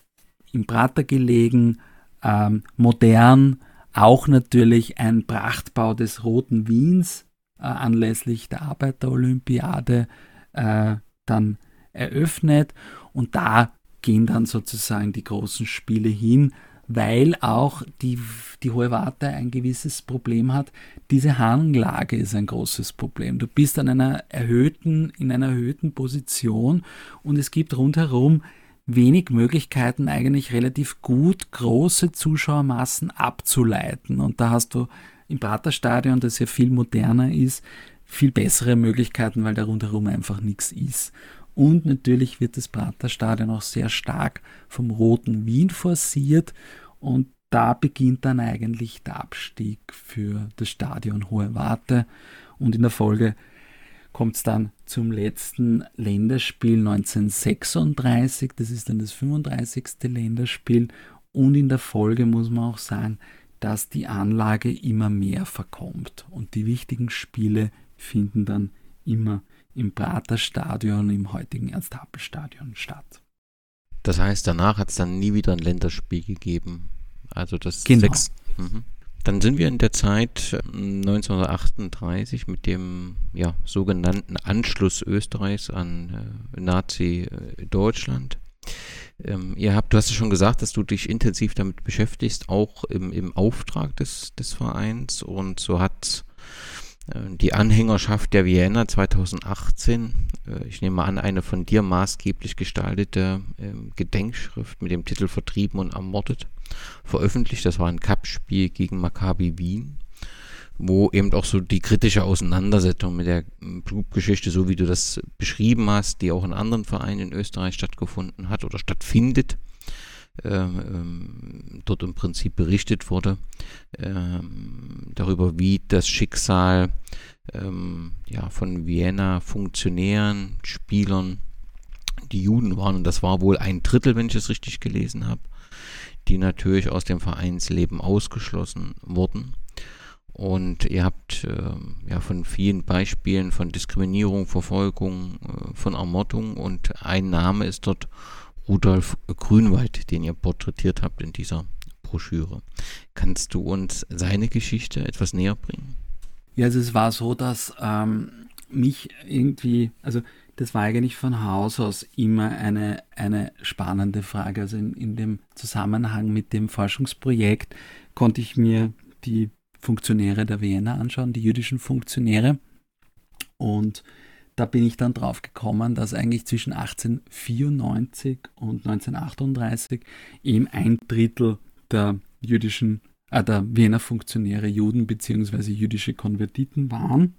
im Prater gelegen, ähm, modern, auch natürlich ein Prachtbau des Roten Wiens äh, anlässlich der Arbeiterolympiade äh, dann eröffnet und da gehen dann sozusagen die großen Spiele hin, weil auch die, die Hohe Warte ein gewisses Problem hat. Diese Hanglage ist ein großes Problem. Du bist an einer erhöhten, in einer erhöhten Position und es gibt rundherum wenig Möglichkeiten, eigentlich relativ gut große Zuschauermassen abzuleiten. Und da hast du im Praterstadion, das ja viel moderner ist, viel bessere Möglichkeiten, weil da rundherum einfach nichts ist. Und natürlich wird das Praterstadion auch sehr stark vom Roten Wien forciert und da beginnt dann eigentlich der Abstieg für das Stadion Hohe Warte und in der Folge kommt es dann zum letzten Länderspiel 1936. Das ist dann das 35. Länderspiel. Und in der Folge muss man auch sagen, dass die Anlage immer mehr verkommt. Und die wichtigen Spiele finden dann immer im Praterstadion, im heutigen Ernst-Happel-Stadion statt. Das heißt, danach hat es dann nie wieder ein Länderspiel gegeben. Also das genau. sechs. Mhm. Dann sind wir in der Zeit 1938 äh, mit dem ja, sogenannten Anschluss Österreichs an äh, Nazi-Deutschland. Ähm, ihr habt, du hast ja schon gesagt, dass du dich intensiv damit beschäftigst, auch im, im Auftrag des, des Vereins. Und so hat äh, die Anhängerschaft der Vienna 2018, äh, ich nehme an, eine von dir maßgeblich gestaltete ähm, Gedenkschrift mit dem Titel Vertrieben und ermordet veröffentlicht. Das war ein Cup-Spiel gegen Maccabi Wien, wo eben auch so die kritische Auseinandersetzung mit der Blutgeschichte, so wie du das beschrieben hast, die auch in anderen Vereinen in Österreich stattgefunden hat oder stattfindet, ähm, ähm, dort im Prinzip berichtet wurde, ähm, darüber, wie das Schicksal ähm, ja, von Vienna Funktionären, Spielern, die Juden waren. Und das war wohl ein Drittel, wenn ich es richtig gelesen habe, die natürlich aus dem Vereinsleben ausgeschlossen wurden. Und ihr habt äh, ja von vielen Beispielen von Diskriminierung, Verfolgung, äh, von Ermordung und ein Name ist dort Rudolf Grünwald, den ihr porträtiert habt in dieser Broschüre. Kannst du uns seine Geschichte etwas näher bringen? Ja, also es war so, dass ähm, mich irgendwie, also das war eigentlich von Haus aus immer eine, eine spannende Frage. Also in, in dem Zusammenhang mit dem Forschungsprojekt konnte ich mir die Funktionäre der Vienna anschauen, die jüdischen Funktionäre. Und da bin ich dann drauf gekommen, dass eigentlich zwischen 1894 und 1938 eben ein Drittel der jüdischen, äh, der Wiener Funktionäre Juden bzw. jüdische Konvertiten waren.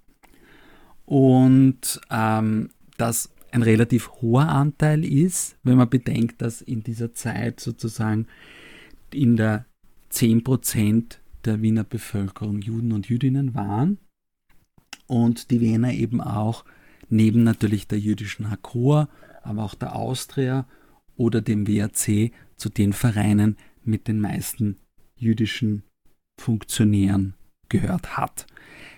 Und ähm, das ein relativ hoher Anteil ist, wenn man bedenkt, dass in dieser Zeit sozusagen in der 10% der Wiener Bevölkerung Juden und Jüdinnen waren und die Wiener eben auch neben natürlich der jüdischen Hakor, aber auch der Austria oder dem WAC zu den Vereinen mit den meisten jüdischen Funktionären gehört hat.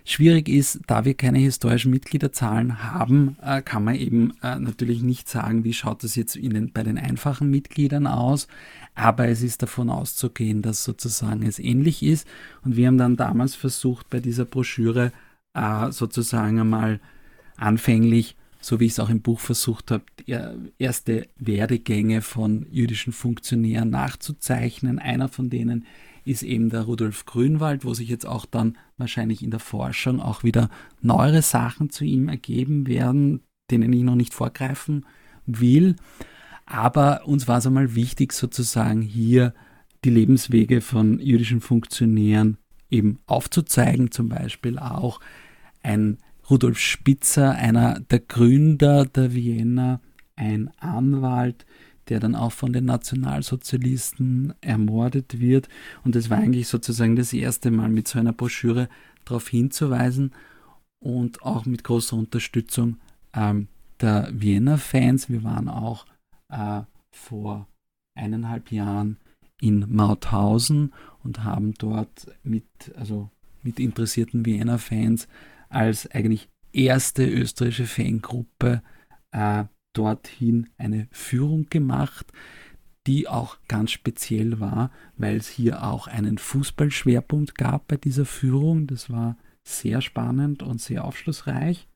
Schwierig ist, da wir keine historischen Mitgliederzahlen haben, äh, kann man eben äh, natürlich nicht sagen, wie schaut das jetzt den, bei den einfachen Mitgliedern aus, aber es ist davon auszugehen, dass sozusagen es ähnlich ist und wir haben dann damals versucht, bei dieser Broschüre äh, sozusagen einmal anfänglich, so wie ich es auch im Buch versucht habe, erste Werdegänge von jüdischen Funktionären nachzuzeichnen. Einer von denen ist eben der Rudolf Grünwald, wo sich jetzt auch dann wahrscheinlich in der Forschung auch wieder neuere Sachen zu ihm ergeben werden, denen ich noch nicht vorgreifen will. Aber uns war es einmal wichtig, sozusagen hier die Lebenswege von jüdischen Funktionären eben aufzuzeigen, zum Beispiel auch ein Rudolf Spitzer, einer der Gründer der Vienna, ein Anwalt, der dann auch von den Nationalsozialisten ermordet wird. Und es war eigentlich sozusagen das erste Mal mit so einer Broschüre darauf hinzuweisen und auch mit großer Unterstützung ähm, der Vienna-Fans. Wir waren auch äh, vor eineinhalb Jahren in Mauthausen und haben dort mit, also mit interessierten Vienna-Fans als eigentlich erste österreichische Fangruppe äh, dorthin eine Führung gemacht, die auch ganz speziell war, weil es hier auch einen Fußballschwerpunkt gab bei dieser Führung. Das war sehr spannend und sehr aufschlussreich.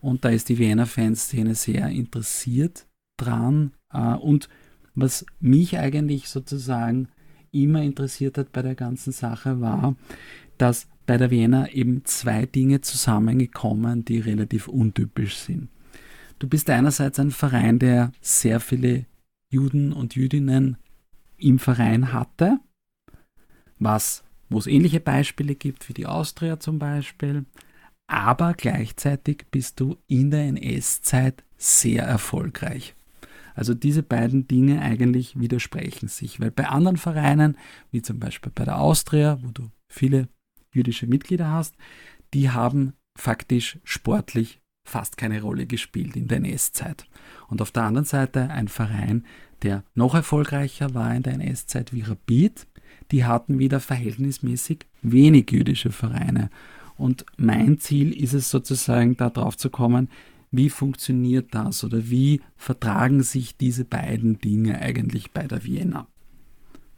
Und da ist die Wiener Fanszene sehr interessiert dran. Äh, und was mich eigentlich sozusagen immer interessiert hat bei der ganzen Sache war, dass bei der Wiener eben zwei Dinge zusammengekommen, die relativ untypisch sind. Du bist einerseits ein Verein, der sehr viele Juden und Jüdinnen im Verein hatte, was, wo es ähnliche Beispiele gibt wie die Austria zum Beispiel, aber gleichzeitig bist du in der NS-Zeit sehr erfolgreich. Also diese beiden Dinge eigentlich widersprechen sich, weil bei anderen Vereinen, wie zum Beispiel bei der Austria, wo du viele jüdische Mitglieder hast, die haben faktisch sportlich fast keine Rolle gespielt in der NS-Zeit. Und auf der anderen Seite ein Verein, der noch erfolgreicher war in der NS-Zeit wie Rapid, die hatten wieder verhältnismäßig wenig jüdische Vereine. Und mein Ziel ist es sozusagen, darauf zu kommen, wie funktioniert das oder wie vertragen sich diese beiden Dinge eigentlich bei der Vienna?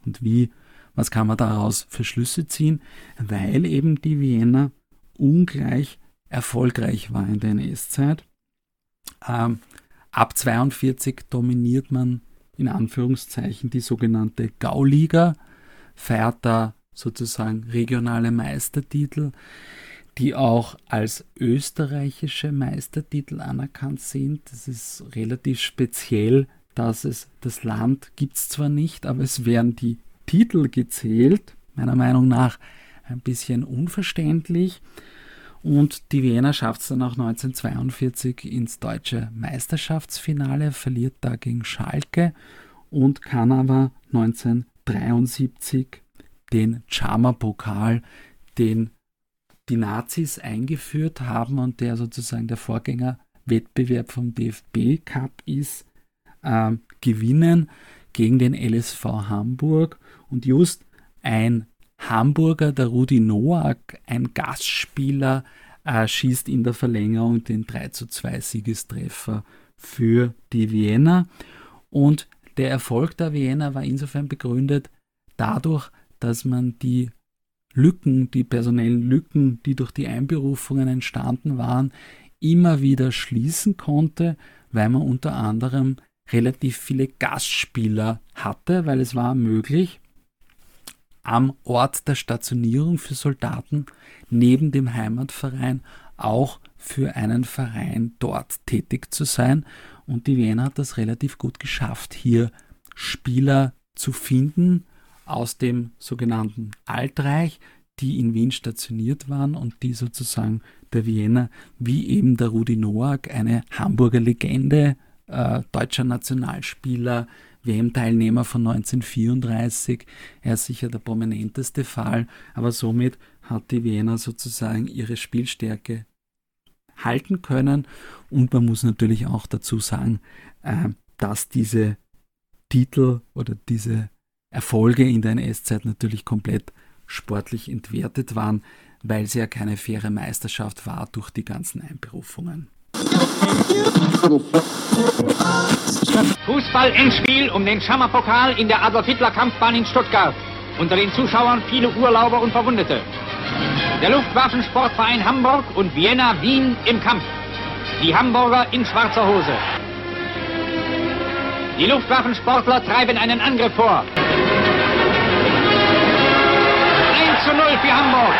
Und wie, was kann man daraus für Schlüsse ziehen? Weil eben die Vienna ungleich erfolgreich war in der NS-Zeit. Ähm, ab 42 dominiert man in Anführungszeichen die sogenannte Gauliga, feiert da sozusagen regionale Meistertitel, die auch als österreichische Meistertitel anerkannt sind. Das ist relativ speziell, dass es das Land gibt es zwar nicht, aber es werden die Titel gezählt. Meiner Meinung nach ein bisschen unverständlich. Und die Wiener schafft es dann auch 1942 ins deutsche Meisterschaftsfinale, verliert da gegen Schalke und kann aber 1973 den Chama-Pokal, den die Nazis eingeführt haben und der sozusagen der Vorgängerwettbewerb vom DFB Cup ist, äh, gewinnen gegen den LSV Hamburg. Und just ein Hamburger, der Rudi Noack, ein Gastspieler, äh, schießt in der Verlängerung den 3 zu 2 Siegestreffer für die Vienna. Und der Erfolg der Vienna war insofern begründet dadurch, dass man die Lücken, die personellen Lücken, die durch die Einberufungen entstanden waren, immer wieder schließen konnte, weil man unter anderem relativ viele Gastspieler hatte, weil es war möglich, am Ort der Stationierung für Soldaten neben dem Heimatverein auch für einen Verein dort tätig zu sein. Und die Wiener hat das relativ gut geschafft, hier Spieler zu finden aus dem sogenannten Altreich, die in Wien stationiert waren und die sozusagen der Wiener, wie eben der Rudi Noack, eine Hamburger Legende, äh, deutscher Nationalspieler, WM-Teilnehmer von 1934. Er ist sicher der prominenteste Fall, aber somit hat die Wiener sozusagen ihre Spielstärke halten können. Und man muss natürlich auch dazu sagen, äh, dass diese Titel oder diese Erfolge in der NS-Zeit natürlich komplett sportlich entwertet waren, weil sie ja keine faire Meisterschaft war durch die ganzen Einberufungen. Fußball-Endspiel um den Schammerpokal in der Adolf-Hitler-Kampfbahn in Stuttgart. Unter den Zuschauern viele Urlauber und Verwundete. Der Luftwaffensportverein Hamburg und Vienna Wien im Kampf. Die Hamburger in schwarzer Hose. Die Luftwaffensportler treiben einen Angriff vor. 1 zu 0 für Hamburg.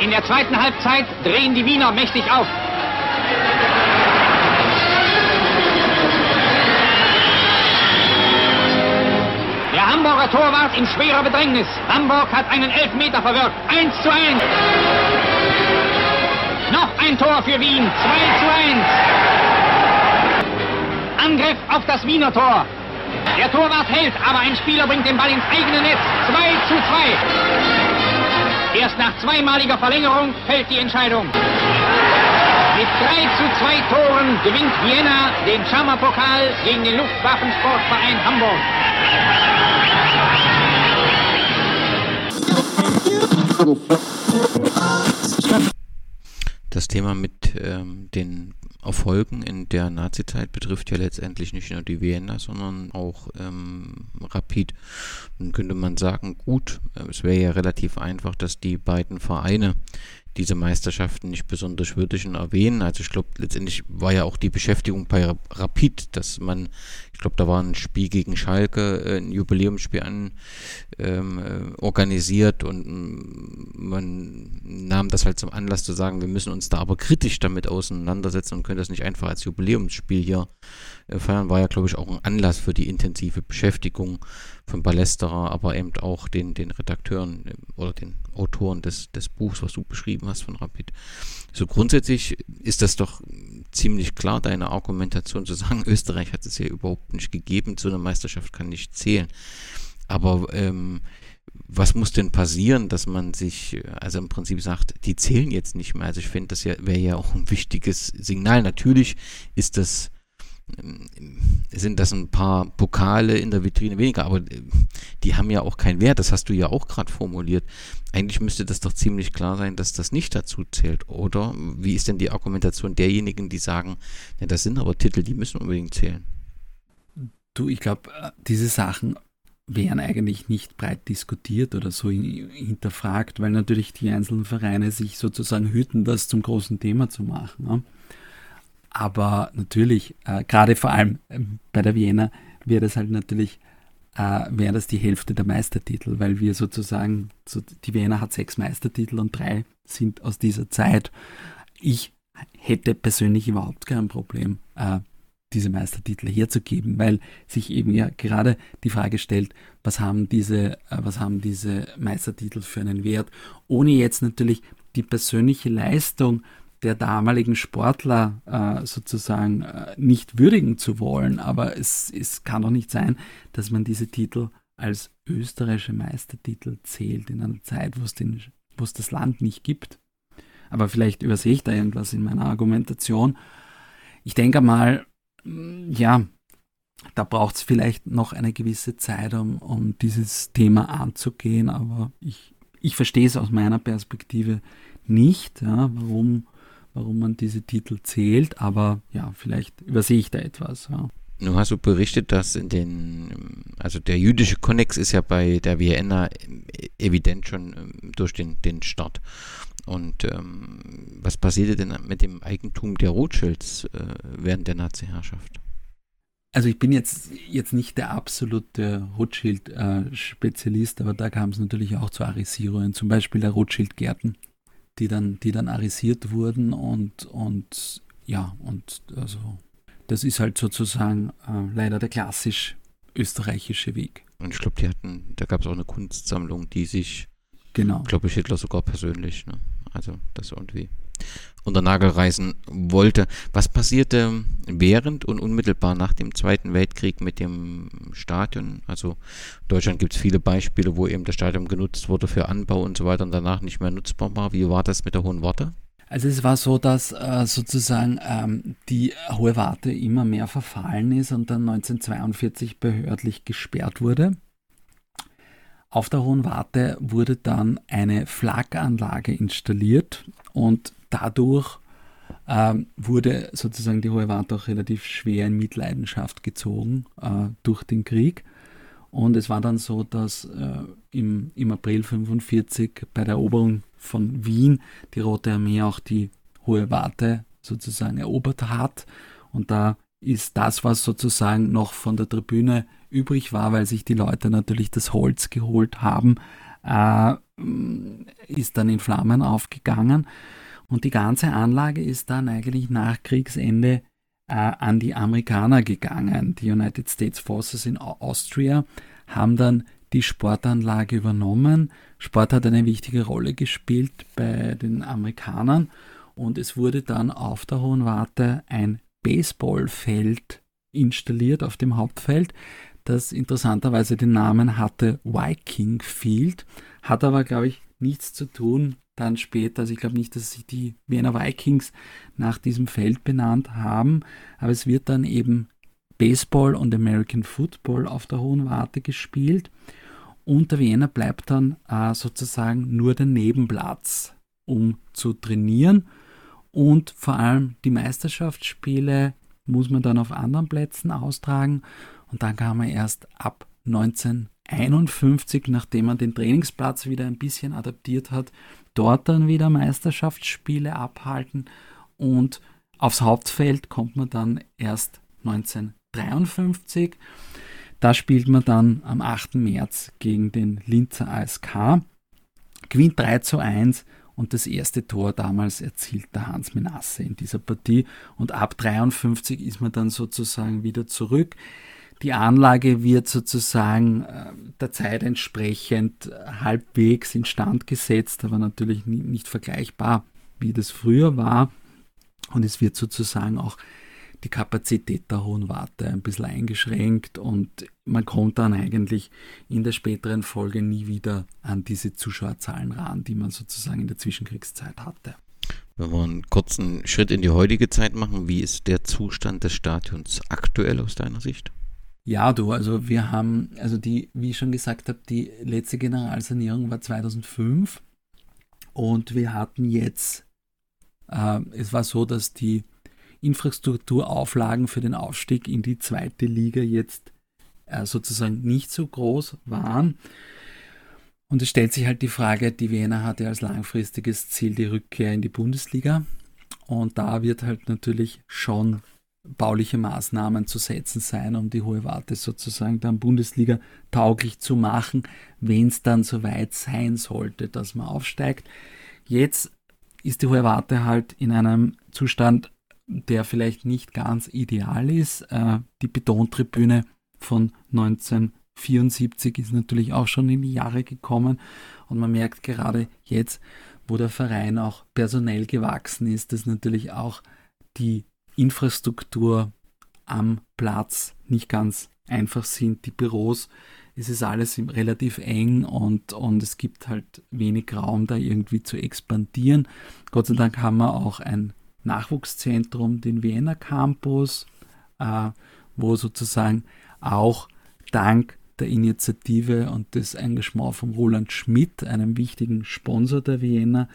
In der zweiten Halbzeit drehen die Wiener mächtig auf. Der Hamburger Torwart in schwerer Bedrängnis. Hamburg hat einen Elfmeter verwirkt. 1 zu 1. Noch ein Tor für Wien. 2 zu 1. Angriff auf das Wiener Tor. Der Torwart hält, aber ein Spieler bringt den Ball ins eigene Netz. 2 zu 2. Erst nach zweimaliger Verlängerung fällt die Entscheidung. Mit 3 zu 2 Toren gewinnt Vienna den Schammer-Pokal gegen den Luftwaffensportverein Hamburg. Das Thema mit ähm, den Erfolgen in der Nazizeit betrifft ja letztendlich nicht nur die Vienna, sondern auch ähm, Rapid. Nun könnte man sagen, gut, äh, es wäre ja relativ einfach, dass die beiden Vereine diese Meisterschaften nicht besonders würdigen erwähnen. Also ich glaube, letztendlich war ja auch die Beschäftigung bei Rapid, dass man, ich glaube, da war ein Spiel gegen Schalke, äh, ein Jubiläumsspiel an, ähm, äh, organisiert und mm, man nahm das halt zum Anlass zu sagen, wir müssen uns da aber kritisch damit auseinandersetzen und können das nicht einfach als Jubiläumsspiel hier äh, feiern. War ja, glaube ich, auch ein Anlass für die intensive Beschäftigung von Ballesterer, aber eben auch den, den Redakteuren äh, oder den Autoren des, des Buchs, was du beschrieben hast von Rapid. So grundsätzlich ist das doch ziemlich klar, deine Argumentation zu sagen, Österreich hat es ja überhaupt nicht gegeben, zu einer Meisterschaft kann nicht zählen. Aber ähm, was muss denn passieren, dass man sich, also im Prinzip sagt, die zählen jetzt nicht mehr? Also ich finde, das ja, wäre ja auch ein wichtiges Signal. Natürlich ist das sind das ein paar Pokale in der Vitrine weniger, aber die haben ja auch keinen Wert, das hast du ja auch gerade formuliert. Eigentlich müsste das doch ziemlich klar sein, dass das nicht dazu zählt, oder? Wie ist denn die Argumentation derjenigen, die sagen, ja, das sind aber Titel, die müssen unbedingt zählen? Du, ich glaube, äh, diese Sachen wären eigentlich nicht breit diskutiert oder so hinterfragt, weil natürlich die einzelnen Vereine sich sozusagen hüten, das zum großen Thema zu machen. Ne? Aber natürlich, äh, gerade vor allem äh, bei der Vienna, wäre das halt natürlich, äh, wäre das die Hälfte der Meistertitel, weil wir sozusagen, so, die Vienna hat sechs Meistertitel und drei sind aus dieser Zeit. Ich hätte persönlich überhaupt kein Problem, äh, diese Meistertitel herzugeben, weil sich eben ja gerade die Frage stellt, was haben diese, äh, was haben diese Meistertitel für einen Wert, ohne jetzt natürlich die persönliche Leistung der damaligen Sportler äh, sozusagen äh, nicht würdigen zu wollen. Aber es, es kann doch nicht sein, dass man diese Titel als österreichische Meistertitel zählt in einer Zeit, wo es, das Land nicht gibt. Aber vielleicht übersehe ich da irgendwas in meiner Argumentation. Ich denke mal, mm, ja, da braucht es vielleicht noch eine gewisse Zeit, um, um dieses Thema anzugehen, aber ich, ich verstehe es aus meiner Perspektive nicht, ja, warum warum man diese Titel zählt, aber ja, vielleicht übersehe ich da etwas. Ja. Nun hast du berichtet, dass in den, also der jüdische Konnex ist ja bei der Vienna evident schon ähm, durch den, den Start. Und ähm, was passierte denn mit dem Eigentum der Rothschilds äh, während der Nazi-Herrschaft? Also ich bin jetzt, jetzt nicht der absolute Rothschild-Spezialist, äh, aber da kam es natürlich auch zu Arisierungen, zum Beispiel der Rothschild-Gärten die dann, die dann arisiert wurden und, und ja, und also das ist halt sozusagen äh, leider der klassisch österreichische Weg. Und ich glaube, die hatten, da gab es auch eine Kunstsammlung, die sich, genau. glaube ich, Hitler sogar persönlich ne, also das irgendwie unter Nagel reißen wollte. Was passierte während und unmittelbar nach dem Zweiten Weltkrieg mit dem Stadion? Also in Deutschland gibt es viele Beispiele, wo eben das Stadion genutzt wurde für Anbau und so weiter und danach nicht mehr nutzbar war. Wie war das mit der Hohen Warte? Also es war so, dass äh, sozusagen ähm, die Hohe Warte immer mehr verfallen ist und dann 1942 behördlich gesperrt wurde. Auf der Hohen Warte wurde dann eine Flaganlage installiert und dadurch ähm, wurde sozusagen die Hohe Warte auch relativ schwer in Mitleidenschaft gezogen äh, durch den Krieg. Und es war dann so, dass äh, im, im April 1945 bei der Eroberung von Wien die Rote Armee auch die Hohe Warte sozusagen erobert hat. Und da ist das, was sozusagen noch von der Tribüne übrig war, weil sich die Leute natürlich das Holz geholt haben, äh, ist dann in Flammen aufgegangen. Und die ganze Anlage ist dann eigentlich nach Kriegsende äh, an die Amerikaner gegangen. Die United States Forces in Austria haben dann die Sportanlage übernommen. Sport hat eine wichtige Rolle gespielt bei den Amerikanern und es wurde dann auf der Hohen Warte ein Baseballfeld installiert auf dem Hauptfeld, das interessanterweise den Namen hatte Viking Field, hat aber, glaube ich, nichts zu tun dann später. Also ich glaube nicht, dass sich die Wiener Vikings nach diesem Feld benannt haben, aber es wird dann eben Baseball und American Football auf der Hohen Warte gespielt. Und der Wiener bleibt dann äh, sozusagen nur der Nebenplatz, um zu trainieren. Und vor allem die Meisterschaftsspiele muss man dann auf anderen Plätzen austragen. Und dann kann man erst ab 1951, nachdem man den Trainingsplatz wieder ein bisschen adaptiert hat, dort dann wieder Meisterschaftsspiele abhalten. Und aufs Hauptfeld kommt man dann erst 1953. Da spielt man dann am 8. März gegen den Linzer ASK, gewinnt 3 zu 1 und das erste Tor damals erzielt der Hans Menasse in dieser Partie und ab 53 ist man dann sozusagen wieder zurück. Die Anlage wird sozusagen äh, der Zeit entsprechend halbwegs instand gesetzt, aber natürlich nicht vergleichbar, wie das früher war. Und es wird sozusagen auch die Kapazität der Hohen Warte ein bisschen eingeschränkt und man kommt dann eigentlich in der späteren Folge nie wieder an diese Zuschauerzahlen ran, die man sozusagen in der Zwischenkriegszeit hatte. Wenn wir einen kurzen Schritt in die heutige Zeit machen, wie ist der Zustand des Stadions aktuell aus deiner Sicht? Ja, du, also wir haben, also die, wie ich schon gesagt habe, die letzte Generalsanierung war 2005 und wir hatten jetzt, äh, es war so, dass die Infrastrukturauflagen für den Aufstieg in die zweite Liga jetzt äh, sozusagen nicht so groß waren. Und es stellt sich halt die Frage, die Wiener hatte als langfristiges Ziel die Rückkehr in die Bundesliga. Und da wird halt natürlich schon bauliche Maßnahmen zu setzen sein, um die Hohe Warte sozusagen dann Bundesliga tauglich zu machen, wenn es dann soweit sein sollte, dass man aufsteigt. Jetzt ist die Hohe Warte halt in einem Zustand, der vielleicht nicht ganz ideal ist. Äh, die Betontribüne von 1974 ist natürlich auch schon in die Jahre gekommen und man merkt gerade jetzt, wo der Verein auch personell gewachsen ist, dass natürlich auch die Infrastruktur am Platz nicht ganz einfach sind. Die Büros, es ist alles relativ eng und, und es gibt halt wenig Raum, da irgendwie zu expandieren. Gott sei Dank haben wir auch ein Nachwuchszentrum, den Vienna Campus, äh, wo sozusagen auch dank der Initiative und des Engagements von Roland Schmidt, einem wichtigen Sponsor der Vienna,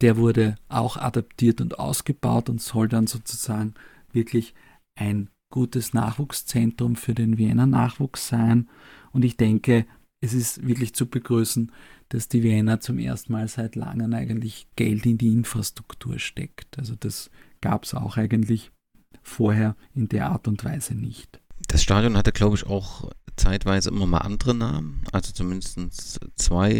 der wurde auch adaptiert und ausgebaut und soll dann sozusagen wirklich ein gutes Nachwuchszentrum für den Wiener Nachwuchs sein. Und ich denke, es ist wirklich zu begrüßen, dass die Wiener zum ersten Mal seit langem eigentlich Geld in die Infrastruktur steckt. Also das gab es auch eigentlich vorher in der Art und Weise nicht. Das Stadion hatte, glaube ich, auch zeitweise immer mal andere Namen. Also zumindest zwei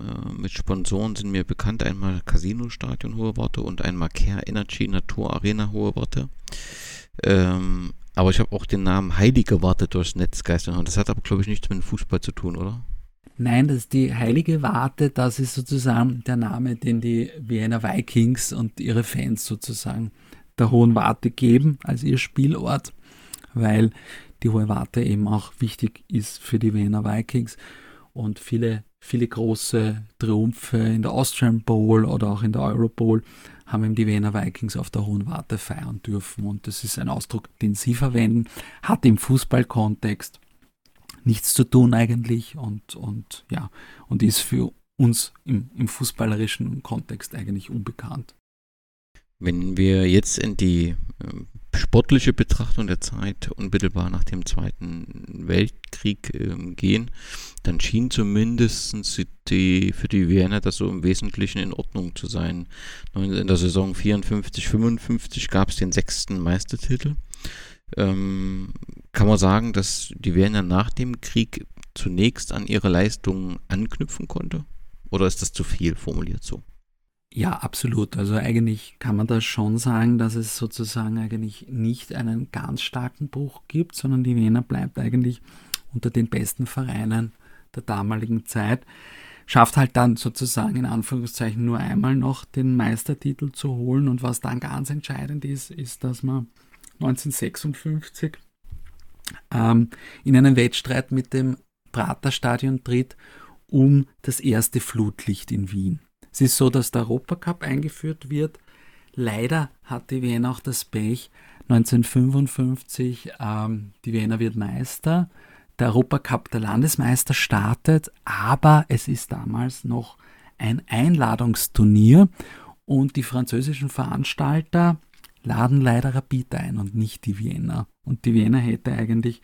äh, mit Sponsoren sind mir bekannt. Einmal Casino Stadion Hohe Worte und einmal Care Energy Natur Arena Hohe Worte. Ähm, aber ich habe auch den Namen Heilige Warte durchs Netz geistern. Und das hat aber, glaube ich, nichts mit dem Fußball zu tun, oder? Nein, das ist die Heilige Warte, das ist sozusagen der Name, den die Vienna Vikings und ihre Fans sozusagen der Hohen Warte geben als ihr Spielort, weil die Hohe Warte eben auch wichtig ist für die Vienna Vikings und viele, viele große Triumphe in der Austrian Bowl oder auch in der Euro Bowl haben eben die Wiener Vikings auf der Hohen Warte feiern dürfen. Und das ist ein Ausdruck, den sie verwenden, hat im Fußballkontext nichts zu tun eigentlich und, und ja, und ist für uns im, im fußballerischen Kontext eigentlich unbekannt. Wenn wir jetzt in die äh, sportliche Betrachtung der Zeit unmittelbar nach dem Zweiten Weltkrieg äh, gehen, dann schien zumindest die, für die Wiener das so im Wesentlichen in Ordnung zu sein. In der Saison 54, 55 gab es den sechsten Meistertitel. Ähm, kann man sagen, dass die Wiener nach dem Krieg zunächst an ihre Leistungen anknüpfen konnte? Oder ist das zu viel formuliert so? Ja, absolut. Also eigentlich kann man da schon sagen, dass es sozusagen eigentlich nicht einen ganz starken Bruch gibt, sondern die Wiener bleibt eigentlich unter den besten Vereinen der damaligen Zeit. Schafft halt dann sozusagen in Anführungszeichen nur einmal noch den Meistertitel zu holen. Und was dann ganz entscheidend ist, ist, dass man 1956 ähm, in einen Wettstreit mit dem Praterstadion tritt um das erste Flutlicht in Wien. Es ist so, dass der Europacup eingeführt wird. Leider hat die Wiener auch das Pech. 1955, ähm, die Wiener wird Meister. Der Europacup der Landesmeister startet, aber es ist damals noch ein Einladungsturnier und die französischen Veranstalter laden leider Rapid ein und nicht die Wiener. Und die Wiener hätte eigentlich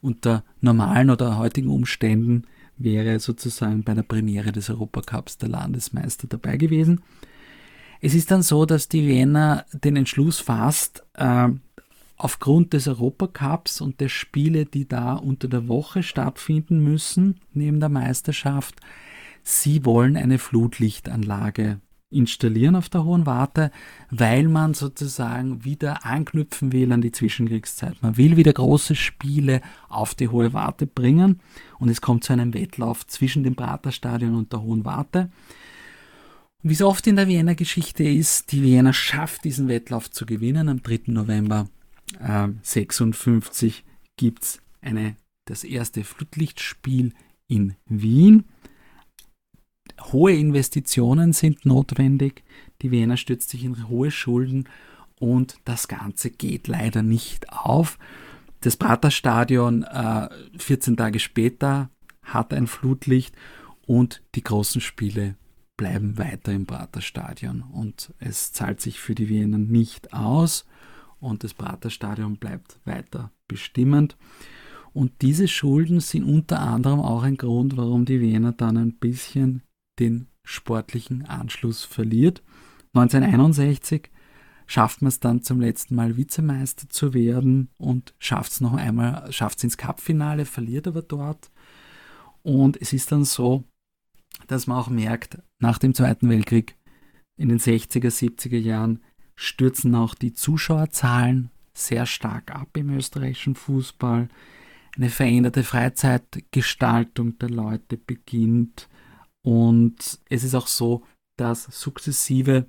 unter normalen oder heutigen Umständen wäre sozusagen bei der Premiere des Europacups der Landesmeister dabei gewesen. Es ist dann so, dass die Wiener den Entschluss fasst, äh, aufgrund des Europacups und der Spiele, die da unter der Woche stattfinden müssen, neben der Meisterschaft, sie wollen eine Flutlichtanlage installieren auf der Hohen Warte, weil man sozusagen wieder anknüpfen will an die Zwischenkriegszeit. Man will wieder große Spiele auf die Hohe Warte bringen und es kommt zu einem Wettlauf zwischen dem Praterstadion und der Hohen Warte. Wie es oft in der Wiener Geschichte ist, die Wiener schafft diesen Wettlauf zu gewinnen. Am 3. November äh, 56 gibt es das erste Flutlichtspiel in Wien hohe Investitionen sind notwendig. Die Wiener stürzt sich in hohe Schulden und das Ganze geht leider nicht auf. Das Praterstadion äh, 14 Tage später hat ein Flutlicht und die großen Spiele bleiben weiter im Praterstadion und es zahlt sich für die Wiener nicht aus und das Praterstadion bleibt weiter bestimmend. Und diese Schulden sind unter anderem auch ein Grund, warum die Wiener dann ein bisschen den sportlichen Anschluss verliert. 1961 schafft man es dann zum letzten Mal Vizemeister zu werden und schafft es noch einmal, schafft es ins Cupfinale, verliert aber dort. Und es ist dann so, dass man auch merkt, nach dem Zweiten Weltkrieg in den 60er, 70er Jahren stürzen auch die Zuschauerzahlen sehr stark ab im österreichischen Fußball. Eine veränderte Freizeitgestaltung der Leute beginnt. Und es ist auch so, dass sukzessive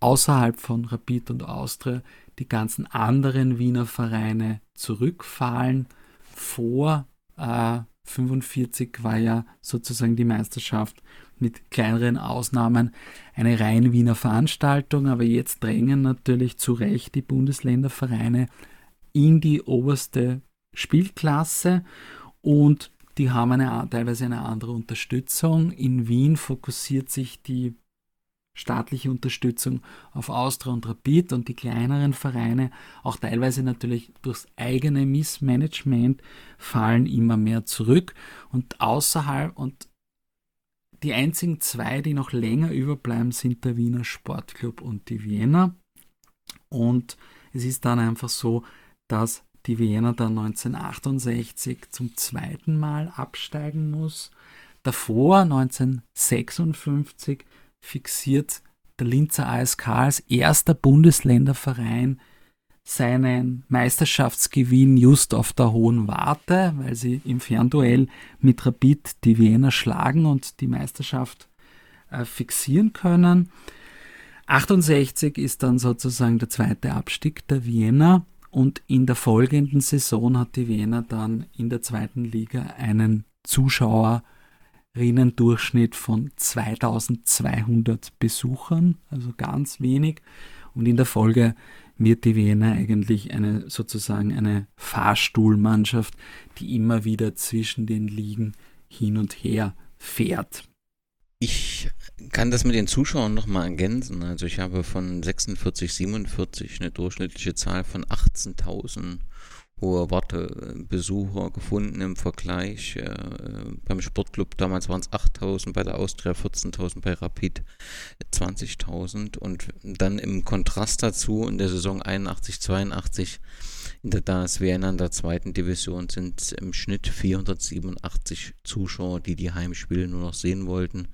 außerhalb von Rapid und Austria die ganzen anderen Wiener Vereine zurückfallen. Vor äh, 45 war ja sozusagen die Meisterschaft mit kleineren Ausnahmen eine rein Wiener Veranstaltung, aber jetzt drängen natürlich zu Recht die Bundesländervereine in die oberste Spielklasse und die haben eine, teilweise eine andere Unterstützung. In Wien fokussiert sich die staatliche Unterstützung auf Austria und Rapid und die kleineren Vereine, auch teilweise natürlich durchs eigene Missmanagement, fallen immer mehr zurück. Und außerhalb und die einzigen zwei, die noch länger überbleiben, sind der Wiener Sportclub und die Wiener. Und es ist dann einfach so, dass die Wiener dann 1968 zum zweiten Mal absteigen muss. Davor, 1956, fixiert der Linzer ASK als erster Bundesländerverein seinen Meisterschaftsgewinn just auf der hohen Warte, weil sie im Fernduell mit Rapid die Wiener schlagen und die Meisterschaft äh, fixieren können. 68 ist dann sozusagen der zweite Abstieg der Wiener und in der folgenden Saison hat die Wiener dann in der zweiten Liga einen Zuschauerinnendurchschnitt von 2200 Besuchern, also ganz wenig. Und in der Folge wird die Wiener eigentlich eine sozusagen eine Fahrstuhlmannschaft, die immer wieder zwischen den Ligen hin und her fährt. Ich kann das mit den Zuschauern nochmal ergänzen. Also ich habe von 46, 47 eine durchschnittliche Zahl von 18.000 hohe Wartebesucher gefunden im Vergleich. Äh, beim Sportclub damals waren es 8.000, bei der Austria 14.000, bei Rapid 20.000 und dann im Kontrast dazu in der Saison 81, 82 in der DAS Vienna in der zweiten Division sind im Schnitt 487 Zuschauer, die die Heimspiele nur noch sehen wollten.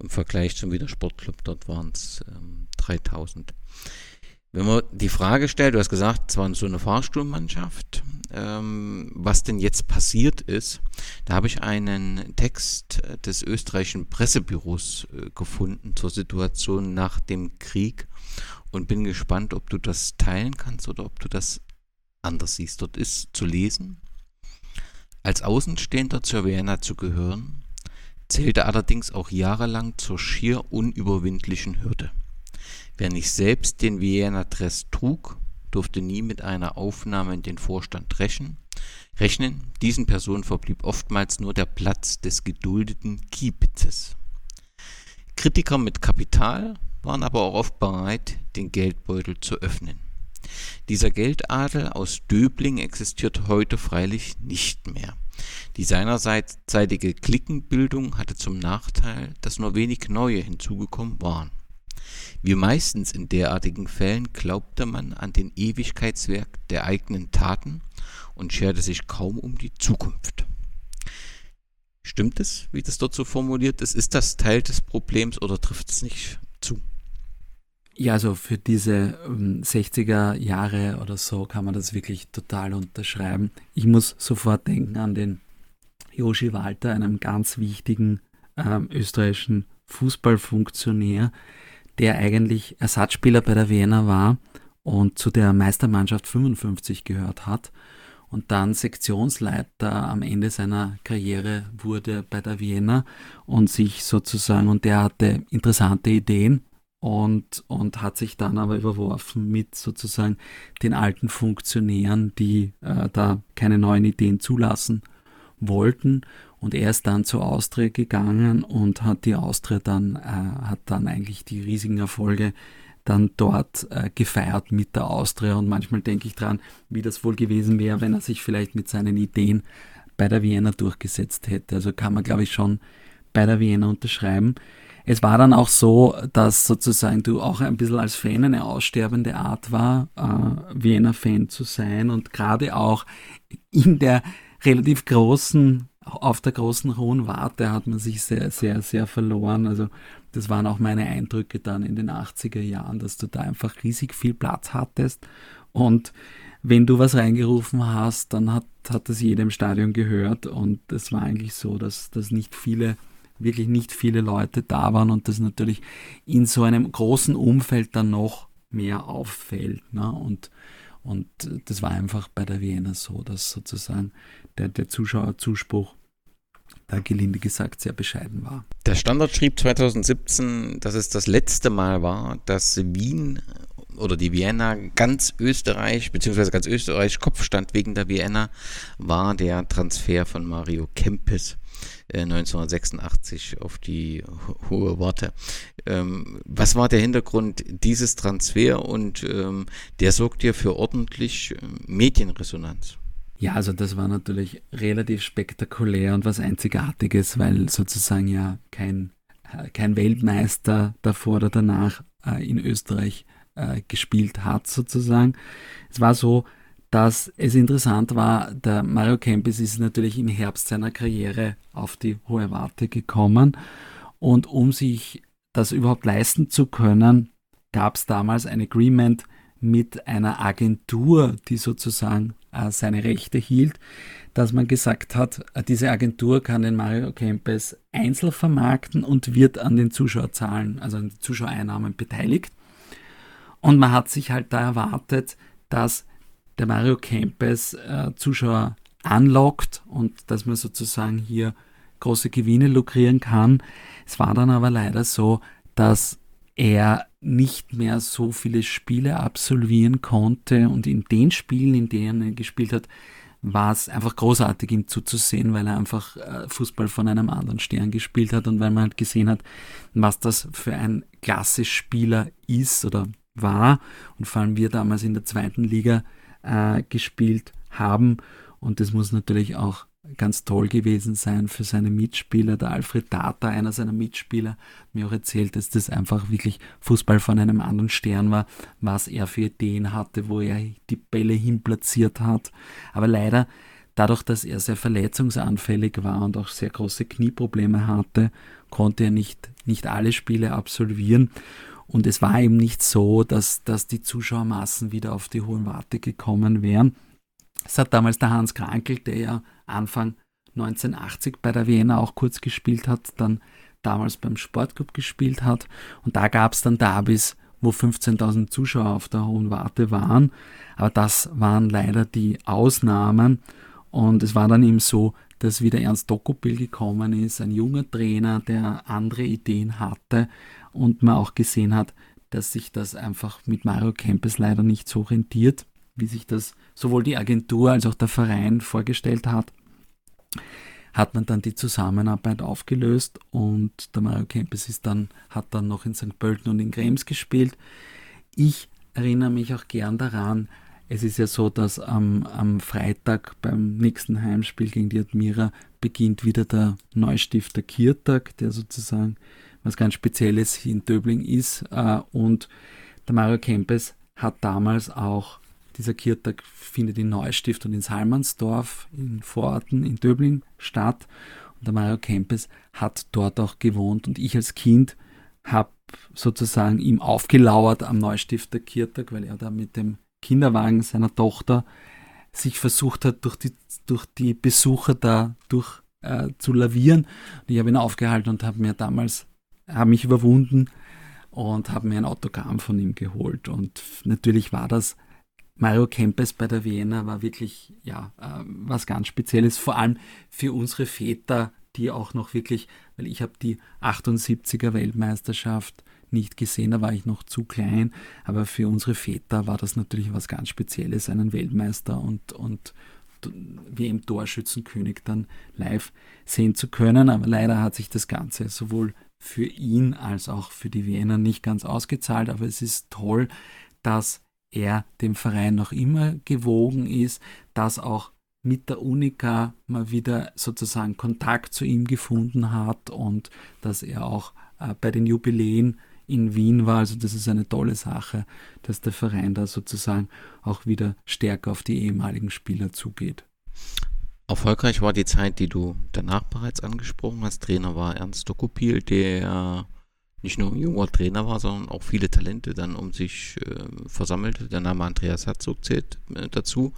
Im Vergleich zum Wiener Sportclub, dort waren es ähm, 3000. Wenn man die Frage stellt, du hast gesagt, es war so eine Fahrstuhlmannschaft, ähm, was denn jetzt passiert ist, da habe ich einen Text des österreichischen Pressebüros äh, gefunden zur Situation nach dem Krieg und bin gespannt, ob du das teilen kannst oder ob du das anders siehst. Dort ist zu lesen, als Außenstehender zur Vienna zu gehören, zählte allerdings auch jahrelang zur schier unüberwindlichen Hürde. Wer nicht selbst den Vienna Dress trug, durfte nie mit einer Aufnahme in den Vorstand rechnen. rechnen. Diesen Personen verblieb oftmals nur der Platz des geduldeten Kiepitzes. Kritiker mit Kapital waren aber auch oft bereit, den Geldbeutel zu öffnen. Dieser Geldadel aus Döbling existiert heute freilich nicht mehr. Die seinerseitige Cliquenbildung hatte zum Nachteil, dass nur wenig neue hinzugekommen waren wie meistens in derartigen Fällen glaubte man an den Ewigkeitswert der eigenen Taten und scherte sich kaum um die Zukunft. Stimmt es, wie das dort so formuliert ist? Ist das Teil des Problems oder trifft es nicht zu? Ja, also für diese ähm, 60er Jahre oder so kann man das wirklich total unterschreiben. Ich muss sofort denken an den Joshi Walter, einem ganz wichtigen ähm, österreichischen Fußballfunktionär, der eigentlich Ersatzspieler bei der Wiener war und zu der Meistermannschaft 55 gehört hat und dann Sektionsleiter am Ende seiner Karriere wurde bei der Wiener und sich sozusagen, und der hatte interessante Ideen und, und hat sich dann aber überworfen mit sozusagen den alten Funktionären, die äh, da keine neuen Ideen zulassen wollten und er ist dann zur Austria gegangen und hat die Austria dann, äh, hat dann eigentlich die riesigen Erfolge dann dort äh, gefeiert mit der Austria. Und manchmal denke ich dran, wie das wohl gewesen wäre, wenn er sich vielleicht mit seinen Ideen bei der Vienna durchgesetzt hätte. Also kann man, glaube ich, schon bei der Vienna unterschreiben. Es war dann auch so, dass sozusagen du auch ein bisschen als Fan eine aussterbende Art war, äh, Vienna-Fan zu sein und gerade auch in der relativ großen auf der großen hohen Warte hat man sich sehr, sehr, sehr verloren. Also das waren auch meine Eindrücke dann in den 80er Jahren, dass du da einfach riesig viel Platz hattest und wenn du was reingerufen hast, dann hat, hat das jedem Stadion gehört und es war eigentlich so, dass, dass nicht viele, wirklich nicht viele Leute da waren und das natürlich in so einem großen Umfeld dann noch mehr auffällt. Ne? Und, und das war einfach bei der Vienna so, dass sozusagen der, der Zuschauerzuspruch da gelinde gesagt sehr bescheiden war. Der Standard schrieb 2017, dass es das letzte Mal war, dass Wien oder die Vienna ganz Österreich, beziehungsweise ganz Österreich Kopfstand wegen der Vienna, war der Transfer von Mario Kempes 1986 äh, auf die hohe Worte. Ähm, was war der Hintergrund dieses Transfer und ähm, der sorgt ja für ordentlich äh, Medienresonanz? Ja, also das war natürlich relativ spektakulär und was Einzigartiges, weil sozusagen ja kein, äh, kein Weltmeister davor oder danach äh, in Österreich äh, gespielt hat sozusagen. Es war so, dass es interessant war, der Mario Kempis ist natürlich im Herbst seiner Karriere auf die hohe Warte gekommen und um sich das überhaupt leisten zu können, gab es damals ein Agreement mit einer Agentur, die sozusagen äh, seine Rechte hielt, dass man gesagt hat, äh, diese Agentur kann den Mario Kempes einzeln vermarkten und wird an den Zuschauerzahlen, also an den Zuschauereinnahmen beteiligt. Und man hat sich halt da erwartet, dass der Mario Kempes äh, Zuschauer anlockt und dass man sozusagen hier große Gewinne lukrieren kann. Es war dann aber leider so, dass er nicht mehr so viele Spiele absolvieren konnte und in den Spielen, in denen er gespielt hat, war es einfach großartig, ihm zuzusehen, weil er einfach äh, Fußball von einem anderen Stern gespielt hat und weil man halt gesehen hat, was das für ein klasse Spieler ist oder war und vor allem wir damals in der zweiten Liga äh, gespielt haben und das muss natürlich auch ganz toll gewesen sein für seine Mitspieler. Der Alfred Data, einer seiner Mitspieler, mir auch erzählt, dass das einfach wirklich Fußball von einem anderen Stern war, was er für Ideen hatte, wo er die Bälle hinplatziert hat. Aber leider, dadurch, dass er sehr verletzungsanfällig war und auch sehr große Knieprobleme hatte, konnte er nicht, nicht alle Spiele absolvieren. Und es war eben nicht so, dass, dass die Zuschauermassen wieder auf die hohen Warte gekommen wären. Es hat damals der Hans Krankel, der ja Anfang 1980 bei der Vienna auch kurz gespielt hat, dann damals beim Sportclub gespielt hat. Und da gab es dann Derbys, wo 15.000 Zuschauer auf der Hohen Warte waren. Aber das waren leider die Ausnahmen. Und es war dann eben so, dass wieder Ernst Dokopil gekommen ist, ein junger Trainer, der andere Ideen hatte und man auch gesehen hat, dass sich das einfach mit Mario Kempes leider nicht so rentiert wie sich das sowohl die Agentur als auch der Verein vorgestellt hat, hat man dann die Zusammenarbeit aufgelöst und der Mario Kempes ist dann, hat dann noch in St. Pölten und in Krems gespielt. Ich erinnere mich auch gern daran, es ist ja so, dass am, am Freitag beim nächsten Heimspiel gegen die Admira beginnt wieder der Neustifter Kirtag, der sozusagen was ganz Spezielles in Döbling ist. Äh, und der Mario Kempes hat damals auch dieser Kirtag findet in Neustift und in Salmansdorf, in Vororten in Döbling statt. Und der Mario Kempes hat dort auch gewohnt. Und ich als Kind habe sozusagen ihm aufgelauert am Neustifter Kirtag, weil er da mit dem Kinderwagen seiner Tochter sich versucht hat, durch die, durch die Besucher da durch äh, zu lavieren. Und ich habe ihn aufgehalten und habe mir damals, habe mich überwunden und habe mir ein Autogramm von ihm geholt. Und natürlich war das Mario Kempes bei der Vienna war wirklich ja äh, was ganz Spezielles, vor allem für unsere Väter, die auch noch wirklich, weil ich habe die 78er Weltmeisterschaft nicht gesehen, da war ich noch zu klein, aber für unsere Väter war das natürlich was ganz Spezielles, einen Weltmeister und, und wie im Torschützenkönig dann live sehen zu können. Aber leider hat sich das Ganze sowohl für ihn als auch für die Wiener nicht ganz ausgezahlt. Aber es ist toll, dass er dem Verein noch immer gewogen ist, dass auch mit der Unica mal wieder sozusagen Kontakt zu ihm gefunden hat und dass er auch äh, bei den Jubiläen in Wien war. Also das ist eine tolle Sache, dass der Verein da sozusagen auch wieder stärker auf die ehemaligen Spieler zugeht. Erfolgreich war die Zeit, die du danach bereits angesprochen hast. Trainer war Ernst Dokupil, der nicht nur ein junger Trainer war, sondern auch viele Talente dann um sich äh, versammelte. Der Name Andreas Herzog zählt äh, dazu.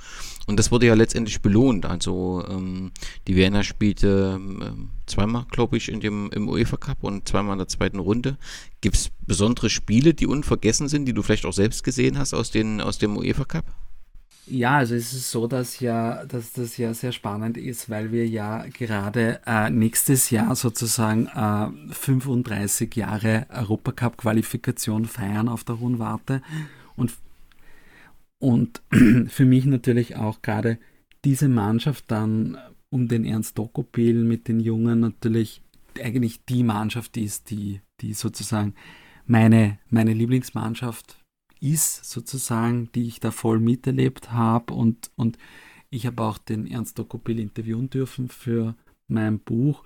Und das wurde ja letztendlich belohnt. Also ähm, die Vienna spielte äh, zweimal, glaube ich, in dem, im UEFA Cup und zweimal in der zweiten Runde. Gibt es besondere Spiele, die unvergessen sind, die du vielleicht auch selbst gesehen hast aus, den, aus dem UEFA Cup? Ja, also es ist so, dass ja, dass das ja sehr spannend ist, weil wir ja gerade äh, nächstes Jahr sozusagen äh, 35 Jahre Europacup-Qualifikation feiern auf der Hohen. Und, und für mich natürlich auch gerade diese Mannschaft dann um den Ernst Dokopil mit den Jungen natürlich eigentlich die Mannschaft ist, die, die sozusagen meine, meine Lieblingsmannschaft ist, sozusagen, die ich da voll miterlebt habe. Und, und ich habe auch den Ernst Dokopil interviewen dürfen für mein Buch.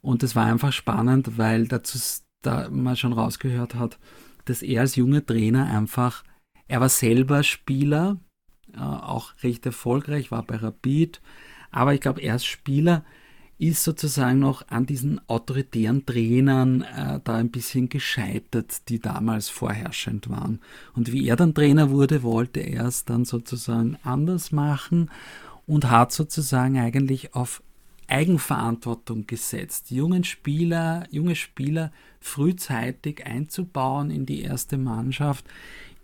Und es war einfach spannend, weil dazu da man schon rausgehört hat, dass er als junger Trainer einfach, er war selber Spieler, äh, auch recht erfolgreich, war bei Rapid, aber ich glaube, er als Spieler ist sozusagen noch an diesen autoritären Trainern äh, da ein bisschen gescheitert, die damals vorherrschend waren. Und wie er dann Trainer wurde, wollte er es dann sozusagen anders machen und hat sozusagen eigentlich auf Eigenverantwortung gesetzt, jungen Spieler, junge Spieler frühzeitig einzubauen in die erste Mannschaft,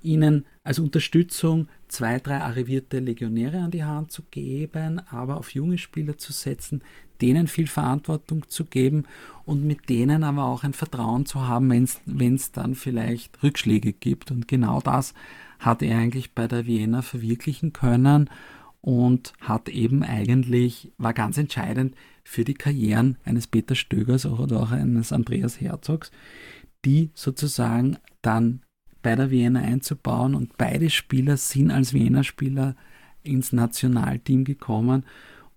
ihnen als Unterstützung zwei, drei arrivierte Legionäre an die Hand zu geben, aber auf junge Spieler zu setzen, denen viel Verantwortung zu geben und mit denen aber auch ein Vertrauen zu haben, wenn es dann vielleicht Rückschläge gibt. Und genau das hat er eigentlich bei der Vienna verwirklichen können und hat eben eigentlich, war ganz entscheidend für die Karrieren eines Peter Stögers oder auch eines Andreas Herzogs, die sozusagen dann bei der Vienna einzubauen und beide Spieler sind als Vienna-Spieler ins Nationalteam gekommen.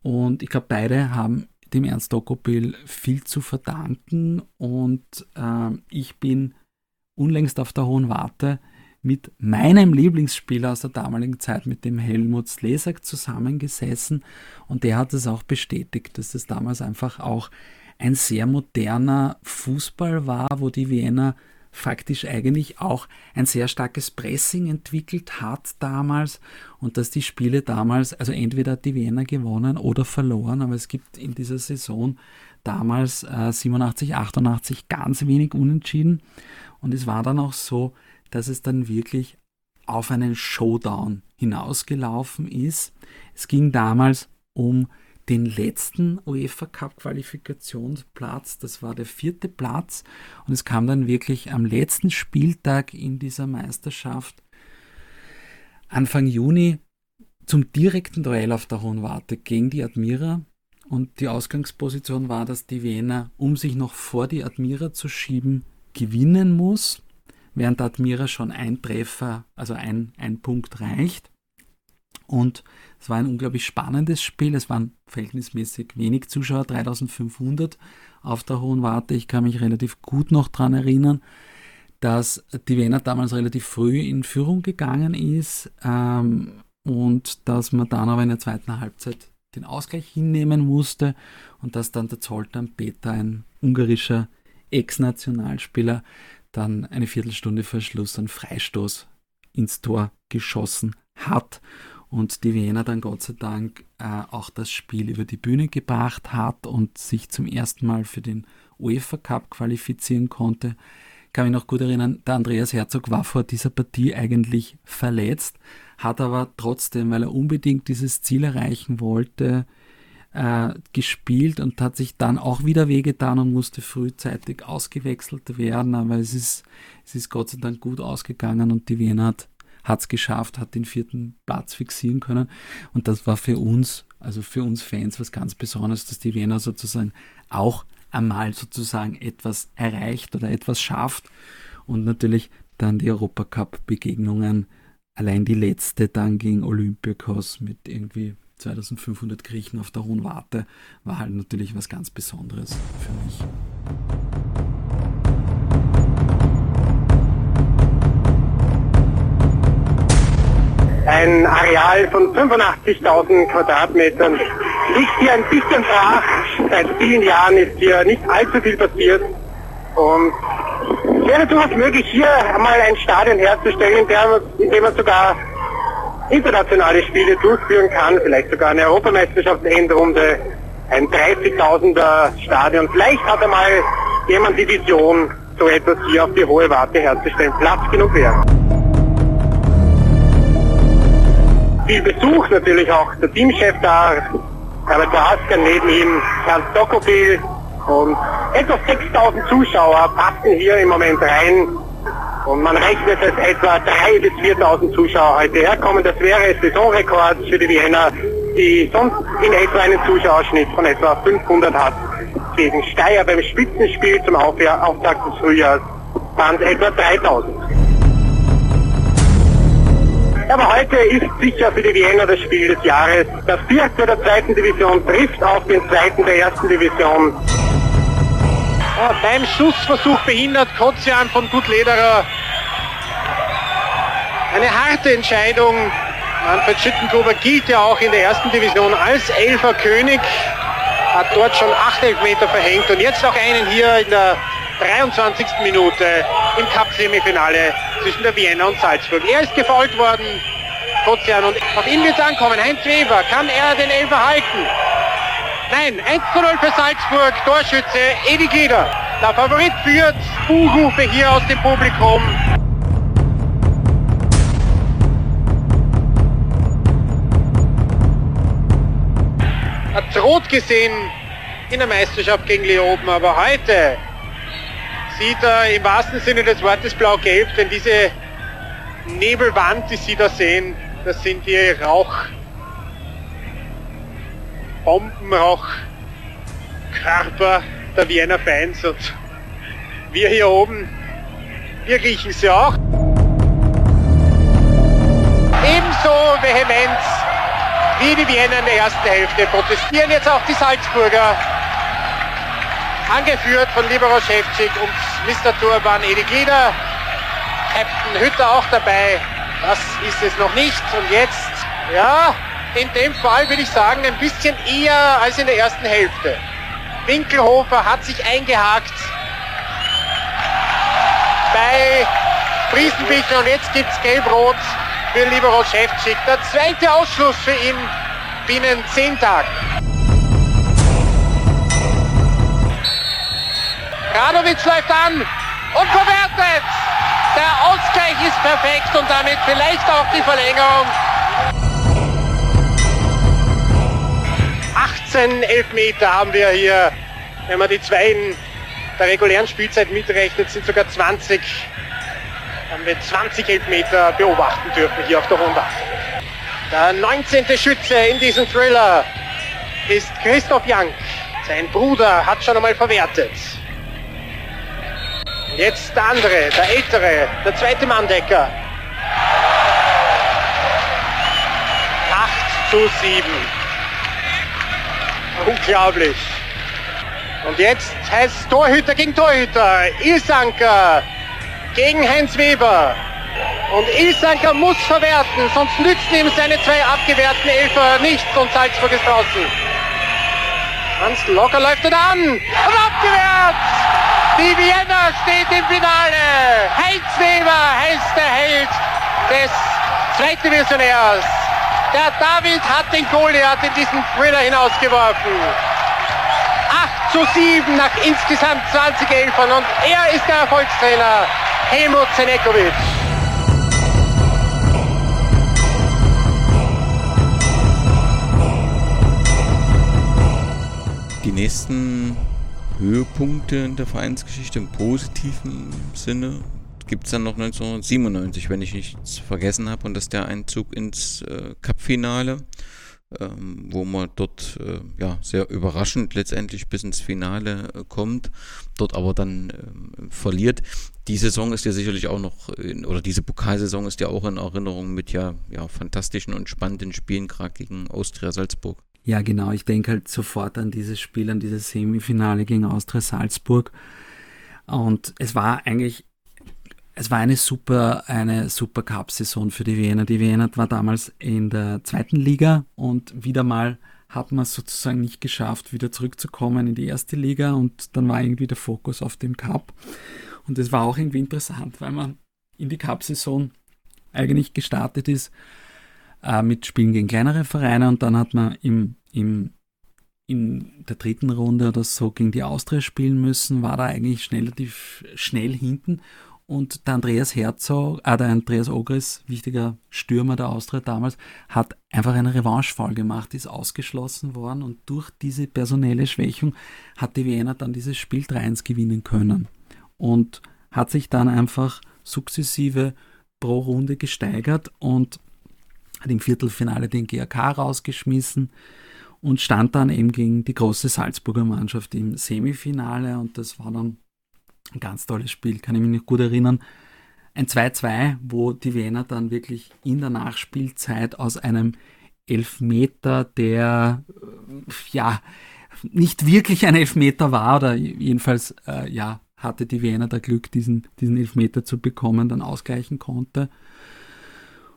Und ich glaube, beide haben dem Ernst Dokopil viel zu verdanken. Und äh, ich bin unlängst auf der Hohen Warte mit meinem Lieblingsspieler aus der damaligen Zeit, mit dem Helmut Slesak, zusammengesessen. Und der hat es auch bestätigt, dass es damals einfach auch ein sehr moderner Fußball war, wo die Wiener faktisch eigentlich auch ein sehr starkes Pressing entwickelt hat damals und dass die Spiele damals, also entweder die Wiener gewonnen oder verloren, aber es gibt in dieser Saison damals äh, 87, 88 ganz wenig unentschieden und es war dann auch so, dass es dann wirklich auf einen Showdown hinausgelaufen ist. Es ging damals um den letzten UEFA Cup Qualifikationsplatz. Das war der vierte Platz. Und es kam dann wirklich am letzten Spieltag in dieser Meisterschaft Anfang Juni zum direkten Duell auf der Hohen Warte gegen die Admira. Und die Ausgangsposition war, dass die Wiener, um sich noch vor die Admira zu schieben, gewinnen muss während Admira schon ein Treffer, also ein, ein Punkt reicht. Und es war ein unglaublich spannendes Spiel. Es waren verhältnismäßig wenig Zuschauer, 3500 auf der Hohen Warte. Ich kann mich relativ gut noch daran erinnern, dass die Wiener damals relativ früh in Führung gegangen ist ähm, und dass man dann aber in der zweiten Halbzeit den Ausgleich hinnehmen musste und dass dann der Zoltan Peter, ein ungarischer Ex-Nationalspieler, dann eine Viertelstunde vor Schluss einen Freistoß ins Tor geschossen hat und die Wiener dann Gott sei Dank äh, auch das Spiel über die Bühne gebracht hat und sich zum ersten Mal für den UEFA Cup qualifizieren konnte. Kann mich noch gut erinnern, der Andreas Herzog war vor dieser Partie eigentlich verletzt, hat aber trotzdem, weil er unbedingt dieses Ziel erreichen wollte, äh, gespielt und hat sich dann auch wieder wehgetan und musste frühzeitig ausgewechselt werden. Aber es ist, es ist Gott sei Dank gut ausgegangen und die Wiener hat es geschafft, hat den vierten Platz fixieren können. Und das war für uns, also für uns Fans, was ganz Besonderes, dass die Wiener sozusagen auch einmal sozusagen etwas erreicht oder etwas schafft. Und natürlich dann die Europacup-Begegnungen. Allein die letzte dann gegen Olympiakos mit irgendwie 2500 Griechen auf der Hohen Warte war halt natürlich was ganz Besonderes für mich. Ein Areal von 85.000 Quadratmetern liegt hier ein bisschen brach. Seit vielen Jahren ist hier nicht allzu viel passiert. Und wäre durchaus möglich, hier einmal ein Stadion herzustellen, in dem man sogar internationale Spiele durchführen kann, vielleicht sogar eine Europameisterschaftsendrunde, ein 30.000er Stadion. Vielleicht hat einmal jemand die Vision, so etwas hier auf die hohe Warte herzustellen. Platz genug wäre. Viel Besuch natürlich auch der Teamchef da, Herbert Boaska, neben ihm Ernst Dokopil und etwa 6000 Zuschauer passen hier im Moment rein und man rechnet, dass etwa 3.000 bis 4.000 Zuschauer heute herkommen. Das wäre Saisonrekord für die Wiener, die sonst in etwa einen Zuschauerschnitt von etwa 500 hat. Gegen Steyr beim Spitzenspiel zum Auftakt des Frühjahrs waren es etwa 3.000. Aber heute ist sicher für die Wiener das Spiel des Jahres. Der vierte der zweiten Division trifft auf den zweiten der ersten Division. Ja, beim Schussversuch behindert Kotzian von Gutlederer. Eine harte Entscheidung. Manfred Schüttengruber gilt ja auch in der ersten Division als Elfer König. hat dort schon 8 Elfmeter verhängt und jetzt noch einen hier in der 23. Minute im Cup-Semifinale zwischen der Vienna und Salzburg. Er ist gefault worden, Kozian, und auf ihn wird es ankommen. Heinz Weber, kann er den Elfer halten? Nein, 1 zu 0 für Salzburg, Torschütze Edi Glieder. Der Favorit führt, Buhrufe hier aus dem Publikum. Hat rot gesehen in der Meisterschaft gegen Leoben, aber heute sieht er im wahrsten Sinne des Wortes blau-gelb, denn diese Nebelwand, die Sie da sehen, das sind die Rauch, Bomben, Rauchkörper der Wiener Fans und wir hier oben, wir riechen sie auch. Ebenso vehement wie die Wiener in der ersten Hälfte protestieren jetzt auch die Salzburger angeführt von Libero Ševčík und Mr. Turban Edi Glieder. Captain Hütter auch dabei. Das ist es noch nicht. Und jetzt, ja, in dem Fall würde ich sagen, ein bisschen eher als in der ersten Hälfte. Winkelhofer hat sich eingehakt bei Friesenbichler und jetzt gibt es Gelb-Rot für Libero Ševčík. Der zweite Ausschluss für ihn binnen zehn Tagen. Radovic läuft an und verwertet. Der Ausgleich ist perfekt und damit vielleicht auch die Verlängerung. 18 Elfmeter haben wir hier. Wenn man die zwei in der regulären Spielzeit mitrechnet, sind sogar 20. Haben wir 20 Elfmeter beobachten dürfen hier auf der Runde. Der 19. Schütze in diesem Thriller ist Christoph Jank. Sein Bruder hat schon einmal verwertet. Jetzt der andere, der ältere, der zweite Manndecker. 8 zu 7. Unglaublich. Und jetzt heißt es Torhüter gegen Torhüter. Ilsanker gegen Heinz Weber. Und Ilsanker muss verwerten, sonst nützen ihm seine zwei abgewehrten Elfer nichts und Salzburg ist draußen. Ganz locker läuft er an und abgewehrt. Die Vienna steht im Finale. Heinz Weber heißt der Held des Zweitdivisionärs. Der David hat den Goliath in diesen Thriller hinausgeworfen. 8 zu 7 nach insgesamt 20 Elfern und er ist der Erfolgstrainer Helmut Zenekovic. Die nächsten Höhepunkte in der Vereinsgeschichte im positiven Sinne gibt es dann noch 1997, wenn ich nichts vergessen habe, und das ist der Einzug ins äh, Cup-Finale, ähm, wo man dort äh, ja, sehr überraschend letztendlich bis ins Finale äh, kommt, dort aber dann äh, verliert. Die Saison ist ja sicherlich auch noch, in, oder diese Pokalsaison ist ja auch in Erinnerung mit ja, ja fantastischen und spannenden Spielen, gerade gegen Austria Salzburg. Ja, genau. Ich denke halt sofort an dieses Spiel, an dieses Semifinale gegen Austria Salzburg. Und es war eigentlich, es war eine super, eine super Cup-Saison für die Wiener. Die Wiener war damals in der zweiten Liga und wieder mal hat man es sozusagen nicht geschafft, wieder zurückzukommen in die erste Liga und dann war irgendwie der Fokus auf dem Cup. Und es war auch irgendwie interessant, weil man in die Cup-Saison eigentlich gestartet ist äh, mit Spielen gegen kleinere Vereine und dann hat man im, im, in der dritten Runde oder so gegen die Austria spielen müssen, war da eigentlich relativ schnell hinten. Und der Andreas Herzog, äh, der Andreas Ogris, wichtiger Stürmer der Austria damals, hat einfach einen Revanchefall gemacht, ist ausgeschlossen worden und durch diese personelle Schwächung hat die Wiener dann dieses Spiel 3-1 gewinnen können. Und hat sich dann einfach sukzessive pro Runde gesteigert und hat im Viertelfinale den GRK rausgeschmissen und stand dann eben gegen die große Salzburger Mannschaft im Semifinale und das war dann ein ganz tolles Spiel, kann ich mich noch gut erinnern. Ein 2-2, wo die Wiener dann wirklich in der Nachspielzeit aus einem Elfmeter, der äh, ja nicht wirklich ein Elfmeter war, oder jedenfalls äh, ja, hatte die Wiener da Glück, diesen, diesen Elfmeter zu bekommen, dann ausgleichen konnte.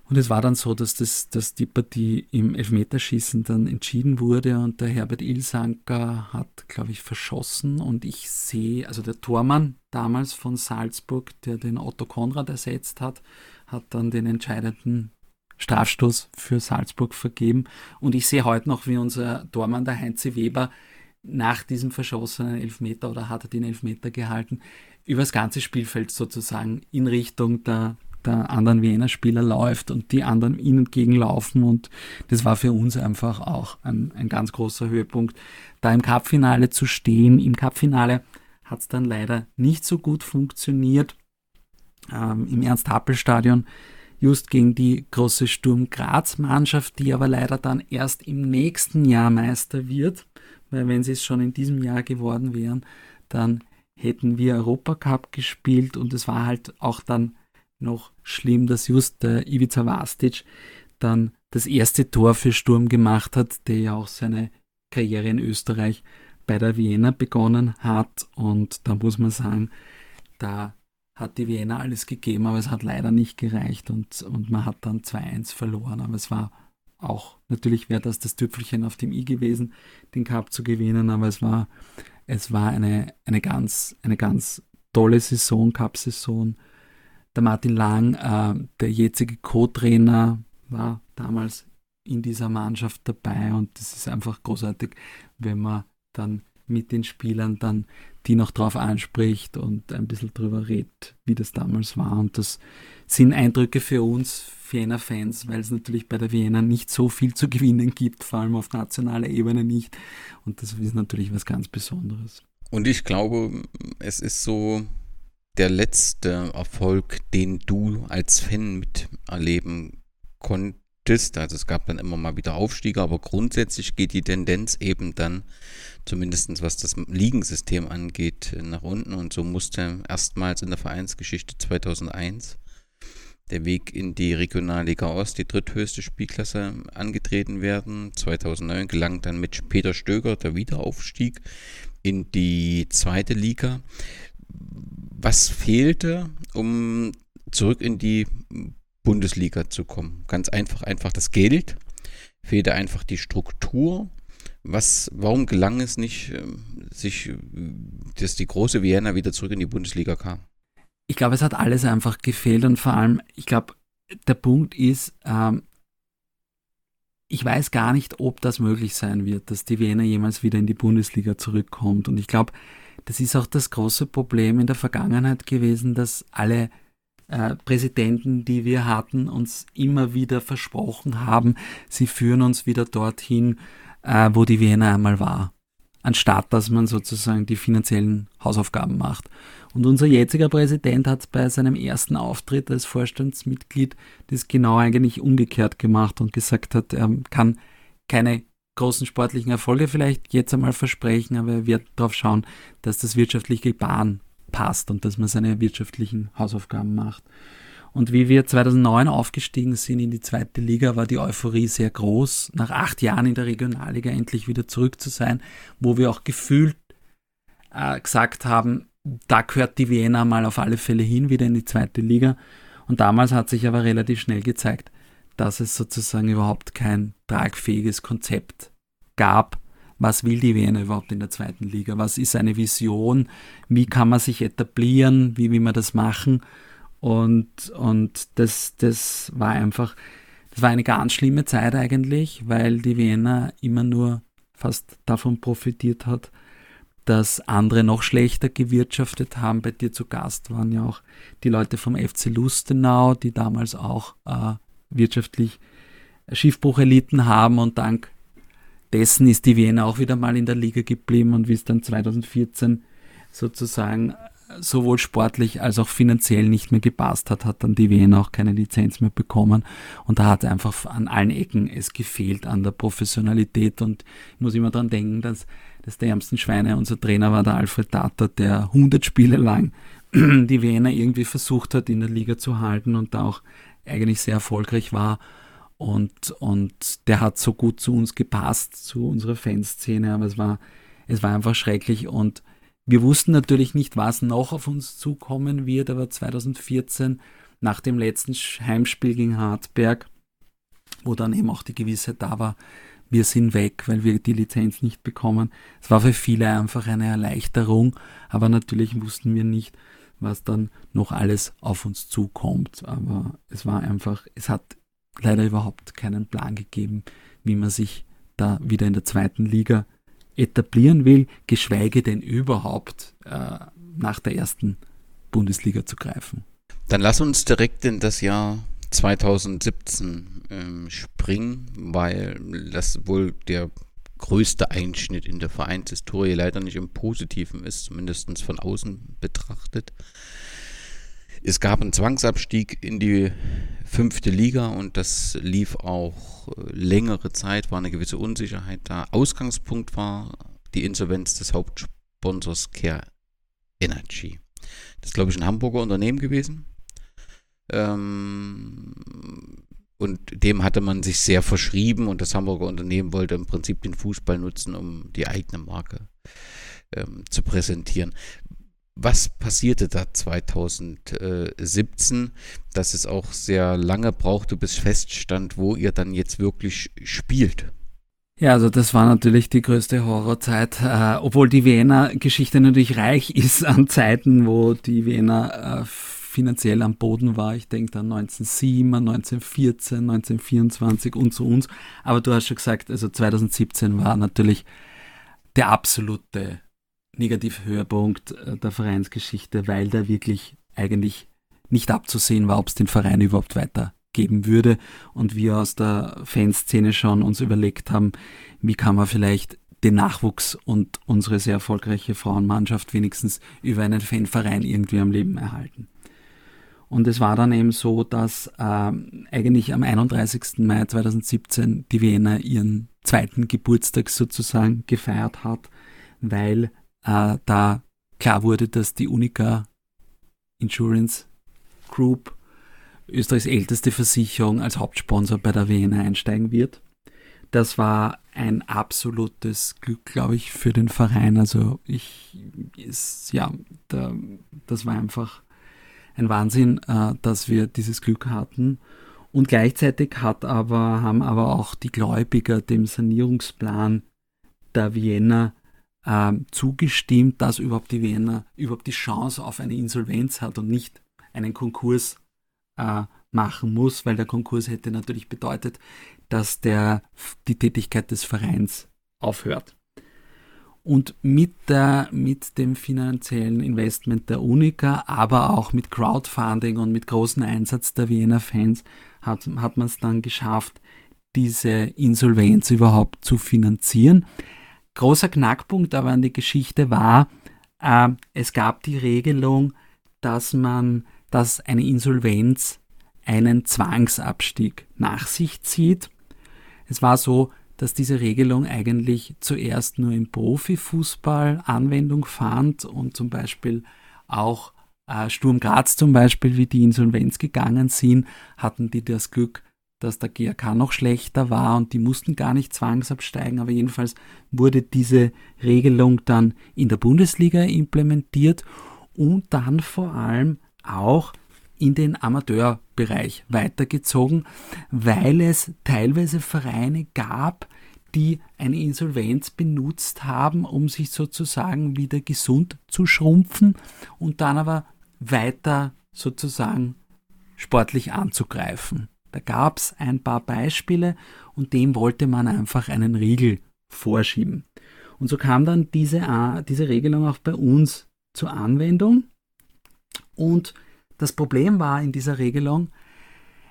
Und es war dann so, dass, das, dass die Partie im Elfmeterschießen dann entschieden wurde und der Herbert Ilsanker hat, glaube ich, verschossen. Und ich sehe, also der Tormann damals von Salzburg, der den Otto Konrad ersetzt hat, hat dann den entscheidenden Strafstoß für Salzburg vergeben. Und ich sehe heute noch, wie unser Tormann, der Heinze Weber, nach diesem verschossenen Elfmeter oder hat er den Elfmeter gehalten, übers ganze Spielfeld sozusagen in Richtung der der anderen Wiener Spieler läuft und die anderen ihm entgegenlaufen. Und das war für uns einfach auch ein, ein ganz großer Höhepunkt, da im Cupfinale zu stehen. Im Cupfinale hat es dann leider nicht so gut funktioniert. Ähm, Im Ernst-Happel-Stadion just gegen die große Sturm Graz-Mannschaft, die aber leider dann erst im nächsten Jahr Meister wird, weil wenn sie es schon in diesem Jahr geworden wären, dann hätten wir Europacup gespielt und es war halt auch dann noch schlimm, dass just der Ivica Vastic dann das erste Tor für Sturm gemacht hat, der ja auch seine Karriere in Österreich bei der Vienna begonnen hat. Und da muss man sagen, da hat die Vienna alles gegeben, aber es hat leider nicht gereicht und, und man hat dann 2-1 verloren. Aber es war auch, natürlich wäre das das Tüpfelchen auf dem i gewesen, den Cup zu gewinnen, aber es war, es war eine, eine, ganz, eine ganz tolle Saison, Cup-Saison der Martin Lang, äh, der jetzige Co-Trainer, war damals in dieser Mannschaft dabei und das ist einfach großartig, wenn man dann mit den Spielern dann die noch drauf anspricht und ein bisschen drüber redet, wie das damals war. Und das sind Eindrücke für uns Vienna-Fans, weil es natürlich bei der Vienna nicht so viel zu gewinnen gibt, vor allem auf nationaler Ebene nicht. Und das ist natürlich was ganz Besonderes. Und ich glaube, es ist so, der letzte Erfolg, den du als Fan miterleben konntest? Also es gab dann immer mal wieder Aufstiege, aber grundsätzlich geht die Tendenz eben dann, zumindest was das Ligensystem angeht, nach unten. Und so musste erstmals in der Vereinsgeschichte 2001 der Weg in die Regionalliga Ost, die dritthöchste Spielklasse, angetreten werden. 2009 gelang dann mit Peter Stöger der Wiederaufstieg in die zweite Liga was fehlte, um zurück in die Bundesliga zu kommen? Ganz einfach, einfach das Geld, fehlte einfach die Struktur. Was, warum gelang es nicht, ähm, sich, dass die große Vienna wieder zurück in die Bundesliga kam? Ich glaube, es hat alles einfach gefehlt und vor allem, ich glaube, der Punkt ist, ähm, ich weiß gar nicht, ob das möglich sein wird, dass die Vienna jemals wieder in die Bundesliga zurückkommt. Und ich glaube, das ist auch das große Problem in der Vergangenheit gewesen, dass alle äh, Präsidenten, die wir hatten, uns immer wieder versprochen haben, sie führen uns wieder dorthin, äh, wo die Vienna einmal war, anstatt dass man sozusagen die finanziellen Hausaufgaben macht. Und unser jetziger Präsident hat bei seinem ersten Auftritt als Vorstandsmitglied das genau eigentlich umgekehrt gemacht und gesagt hat, er kann keine großen sportlichen Erfolge vielleicht jetzt einmal versprechen, aber er wird darauf schauen, dass das wirtschaftliche Bahn passt und dass man seine wirtschaftlichen Hausaufgaben macht. Und wie wir 2009 aufgestiegen sind in die zweite Liga, war die Euphorie sehr groß, nach acht Jahren in der Regionalliga endlich wieder zurück zu sein, wo wir auch gefühlt äh, gesagt haben, da gehört die Vienna mal auf alle Fälle hin, wieder in die zweite Liga. Und damals hat sich aber relativ schnell gezeigt, dass es sozusagen überhaupt kein tragfähiges Konzept gab. Was will die Wiener überhaupt in der zweiten Liga? Was ist eine Vision? Wie kann man sich etablieren? Wie will man das machen? Und, und das, das war einfach, das war eine ganz schlimme Zeit eigentlich, weil die Wiener immer nur fast davon profitiert hat, dass andere noch schlechter gewirtschaftet haben. Bei dir zu Gast waren ja auch die Leute vom FC Lustenau, die damals auch äh, wirtschaftlich Schiffbrucheliten haben und dank dessen ist die Vienna auch wieder mal in der Liga geblieben und wie es dann 2014 sozusagen sowohl sportlich als auch finanziell nicht mehr gepasst hat, hat dann die Vienna auch keine Lizenz mehr bekommen. Und da hat einfach an allen Ecken es gefehlt an der Professionalität. Und ich muss immer daran denken, dass das der ärmsten Schweine unser Trainer war der Alfred Data, der 100 Spiele lang die Vienna irgendwie versucht hat in der Liga zu halten und da auch eigentlich sehr erfolgreich war. Und, und der hat so gut zu uns gepasst, zu unserer Fanszene, aber es war, es war einfach schrecklich und wir wussten natürlich nicht, was noch auf uns zukommen wird, aber 2014 nach dem letzten Heimspiel gegen Hartberg, wo dann eben auch die Gewissheit da war, wir sind weg, weil wir die Lizenz nicht bekommen. Es war für viele einfach eine Erleichterung, aber natürlich wussten wir nicht, was dann noch alles auf uns zukommt. Aber es war einfach, es hat leider überhaupt keinen Plan gegeben, wie man sich da wieder in der zweiten Liga etablieren will, geschweige denn überhaupt äh, nach der ersten Bundesliga zu greifen. Dann lass uns direkt in das Jahr 2017 ähm, springen, weil das wohl der größte Einschnitt in der Vereinshistorie leider nicht im Positiven ist, zumindest von außen betrachtet. Es gab einen Zwangsabstieg in die fünfte Liga und das lief auch äh, längere Zeit, war eine gewisse Unsicherheit da. Ausgangspunkt war die Insolvenz des Hauptsponsors Care Energy. Das ist, glaube ich, ein Hamburger Unternehmen gewesen. Ähm, und dem hatte man sich sehr verschrieben und das Hamburger Unternehmen wollte im Prinzip den Fußball nutzen, um die eigene Marke ähm, zu präsentieren. Was passierte da 2017, dass es auch sehr lange brauchte, bis feststand, wo ihr dann jetzt wirklich spielt? Ja, also das war natürlich die größte Horrorzeit, äh, obwohl die Wiener Geschichte natürlich reich ist an Zeiten, wo die Wiener äh, finanziell am Boden war. Ich denke an 1907, 1914, 1924 und so uns. Aber du hast schon gesagt, also 2017 war natürlich der absolute Negativhöhepunkt äh, der Vereinsgeschichte, weil da wirklich eigentlich nicht abzusehen war, ob es den Verein überhaupt weitergeben würde. Und wir aus der Fanszene schon uns überlegt haben, wie kann man vielleicht den Nachwuchs und unsere sehr erfolgreiche Frauenmannschaft wenigstens über einen Fanverein irgendwie am Leben erhalten. Und es war dann eben so, dass äh, eigentlich am 31. Mai 2017 die Wiener ihren zweiten Geburtstag sozusagen gefeiert hat, weil äh, da klar wurde, dass die Unica Insurance Group, Österreichs älteste Versicherung, als Hauptsponsor bei der Wiener einsteigen wird. Das war ein absolutes Glück, glaube ich, für den Verein. Also ich, ist, ja, da, das war einfach ein Wahnsinn, äh, dass wir dieses Glück hatten. Und gleichzeitig hat aber, haben aber auch die Gläubiger dem Sanierungsplan der Vienna äh, zugestimmt, dass überhaupt die Vienna überhaupt die Chance auf eine Insolvenz hat und nicht einen Konkurs äh, machen muss, weil der Konkurs hätte natürlich bedeutet, dass der, die Tätigkeit des Vereins aufhört. Und mit, der, mit dem finanziellen Investment der Unica, aber auch mit Crowdfunding und mit großem Einsatz der Wiener Fans hat, hat man es dann geschafft, diese Insolvenz überhaupt zu finanzieren. Großer Knackpunkt aber an die Geschichte war, äh, es gab die Regelung, dass man, dass eine Insolvenz einen Zwangsabstieg nach sich zieht. Es war so, dass diese Regelung eigentlich zuerst nur im Profifußball Anwendung fand und zum Beispiel auch äh, Sturm Graz zum Beispiel, wie die Insolvenz gegangen sind, hatten die das Glück, dass der GRK noch schlechter war und die mussten gar nicht zwangsabsteigen, aber jedenfalls wurde diese Regelung dann in der Bundesliga implementiert und dann vor allem auch in den Amateurbereich weitergezogen, weil es teilweise Vereine gab, die eine Insolvenz benutzt haben, um sich sozusagen wieder gesund zu schrumpfen und dann aber weiter sozusagen sportlich anzugreifen. Da gab es ein paar Beispiele und dem wollte man einfach einen Riegel vorschieben. Und so kam dann diese, diese Regelung auch bei uns zur Anwendung. Und das Problem war in dieser Regelung,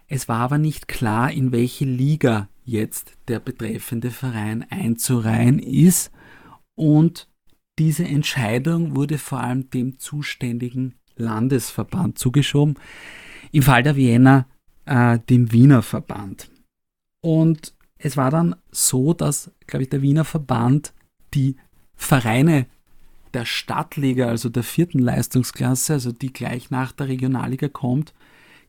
es war aber nicht klar, in welche Liga jetzt der betreffende Verein einzureihen ist und diese Entscheidung wurde vor allem dem zuständigen Landesverband zugeschoben, im Fall der Vienna äh, dem Wiener Verband. Und es war dann so, dass, glaube ich, der Wiener Verband die Vereine der Stadtliga, also der vierten Leistungsklasse, also die gleich nach der Regionalliga kommt,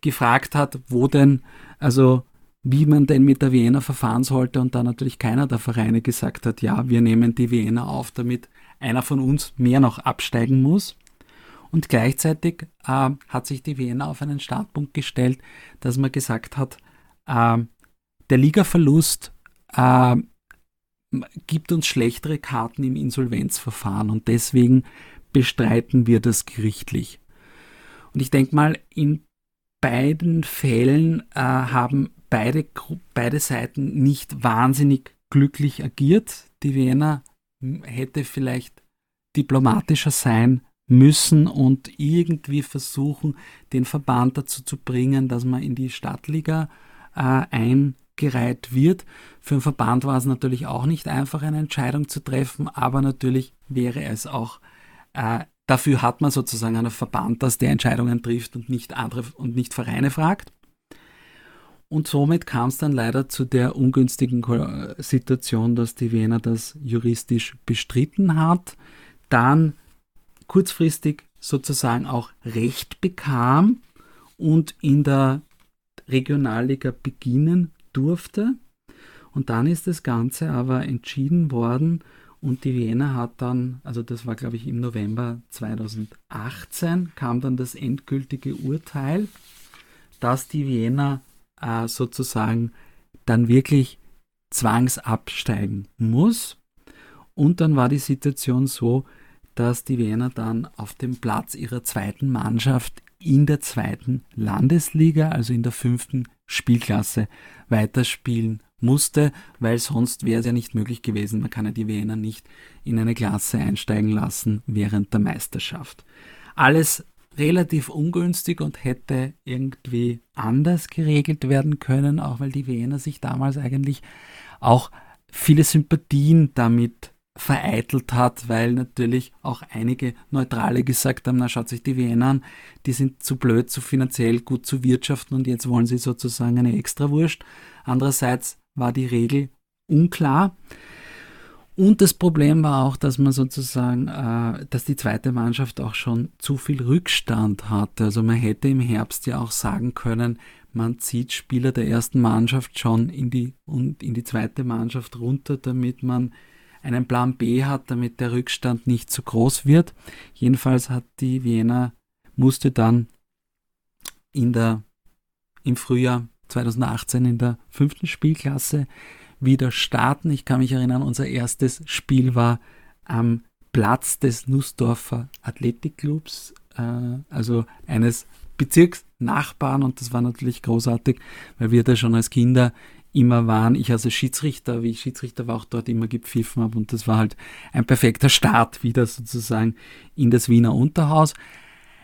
gefragt hat, wo denn, also wie man denn mit der Wiener verfahren sollte und da natürlich keiner der Vereine gesagt hat, ja, wir nehmen die Wiener auf, damit einer von uns mehr noch absteigen muss. Und gleichzeitig äh, hat sich die Wiener auf einen Startpunkt gestellt, dass man gesagt hat, äh, der Ligaverlust äh, gibt uns schlechtere Karten im Insolvenzverfahren und deswegen bestreiten wir das gerichtlich. Und ich denke mal, in beiden Fällen äh, haben beide, beide Seiten nicht wahnsinnig glücklich agiert. Die Wiener hätte vielleicht diplomatischer sein müssen und irgendwie versuchen, den Verband dazu zu bringen, dass man in die Stadtliga äh, eingereiht wird. Für den Verband war es natürlich auch nicht einfach, eine Entscheidung zu treffen, aber natürlich wäre es auch, äh, dafür hat man sozusagen einen Verband, dass der Entscheidungen trifft und nicht andere und nicht Vereine fragt. Und somit kam es dann leider zu der ungünstigen Situation, dass die Wiener das juristisch bestritten hat, dann kurzfristig sozusagen auch Recht bekam und in der Regionalliga beginnen durfte. Und dann ist das Ganze aber entschieden worden und die Wiener hat dann, also das war glaube ich im November 2018, kam dann das endgültige Urteil, dass die Wiener äh, sozusagen dann wirklich zwangsabsteigen muss. Und dann war die Situation so, dass die Wiener dann auf dem Platz ihrer zweiten Mannschaft in der zweiten Landesliga, also in der fünften Spielklasse, weiterspielen musste, weil sonst wäre es ja nicht möglich gewesen. Man kann ja die Wiener nicht in eine Klasse einsteigen lassen während der Meisterschaft. Alles relativ ungünstig und hätte irgendwie anders geregelt werden können, auch weil die Wiener sich damals eigentlich auch viele Sympathien damit vereitelt hat, weil natürlich auch einige Neutrale gesagt haben, na schaut sich die Wiener an, die sind zu blöd, zu finanziell gut zu wirtschaften und jetzt wollen sie sozusagen eine Extrawurst. Andererseits war die Regel unklar. Und das Problem war auch, dass man sozusagen, äh, dass die zweite Mannschaft auch schon zu viel Rückstand hatte. Also man hätte im Herbst ja auch sagen können, man zieht Spieler der ersten Mannschaft schon in die, und in die zweite Mannschaft runter, damit man einen Plan B hat, damit der Rückstand nicht zu groß wird. Jedenfalls hat die Wiener, musste dann in der, im Frühjahr 2018 in der fünften Spielklasse wieder starten. Ich kann mich erinnern, unser erstes Spiel war am Platz des Nussdorfer Athletikclubs, äh, also eines Bezirksnachbarn und das war natürlich großartig, weil wir da schon als Kinder immer waren. Ich als Schiedsrichter, wie ich Schiedsrichter war, auch dort immer gepfiffen habe und das war halt ein perfekter Start wieder sozusagen in das Wiener Unterhaus.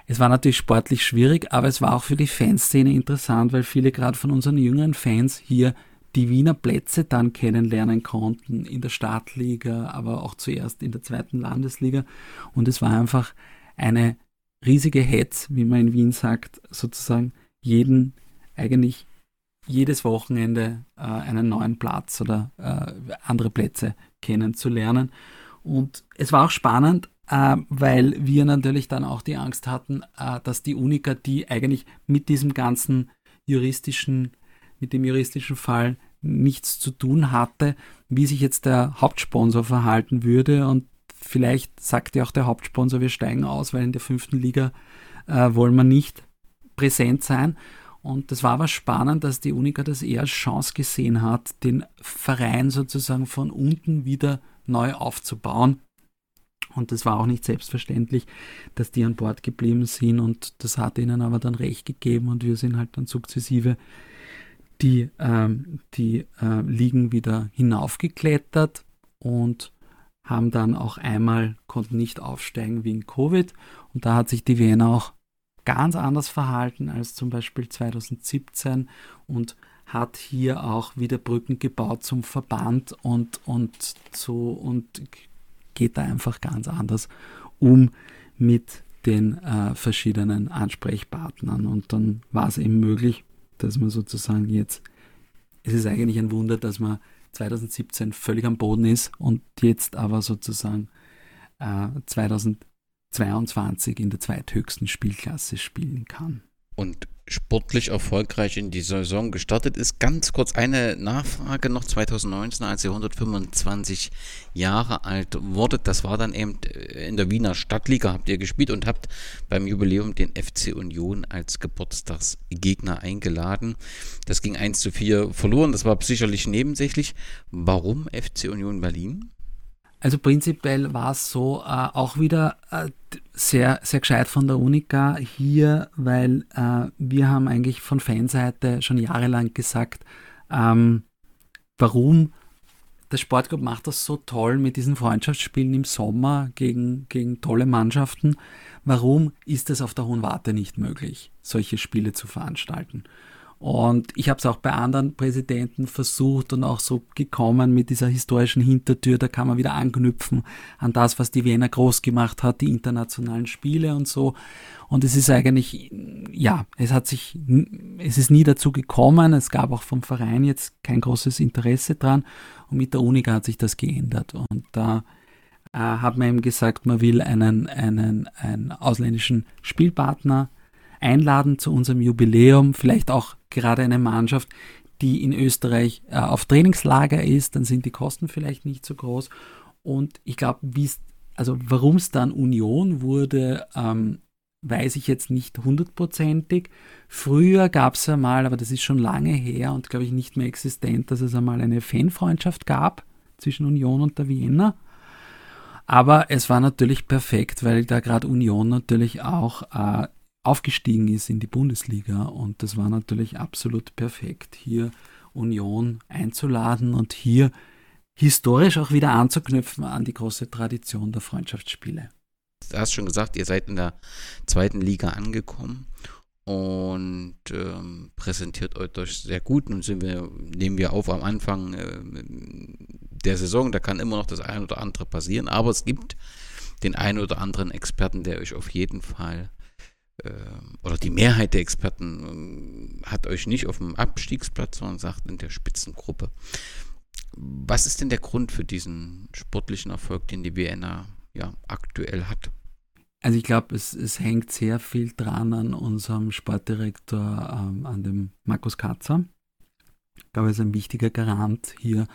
Es war natürlich sportlich schwierig, aber es war auch für die Fanszene interessant, weil viele gerade von unseren jüngeren Fans hier die Wiener Plätze dann kennenlernen konnten in der Startliga, aber auch zuerst in der zweiten Landesliga. Und es war einfach eine riesige Hetz, wie man in Wien sagt, sozusagen jeden, eigentlich jedes Wochenende äh, einen neuen Platz oder äh, andere Plätze kennenzulernen. Und es war auch spannend, äh, weil wir natürlich dann auch die Angst hatten, äh, dass die Unica, die eigentlich mit diesem ganzen juristischen mit dem juristischen Fall nichts zu tun hatte, wie sich jetzt der Hauptsponsor verhalten würde. Und vielleicht sagt ja auch der Hauptsponsor, wir steigen aus, weil in der fünften Liga äh, wollen wir nicht präsent sein. Und das war aber spannend, dass die Unica das eher als Chance gesehen hat, den Verein sozusagen von unten wieder neu aufzubauen. Und das war auch nicht selbstverständlich, dass die an Bord geblieben sind. Und das hat ihnen aber dann recht gegeben und wir sind halt dann sukzessive die, ähm, die äh, liegen wieder hinaufgeklettert und haben dann auch einmal, konnten nicht aufsteigen wegen Covid. Und da hat sich die Wiener auch ganz anders verhalten als zum Beispiel 2017 und hat hier auch wieder Brücken gebaut zum Verband und, und, so, und geht da einfach ganz anders um mit den äh, verschiedenen Ansprechpartnern. Und dann war es eben möglich, dass man sozusagen jetzt, es ist eigentlich ein Wunder, dass man 2017 völlig am Boden ist und jetzt aber sozusagen äh, 2022 in der zweithöchsten Spielklasse spielen kann. und sportlich erfolgreich in die Saison gestartet ist. Ganz kurz eine Nachfrage noch 2019, als ihr 125 Jahre alt wurdet. Das war dann eben äh, in der Wiener Stadtliga habt ihr gespielt und habt beim Jubiläum den FC Union als Geburtstagsgegner eingeladen. Das ging 1 zu 4 verloren. Das war sicherlich nebensächlich. Warum FC Union Berlin? Also prinzipiell war es so äh, auch wieder äh, sehr, sehr gescheit von der Unica hier, weil äh, wir haben eigentlich von Fanseite schon jahrelang gesagt, ähm, warum der Sportclub macht das so toll mit diesen Freundschaftsspielen im Sommer gegen, gegen tolle Mannschaften. Warum ist es auf der Hohen Warte nicht möglich, solche Spiele zu veranstalten? Und ich habe es auch bei anderen Präsidenten versucht und auch so gekommen mit dieser historischen Hintertür. Da kann man wieder anknüpfen an das, was die Wiener groß gemacht hat, die internationalen Spiele und so. Und es ist eigentlich, ja, es hat sich, es ist nie dazu gekommen. Es gab auch vom Verein jetzt kein großes Interesse dran. Und mit der Unica hat sich das geändert. Und da äh, hat man eben gesagt, man will einen, einen, einen ausländischen Spielpartner einladen zu unserem Jubiläum, vielleicht auch gerade eine Mannschaft, die in Österreich äh, auf Trainingslager ist, dann sind die Kosten vielleicht nicht so groß. Und ich glaube, also warum es dann Union wurde, ähm, weiß ich jetzt nicht hundertprozentig. Früher gab es einmal, aber das ist schon lange her und glaube ich nicht mehr existent, dass es einmal eine Fanfreundschaft gab zwischen Union und der Wiener. Aber es war natürlich perfekt, weil da gerade Union natürlich auch äh, aufgestiegen ist in die Bundesliga und das war natürlich absolut perfekt, hier Union einzuladen und hier historisch auch wieder anzuknüpfen an die große Tradition der Freundschaftsspiele. Du hast schon gesagt, ihr seid in der zweiten Liga angekommen und ähm, präsentiert euch sehr gut. Nun sind wir, nehmen wir auf am Anfang äh, der Saison, da kann immer noch das eine oder andere passieren, aber es gibt den einen oder anderen Experten, der euch auf jeden Fall oder die Mehrheit der Experten ähm, hat euch nicht auf dem Abstiegsplatz, sondern sagt in der Spitzengruppe. Was ist denn der Grund für diesen sportlichen Erfolg, den die Vienna ja aktuell hat? Also ich glaube, es, es hängt sehr viel dran an unserem Sportdirektor, ähm, an dem Markus Katzer. Ich glaube, er ist ein wichtiger Garant hier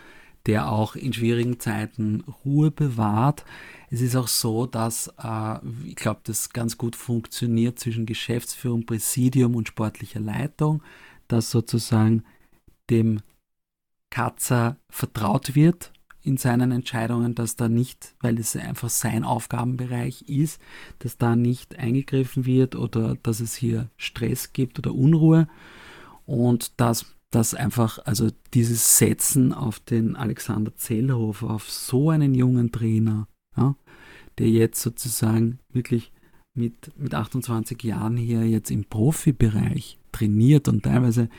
der auch in schwierigen Zeiten Ruhe bewahrt. Es ist auch so, dass äh, ich glaube, das ganz gut funktioniert zwischen Geschäftsführung, Präsidium und sportlicher Leitung, dass sozusagen dem Katzer vertraut wird in seinen Entscheidungen, dass da nicht, weil es einfach sein Aufgabenbereich ist, dass da nicht eingegriffen wird oder dass es hier Stress gibt oder Unruhe und dass dass einfach, also dieses Setzen auf den Alexander Zellhofer, auf so einen jungen Trainer, ja, der jetzt sozusagen wirklich mit, mit 28 Jahren hier jetzt im Profibereich trainiert und teilweise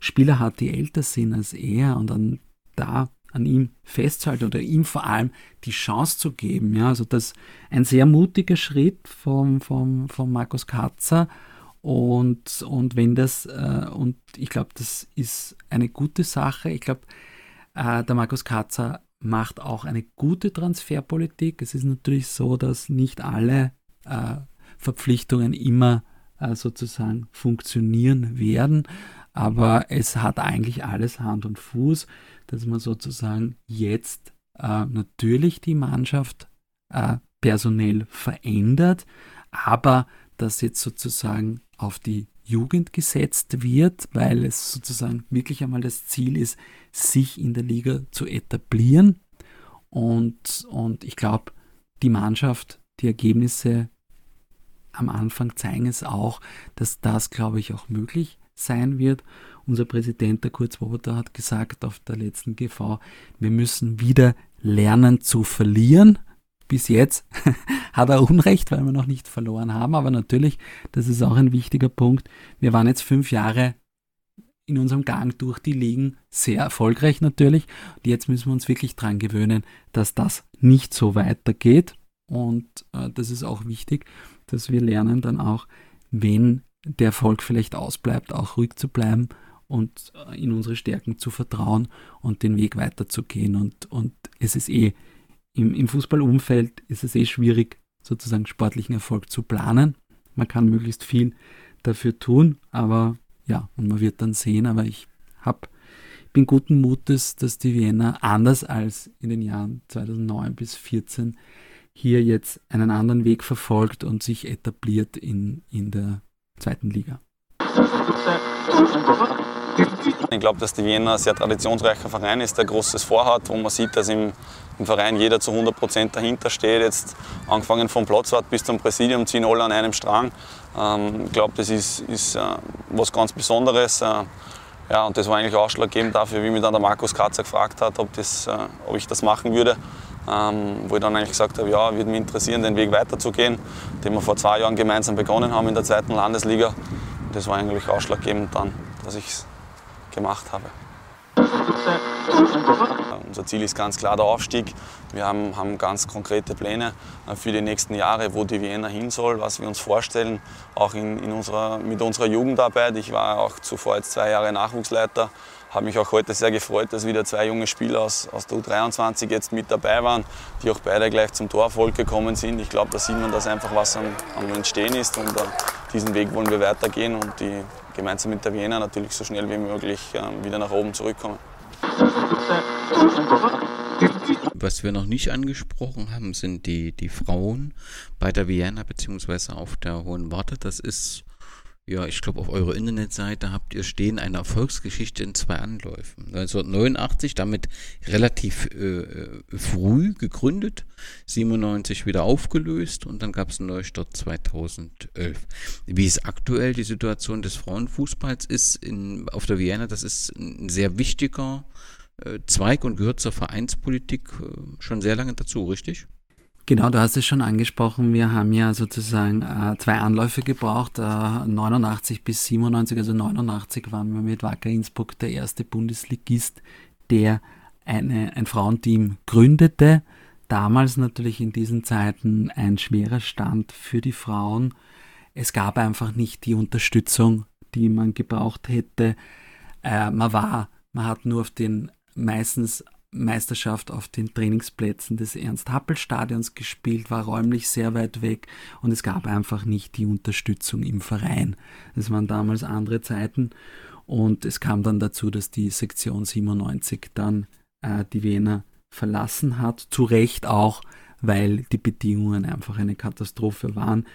Spieler hat, die älter sind als er und dann da an ihm festzuhalten oder ihm vor allem die Chance zu geben. Ja, also das ein sehr mutiger Schritt vom, vom, vom Markus Katzer und, und wenn das, äh, und ich glaube, das ist eine gute Sache. Ich glaube, äh, der Markus Katzer macht auch eine gute Transferpolitik. Es ist natürlich so, dass nicht alle äh, Verpflichtungen immer äh, sozusagen funktionieren werden, aber es hat eigentlich alles Hand und Fuß, dass man sozusagen jetzt äh, natürlich die Mannschaft äh, personell verändert, aber dass jetzt sozusagen auf die Jugend gesetzt wird, weil es sozusagen wirklich einmal das Ziel ist, sich in der Liga zu etablieren. Und, und ich glaube, die Mannschaft, die Ergebnisse am Anfang zeigen es auch, dass das, glaube ich, auch möglich sein wird. Unser Präsident, der Kurt Swoboda, hat gesagt auf der letzten GV, wir müssen wieder lernen zu verlieren bis jetzt hat er Unrecht, weil wir noch nicht verloren haben. Aber natürlich, das ist auch ein wichtiger Punkt. Wir waren jetzt fünf Jahre in unserem Gang durch die Ligen sehr erfolgreich natürlich. Und jetzt müssen wir uns wirklich dran gewöhnen, dass das nicht so weitergeht. Und äh, das ist auch wichtig, dass wir lernen dann auch, wenn der Erfolg vielleicht ausbleibt, auch ruhig zu bleiben und äh, in unsere Stärken zu vertrauen und den Weg weiterzugehen. Und, und es ist eh im, im Fußballumfeld ist es eh schwierig, sozusagen sportlichen Erfolg zu planen. Man kann möglichst viel dafür tun. Aber ja, und man wird dann sehen. Aber ich hab, bin guten Mutes, dass die Vienna anders als in den Jahren 2009 bis 2014 hier jetzt einen anderen Weg verfolgt und sich etabliert in, in der zweiten Liga. Ich glaube, dass die Wiener ein sehr traditionsreicher Verein ist, der Großes vorhat, wo man sieht, dass im, im Verein jeder zu 100 Prozent dahinter steht. Jetzt angefangen vom Platzwart bis zum Präsidium ziehen alle an einem Strang. Ähm, ich glaube, das ist, ist äh, was ganz Besonderes. Äh, ja, und das war eigentlich ausschlaggebend dafür, wie mich dann der Markus Katzer gefragt hat, ob, das, äh, ob ich das machen würde. Ähm, wo ich dann eigentlich gesagt habe, ja, würde mich interessieren, den Weg weiterzugehen, den wir vor zwei Jahren gemeinsam begonnen haben in der zweiten Landesliga. Und das war eigentlich ausschlaggebend dann, dass ich es gemacht habe. Unser Ziel ist ganz klar der Aufstieg. Wir haben, haben ganz konkrete Pläne äh, für die nächsten Jahre, wo die Vienna hin soll, was wir uns vorstellen, auch in, in unserer, mit unserer Jugendarbeit. Ich war auch zuvor jetzt zwei Jahre Nachwuchsleiter, habe mich auch heute sehr gefreut, dass wieder zwei junge Spieler aus, aus der U23 jetzt mit dabei waren, die auch beide gleich zum Torerfolg gekommen sind. Ich glaube, da sieht man, dass einfach was am, am Entstehen ist und uh, diesen Weg wollen wir weitergehen und die, gemeinsam mit der Vienna natürlich so schnell wie möglich uh, wieder nach oben zurückkommen. Was wir noch nicht angesprochen haben, sind die, die Frauen bei der Vienna bzw. auf der Hohen Warte. Das ist, ja, ich glaube, auf eurer Internetseite habt ihr stehen eine Erfolgsgeschichte in zwei Anläufen. 1989 damit relativ äh, früh gegründet, 97 wieder aufgelöst und dann gab es einen Neustart 2011. Wie ist aktuell die Situation des Frauenfußballs ist in, auf der Vienna? Das ist ein sehr wichtiger äh, Zweig und gehört zur Vereinspolitik äh, schon sehr lange dazu, richtig? Genau, du hast es schon angesprochen. Wir haben ja sozusagen äh, zwei Anläufe gebraucht, äh, 89 bis 97. Also 89 waren wir mit Wacker Innsbruck der erste Bundesligist, der eine, ein Frauenteam gründete. Damals natürlich in diesen Zeiten ein schwerer Stand für die Frauen. Es gab einfach nicht die Unterstützung, die man gebraucht hätte. Äh, man war, man hat nur auf den meistens Meisterschaft auf den Trainingsplätzen des Ernst-Happel-Stadions gespielt, war räumlich sehr weit weg und es gab einfach nicht die Unterstützung im Verein. Es waren damals andere Zeiten und es kam dann dazu, dass die Sektion 97 dann äh, die Wiener verlassen hat, zu Recht auch, weil die Bedingungen einfach eine Katastrophe waren.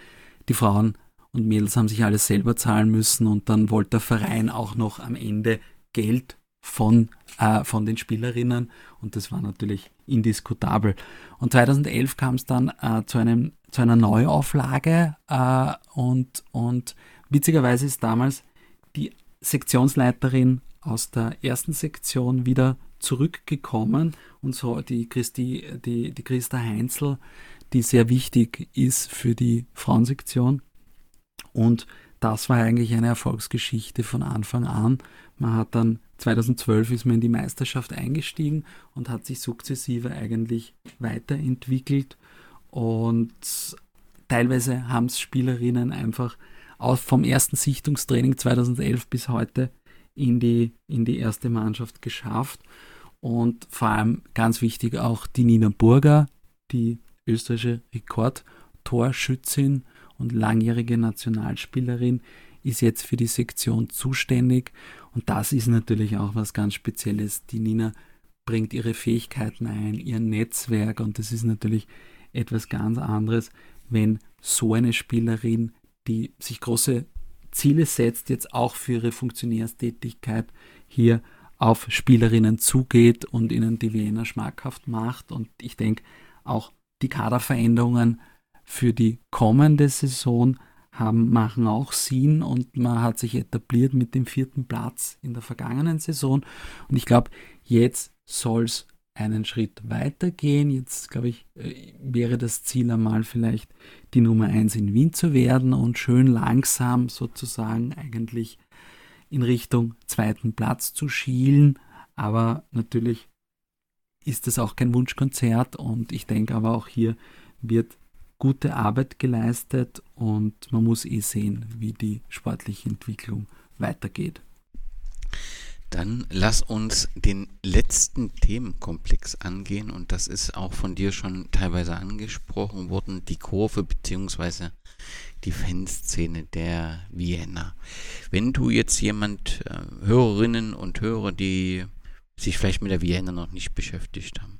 Die Frauen und Mädels haben sich alles selber zahlen müssen und dann wollte der Verein auch noch am Ende Geld von, äh, von den Spielerinnen und das war natürlich indiskutabel. Und 2011 kam es dann äh, zu, einem, zu einer Neuauflage äh, und, und witzigerweise ist damals die Sektionsleiterin aus der ersten Sektion wieder zurückgekommen und so die, Christi, die, die Christa Heinzel, die sehr wichtig ist für die Frauensektion. Und das war eigentlich eine Erfolgsgeschichte von Anfang an. Man hat dann 2012 ist man in die Meisterschaft eingestiegen und hat sich sukzessive eigentlich weiterentwickelt. Und teilweise haben es Spielerinnen einfach auch vom ersten Sichtungstraining 2011 bis heute in die, in die erste Mannschaft geschafft. Und vor allem ganz wichtig auch die Nina Burger, die österreichische Rekordtorschützin und langjährige Nationalspielerin, ist jetzt für die Sektion zuständig und das ist natürlich auch was ganz Spezielles. Die Nina bringt ihre Fähigkeiten ein, ihr Netzwerk und das ist natürlich etwas ganz anderes, wenn so eine Spielerin, die sich große Ziele setzt, jetzt auch für ihre Funktionärstätigkeit hier auf Spielerinnen zugeht und ihnen die Wiener schmackhaft macht. Und ich denke, auch die Kaderveränderungen für die kommende Saison haben, machen auch Sinn und man hat sich etabliert mit dem vierten Platz in der vergangenen Saison. Und ich glaube, jetzt soll es einen Schritt weitergehen. Jetzt, glaube ich, äh, wäre das Ziel einmal vielleicht die Nummer 1 in Wien zu werden und schön langsam sozusagen eigentlich in Richtung zweiten Platz zu schielen. Aber natürlich ist das auch kein Wunschkonzert und ich denke aber auch hier wird gute Arbeit geleistet und man muss eh sehen, wie die sportliche Entwicklung weitergeht. Dann lass uns den letzten Themenkomplex angehen und das ist auch von dir schon teilweise angesprochen worden, die Kurve bzw. die Fanszene der Vienna. Wenn du jetzt jemand, äh, Hörerinnen und Hörer, die sich vielleicht mit der Vienna noch nicht beschäftigt haben,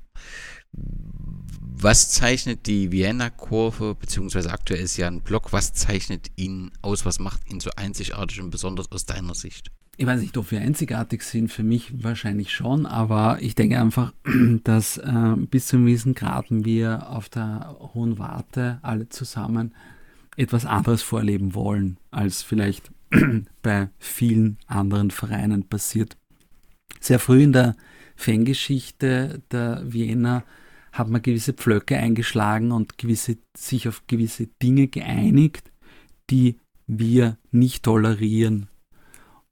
was zeichnet die Vienna-Kurve, beziehungsweise aktuell ist ja ein Blog, was zeichnet ihn aus, was macht ihn so einzigartig und besonders aus deiner Sicht? Ich weiß nicht, ob wir einzigartig sind, für mich wahrscheinlich schon, aber ich denke einfach, dass äh, bis zu einem gewissen Grad wir auf der Hohen Warte alle zusammen etwas anderes vorleben wollen, als vielleicht bei vielen anderen Vereinen passiert. Sehr früh in der Fangeschichte der Wiener hat man gewisse Pflöcke eingeschlagen und gewisse, sich auf gewisse Dinge geeinigt, die wir nicht tolerieren.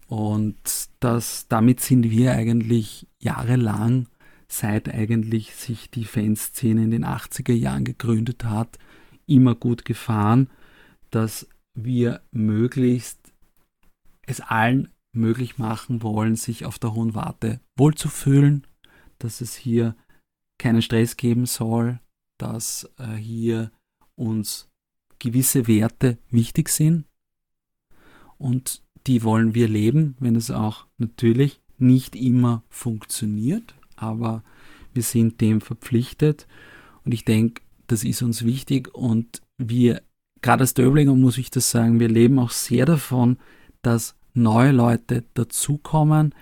Und das, damit sind wir eigentlich jahrelang, seit eigentlich sich die Fanszene in den 80er Jahren gegründet hat, immer gut gefahren, dass wir möglichst es allen möglich machen wollen, sich auf der Hohen Warte wohlzufühlen, dass es hier keinen Stress geben soll, dass äh, hier uns gewisse Werte wichtig sind. Und die wollen wir leben, wenn es auch natürlich nicht immer funktioniert, aber wir sind dem verpflichtet. Und ich denke, das ist uns wichtig. Und wir, gerade als Döblinger muss ich das sagen, wir leben auch sehr davon, dass neue Leute dazukommen.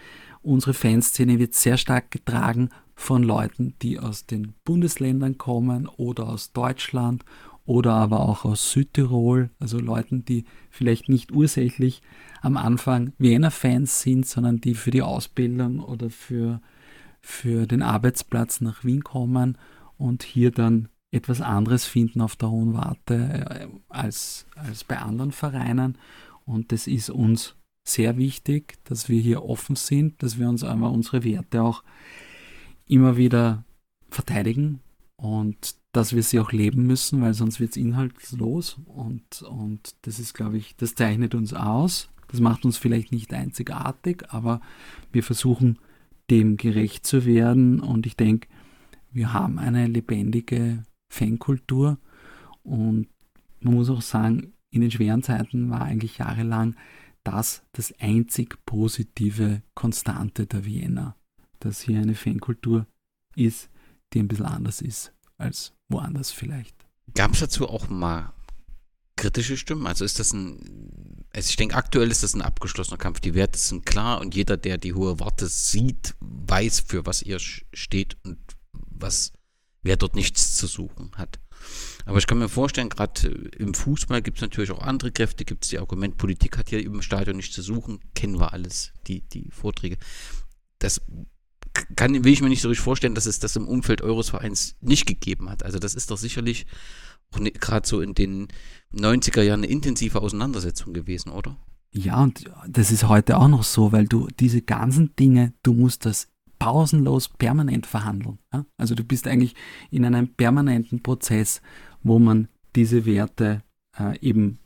Unsere Fanszene wird sehr stark getragen von Leuten, die aus den Bundesländern kommen oder aus Deutschland oder aber auch aus Südtirol, also Leuten, die vielleicht nicht ursächlich am Anfang Wiener-Fans sind, sondern die für die Ausbildung oder für, für den Arbeitsplatz nach Wien kommen und hier dann etwas anderes finden auf der Hohen Warte äh, als, als bei anderen Vereinen. Und das ist uns sehr wichtig, dass wir hier offen sind, dass wir uns einmal unsere Werte auch immer wieder verteidigen und dass wir sie auch leben müssen, weil sonst wird es inhaltslos und, und das ist, glaube ich, das zeichnet uns aus. Das macht uns vielleicht nicht einzigartig, aber wir versuchen dem gerecht zu werden und ich denke, wir haben eine lebendige Fankultur und man muss auch sagen, in den schweren Zeiten war eigentlich jahrelang das das einzig positive Konstante der Vienna, dass hier eine Fankultur ist, die ein bisschen anders ist als woanders vielleicht. Gab es dazu auch mal kritische Stimmen? Also ist das ein, also ich denke, aktuell ist das ein abgeschlossener Kampf. Die Werte sind klar und jeder, der die hohe Warte sieht, weiß, für was ihr steht und was, wer dort nichts zu suchen hat. Aber ich kann mir vorstellen, gerade im Fußball gibt es natürlich auch andere Kräfte, gibt es die Argument, Politik hat hier im Stadion nichts zu suchen, kennen wir alles, die, die Vorträge. Das kann, will ich mir nicht so richtig vorstellen, dass es das im Umfeld eures Vereins nicht gegeben hat. Also das ist doch sicherlich ne, gerade so in den 90er Jahren eine intensive Auseinandersetzung gewesen, oder? Ja, und das ist heute auch noch so, weil du diese ganzen Dinge, du musst das pausenlos permanent verhandeln. Ja? Also du bist eigentlich in einem permanenten Prozess, wo man diese Werte äh, eben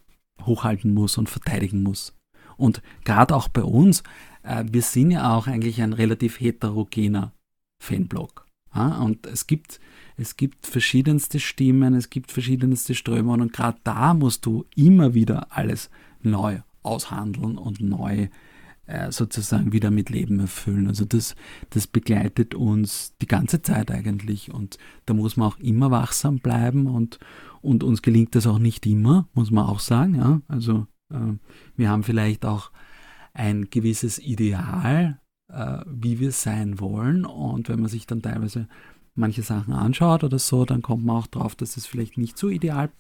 hochhalten muss und verteidigen muss. Und gerade auch bei uns, wir sind ja auch eigentlich ein relativ heterogener Fanblock. Und es gibt, es gibt verschiedenste Stimmen, es gibt verschiedenste Strömungen und gerade da musst du immer wieder alles neu aushandeln und neu äh, sozusagen wieder mit Leben erfüllen. Also das, das begleitet uns die ganze Zeit eigentlich und da muss man auch immer wachsam bleiben und, und uns gelingt das auch nicht immer, muss man auch sagen. Ja? Also äh, wir haben vielleicht auch ein gewisses Ideal, äh, wie wir sein wollen. Und wenn man sich dann teilweise manche Sachen anschaut oder so, dann kommt man auch drauf, dass es vielleicht nicht so ideal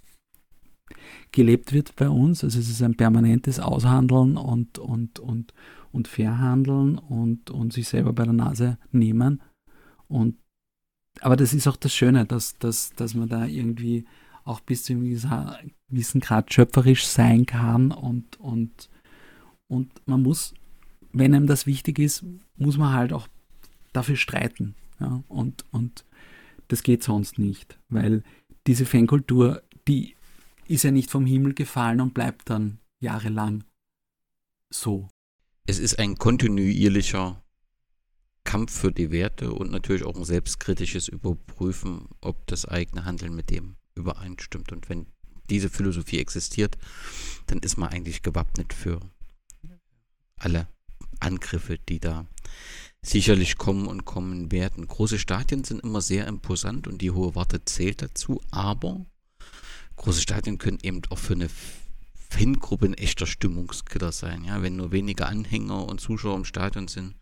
gelebt wird bei uns. Also es ist ein permanentes Aushandeln und, und, und, und Verhandeln und, und sich selber bei der Nase nehmen. Und, aber das ist auch das Schöne, dass, dass, dass man da irgendwie auch bis zu einem gewissen Grad schöpferisch sein kann und, und und man muss, wenn einem das wichtig ist, muss man halt auch dafür streiten. Ja? Und, und das geht sonst nicht, weil diese Fankultur, die ist ja nicht vom Himmel gefallen und bleibt dann jahrelang so. Es ist ein kontinuierlicher Kampf für die Werte und natürlich auch ein selbstkritisches Überprüfen, ob das eigene Handeln mit dem übereinstimmt. Und wenn diese Philosophie existiert, dann ist man eigentlich gewappnet für alle Angriffe, die da sicherlich kommen und kommen werden. Große Stadien sind immer sehr imposant und die hohe Warte zählt dazu, aber große Stadien können eben auch für eine Fangruppe ein echter Stimmungskiller sein. Ja? Wenn nur wenige Anhänger und Zuschauer im Stadion sind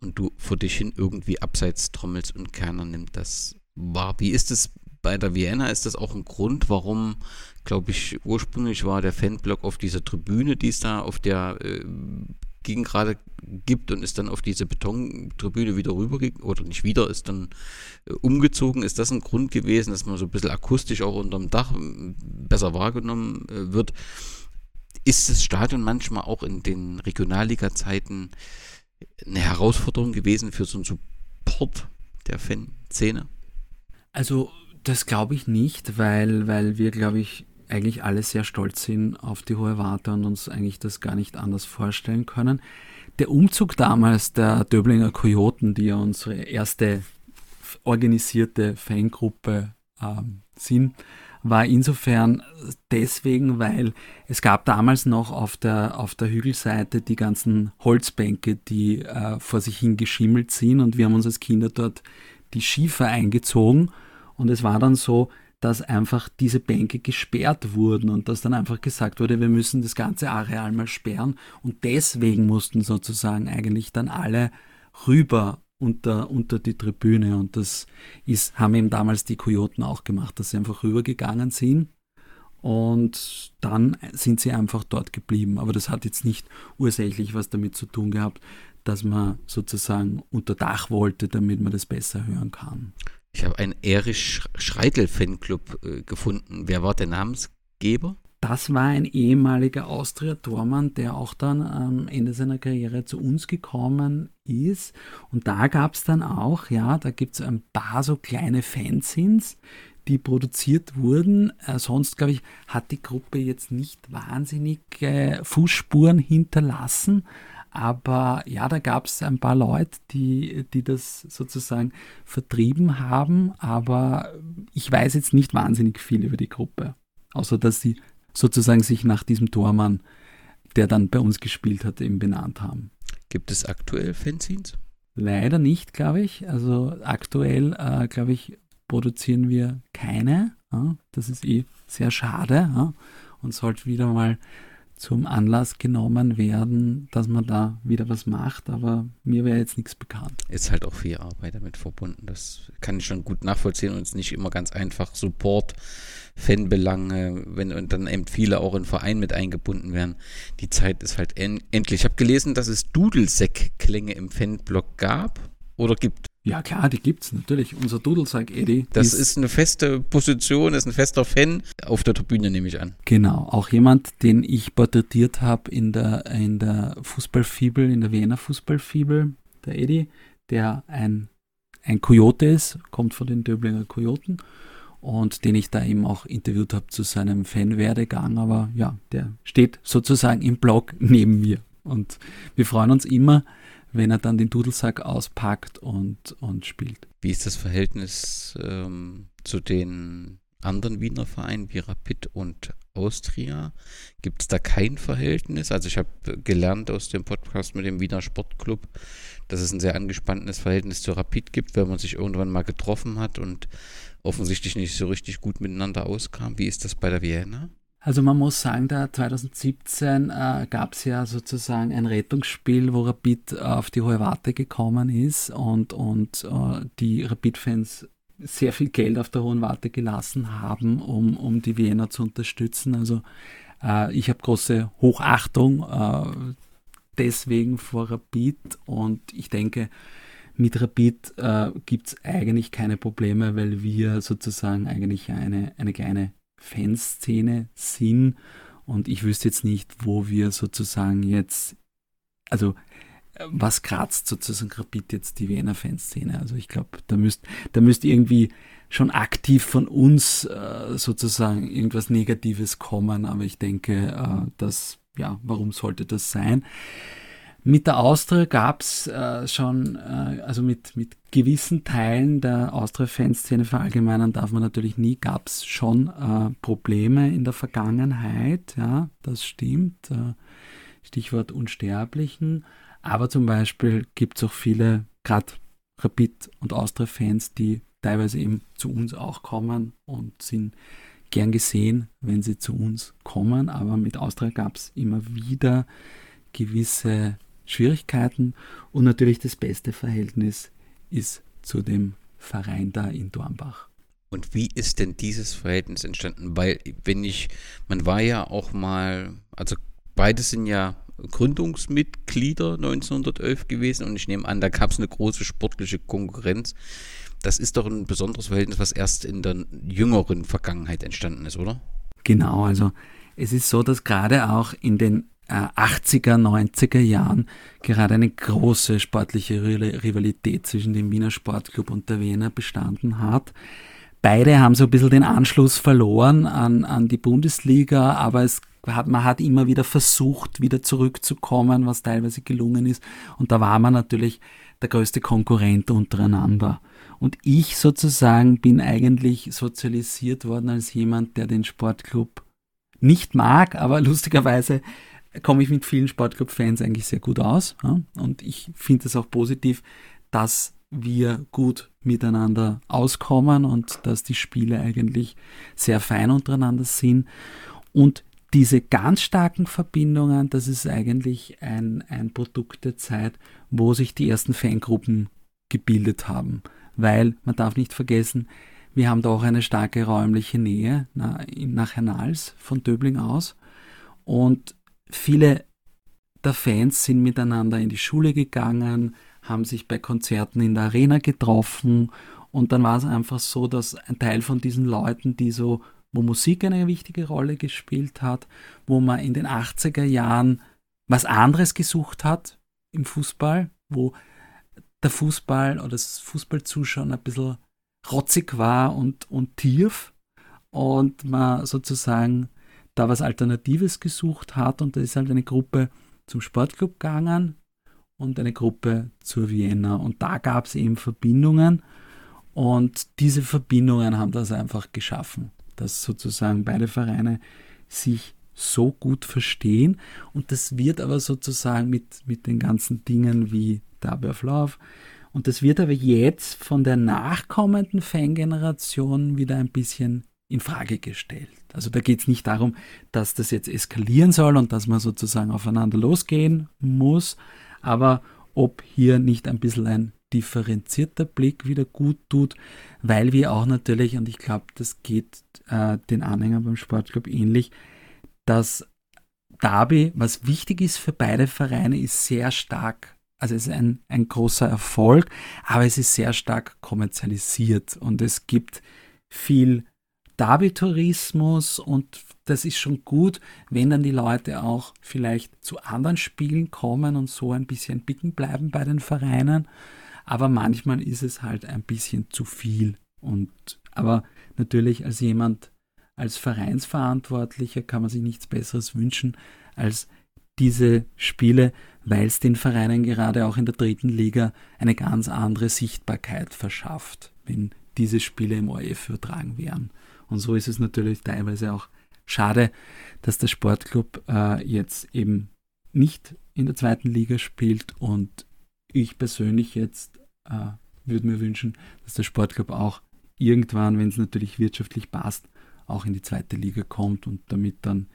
und du vor dich hin irgendwie abseits trommelst und keiner nimmt das wahr. Wie ist es bei der Vienna? Ist das auch ein Grund, warum, glaube ich, ursprünglich war der Fanblock auf dieser Tribüne, die es da auf der äh, Gegend gerade gibt und ist dann auf diese Betontribüne wieder rüber oder nicht wieder, ist dann äh, umgezogen. Ist das ein Grund gewesen, dass man so ein bisschen akustisch auch unterm Dach besser wahrgenommen äh, wird? Ist das Stadion manchmal auch in den Regionalliga-Zeiten eine Herausforderung gewesen für so einen Support der Fanszene? Also das glaube ich nicht, weil, weil wir, glaube ich, eigentlich alle sehr stolz sind auf die Hohe Warte und uns eigentlich das gar nicht anders vorstellen können. Der Umzug damals der Döblinger Kojoten, die ja unsere erste organisierte Fangruppe ähm, sind, war insofern deswegen, weil es gab damals noch auf der, auf der Hügelseite die ganzen Holzbänke, die äh, vor sich hin geschimmelt sind und wir haben uns als Kinder dort die Schiefer eingezogen und es war dann so, dass einfach diese Bänke gesperrt wurden und dass dann einfach gesagt wurde, wir müssen das ganze Areal mal sperren und deswegen mussten sozusagen eigentlich dann alle rüber unter, unter die Tribüne und das ist, haben eben damals die Kojoten auch gemacht, dass sie einfach rübergegangen sind und dann sind sie einfach dort geblieben. Aber das hat jetzt nicht ursächlich was damit zu tun gehabt, dass man sozusagen unter Dach wollte, damit man das besser hören kann. Ich habe einen Erich Schreitel-Fanclub äh, gefunden. Wer war der Namensgeber? Das war ein ehemaliger Austria-Tormann, der auch dann am Ende seiner Karriere zu uns gekommen ist. Und da gab es dann auch, ja, da gibt es ein paar so kleine Fanzines, die produziert wurden. Äh, sonst, glaube ich, hat die Gruppe jetzt nicht wahnsinnig äh, Fußspuren hinterlassen. Aber ja, da gab es ein paar Leute, die, die das sozusagen vertrieben haben. Aber ich weiß jetzt nicht wahnsinnig viel über die Gruppe. Außer dass sie sozusagen sich nach diesem Tormann, der dann bei uns gespielt hat, eben benannt haben. Gibt es aktuell Fanzines? Leider nicht, glaube ich. Also aktuell, äh, glaube ich, produzieren wir keine. Ja? Das ist eh sehr schade ja? und sollte wieder mal zum Anlass genommen werden, dass man da wieder was macht, aber mir wäre jetzt nichts bekannt. Ist halt auch viel Arbeit damit verbunden. Das kann ich schon gut nachvollziehen und es ist nicht immer ganz einfach. Support, Fanbelange, wenn und dann eben viele auch in Verein mit eingebunden werden. Die Zeit ist halt en endlich. Ich habe gelesen, dass es Dudelsäck-Klänge im Fanblock gab oder gibt. Ja, klar, die gibt es natürlich. Unser Dudelsack Eddie. Das ist, ist, eine feste Position, ist ein fester Fan auf der Tribüne, nehme ich an. Genau, auch jemand, den ich porträtiert habe in der, in der Fußballfibel, in der Wiener Fußballfibel, der Eddie, der ein, ein Kojote ist, kommt von den Döblinger Kojoten und den ich da eben auch interviewt habe zu seinem Fanwerdegang. Aber ja, der steht sozusagen im Blog neben mir. Und wir freuen uns immer, wenn er dann den Dudelsack auspackt und, und spielt. Wie ist das Verhältnis ähm, zu den anderen Wiener Vereinen wie Rapid und Austria? Gibt es da kein Verhältnis? Also ich habe gelernt aus dem Podcast mit dem Wiener Sportclub, dass es ein sehr angespanntes Verhältnis zu Rapid gibt, wenn man sich irgendwann mal getroffen hat und offensichtlich nicht so richtig gut miteinander auskam. Wie ist das bei der Vienna? Also man muss sagen, da 2017 äh, gab es ja sozusagen ein Rettungsspiel, wo Rapid auf die hohe Warte gekommen ist und, und äh, die Rapid-Fans sehr viel Geld auf der hohen Warte gelassen haben, um, um die Wiener zu unterstützen. Also äh, ich habe große Hochachtung äh, deswegen vor Rapid und ich denke, mit Rapid äh, gibt es eigentlich keine Probleme, weil wir sozusagen eigentlich eine, eine kleine Fanszene sind. Und ich wüsste jetzt nicht, wo wir sozusagen jetzt, also was kratzt sozusagen Rapid jetzt die Wiener Fanszene? Also ich glaube, da müsste da müsst irgendwie schon aktiv von uns äh, sozusagen irgendwas Negatives kommen, aber ich denke, äh, dass, ja, warum sollte das sein? Mit der Austria gab es äh, schon, äh, also mit, mit gewissen Teilen der Austria-Fanszene verallgemeinern darf man natürlich nie, gab es schon äh, Probleme in der Vergangenheit, ja, das stimmt. Äh, Stichwort Unsterblichen. Aber zum Beispiel gibt es auch viele, gerade Rapid- und Austria-Fans, die teilweise eben zu uns auch kommen und sind gern gesehen, wenn sie zu uns kommen. Aber mit Austria gab es immer wieder gewisse Schwierigkeiten und natürlich das beste Verhältnis ist zu dem Verein da in Dornbach. Und wie ist denn dieses Verhältnis entstanden? Weil, wenn ich, man war ja auch mal, also beide sind ja Gründungsmitglieder 1911 gewesen und ich nehme an, da gab es eine große sportliche Konkurrenz. Das ist doch ein besonderes Verhältnis, was erst in der jüngeren Vergangenheit entstanden ist, oder? Genau, also es ist so, dass gerade auch in den 80er, äh, 90er Jahren gerade eine große sportliche Rivalität zwischen dem Wiener Sportclub und der Wiener bestanden hat. Beide haben so ein bisschen den Anschluss verloren an, an die Bundesliga, aber es hat, man hat immer wieder versucht, wieder zurückzukommen, was teilweise gelungen ist. Und da war man natürlich der größte Konkurrent untereinander. Und ich sozusagen bin eigentlich sozialisiert worden als jemand, der den Sportclub nicht mag, aber lustigerweise komme ich mit vielen Sportclub-Fans eigentlich sehr gut aus. Ja? Und ich finde es auch positiv, dass wir gut miteinander auskommen und dass die Spiele eigentlich sehr fein untereinander sind. Und diese ganz starken Verbindungen, das ist eigentlich ein, ein Produkt der Zeit, wo sich die ersten Fangruppen gebildet haben. Weil man darf nicht vergessen, wir haben da auch eine starke räumliche Nähe nach Hernals von Döbling aus. Und viele der Fans sind miteinander in die Schule gegangen, haben sich bei Konzerten in der Arena getroffen und dann war es einfach so, dass ein Teil von diesen Leuten, die so, wo Musik eine wichtige Rolle gespielt hat, wo man in den 80er Jahren was anderes gesucht hat im Fußball, wo der Fußball oder das Fußballzuschauen ein bisschen rotzig war und, und tief und man sozusagen da was Alternatives gesucht hat und da ist halt eine Gruppe zum Sportclub gegangen und eine Gruppe zur Vienna und da gab es eben Verbindungen und diese Verbindungen haben das einfach geschaffen, dass sozusagen beide Vereine sich so gut verstehen und das wird aber sozusagen mit, mit den ganzen Dingen wie Derby of Love und das wird aber jetzt von der nachkommenden Fangeneration wieder ein bisschen in Frage gestellt. Also da geht es nicht darum, dass das jetzt eskalieren soll und dass man sozusagen aufeinander losgehen muss, aber ob hier nicht ein bisschen ein differenzierter Blick wieder gut tut, weil wir auch natürlich, und ich glaube, das geht äh, den Anhängern beim Sportclub ähnlich, dass Derby, was wichtig ist für beide Vereine, ist sehr stark also es ist ein, ein großer Erfolg, aber es ist sehr stark kommerzialisiert und es gibt viel Derby-Tourismus und das ist schon gut, wenn dann die Leute auch vielleicht zu anderen Spielen kommen und so ein bisschen bicken bleiben bei den Vereinen. Aber manchmal ist es halt ein bisschen zu viel. Und aber natürlich als jemand, als Vereinsverantwortlicher kann man sich nichts Besseres wünschen, als diese Spiele, weil es den Vereinen gerade auch in der dritten Liga eine ganz andere Sichtbarkeit verschafft, wenn diese Spiele im ORF übertragen werden. Und so ist es natürlich teilweise auch schade, dass der Sportclub äh, jetzt eben nicht in der zweiten Liga spielt. Und ich persönlich jetzt äh, würde mir wünschen, dass der Sportclub auch irgendwann, wenn es natürlich wirtschaftlich passt, auch in die zweite Liga kommt und damit dann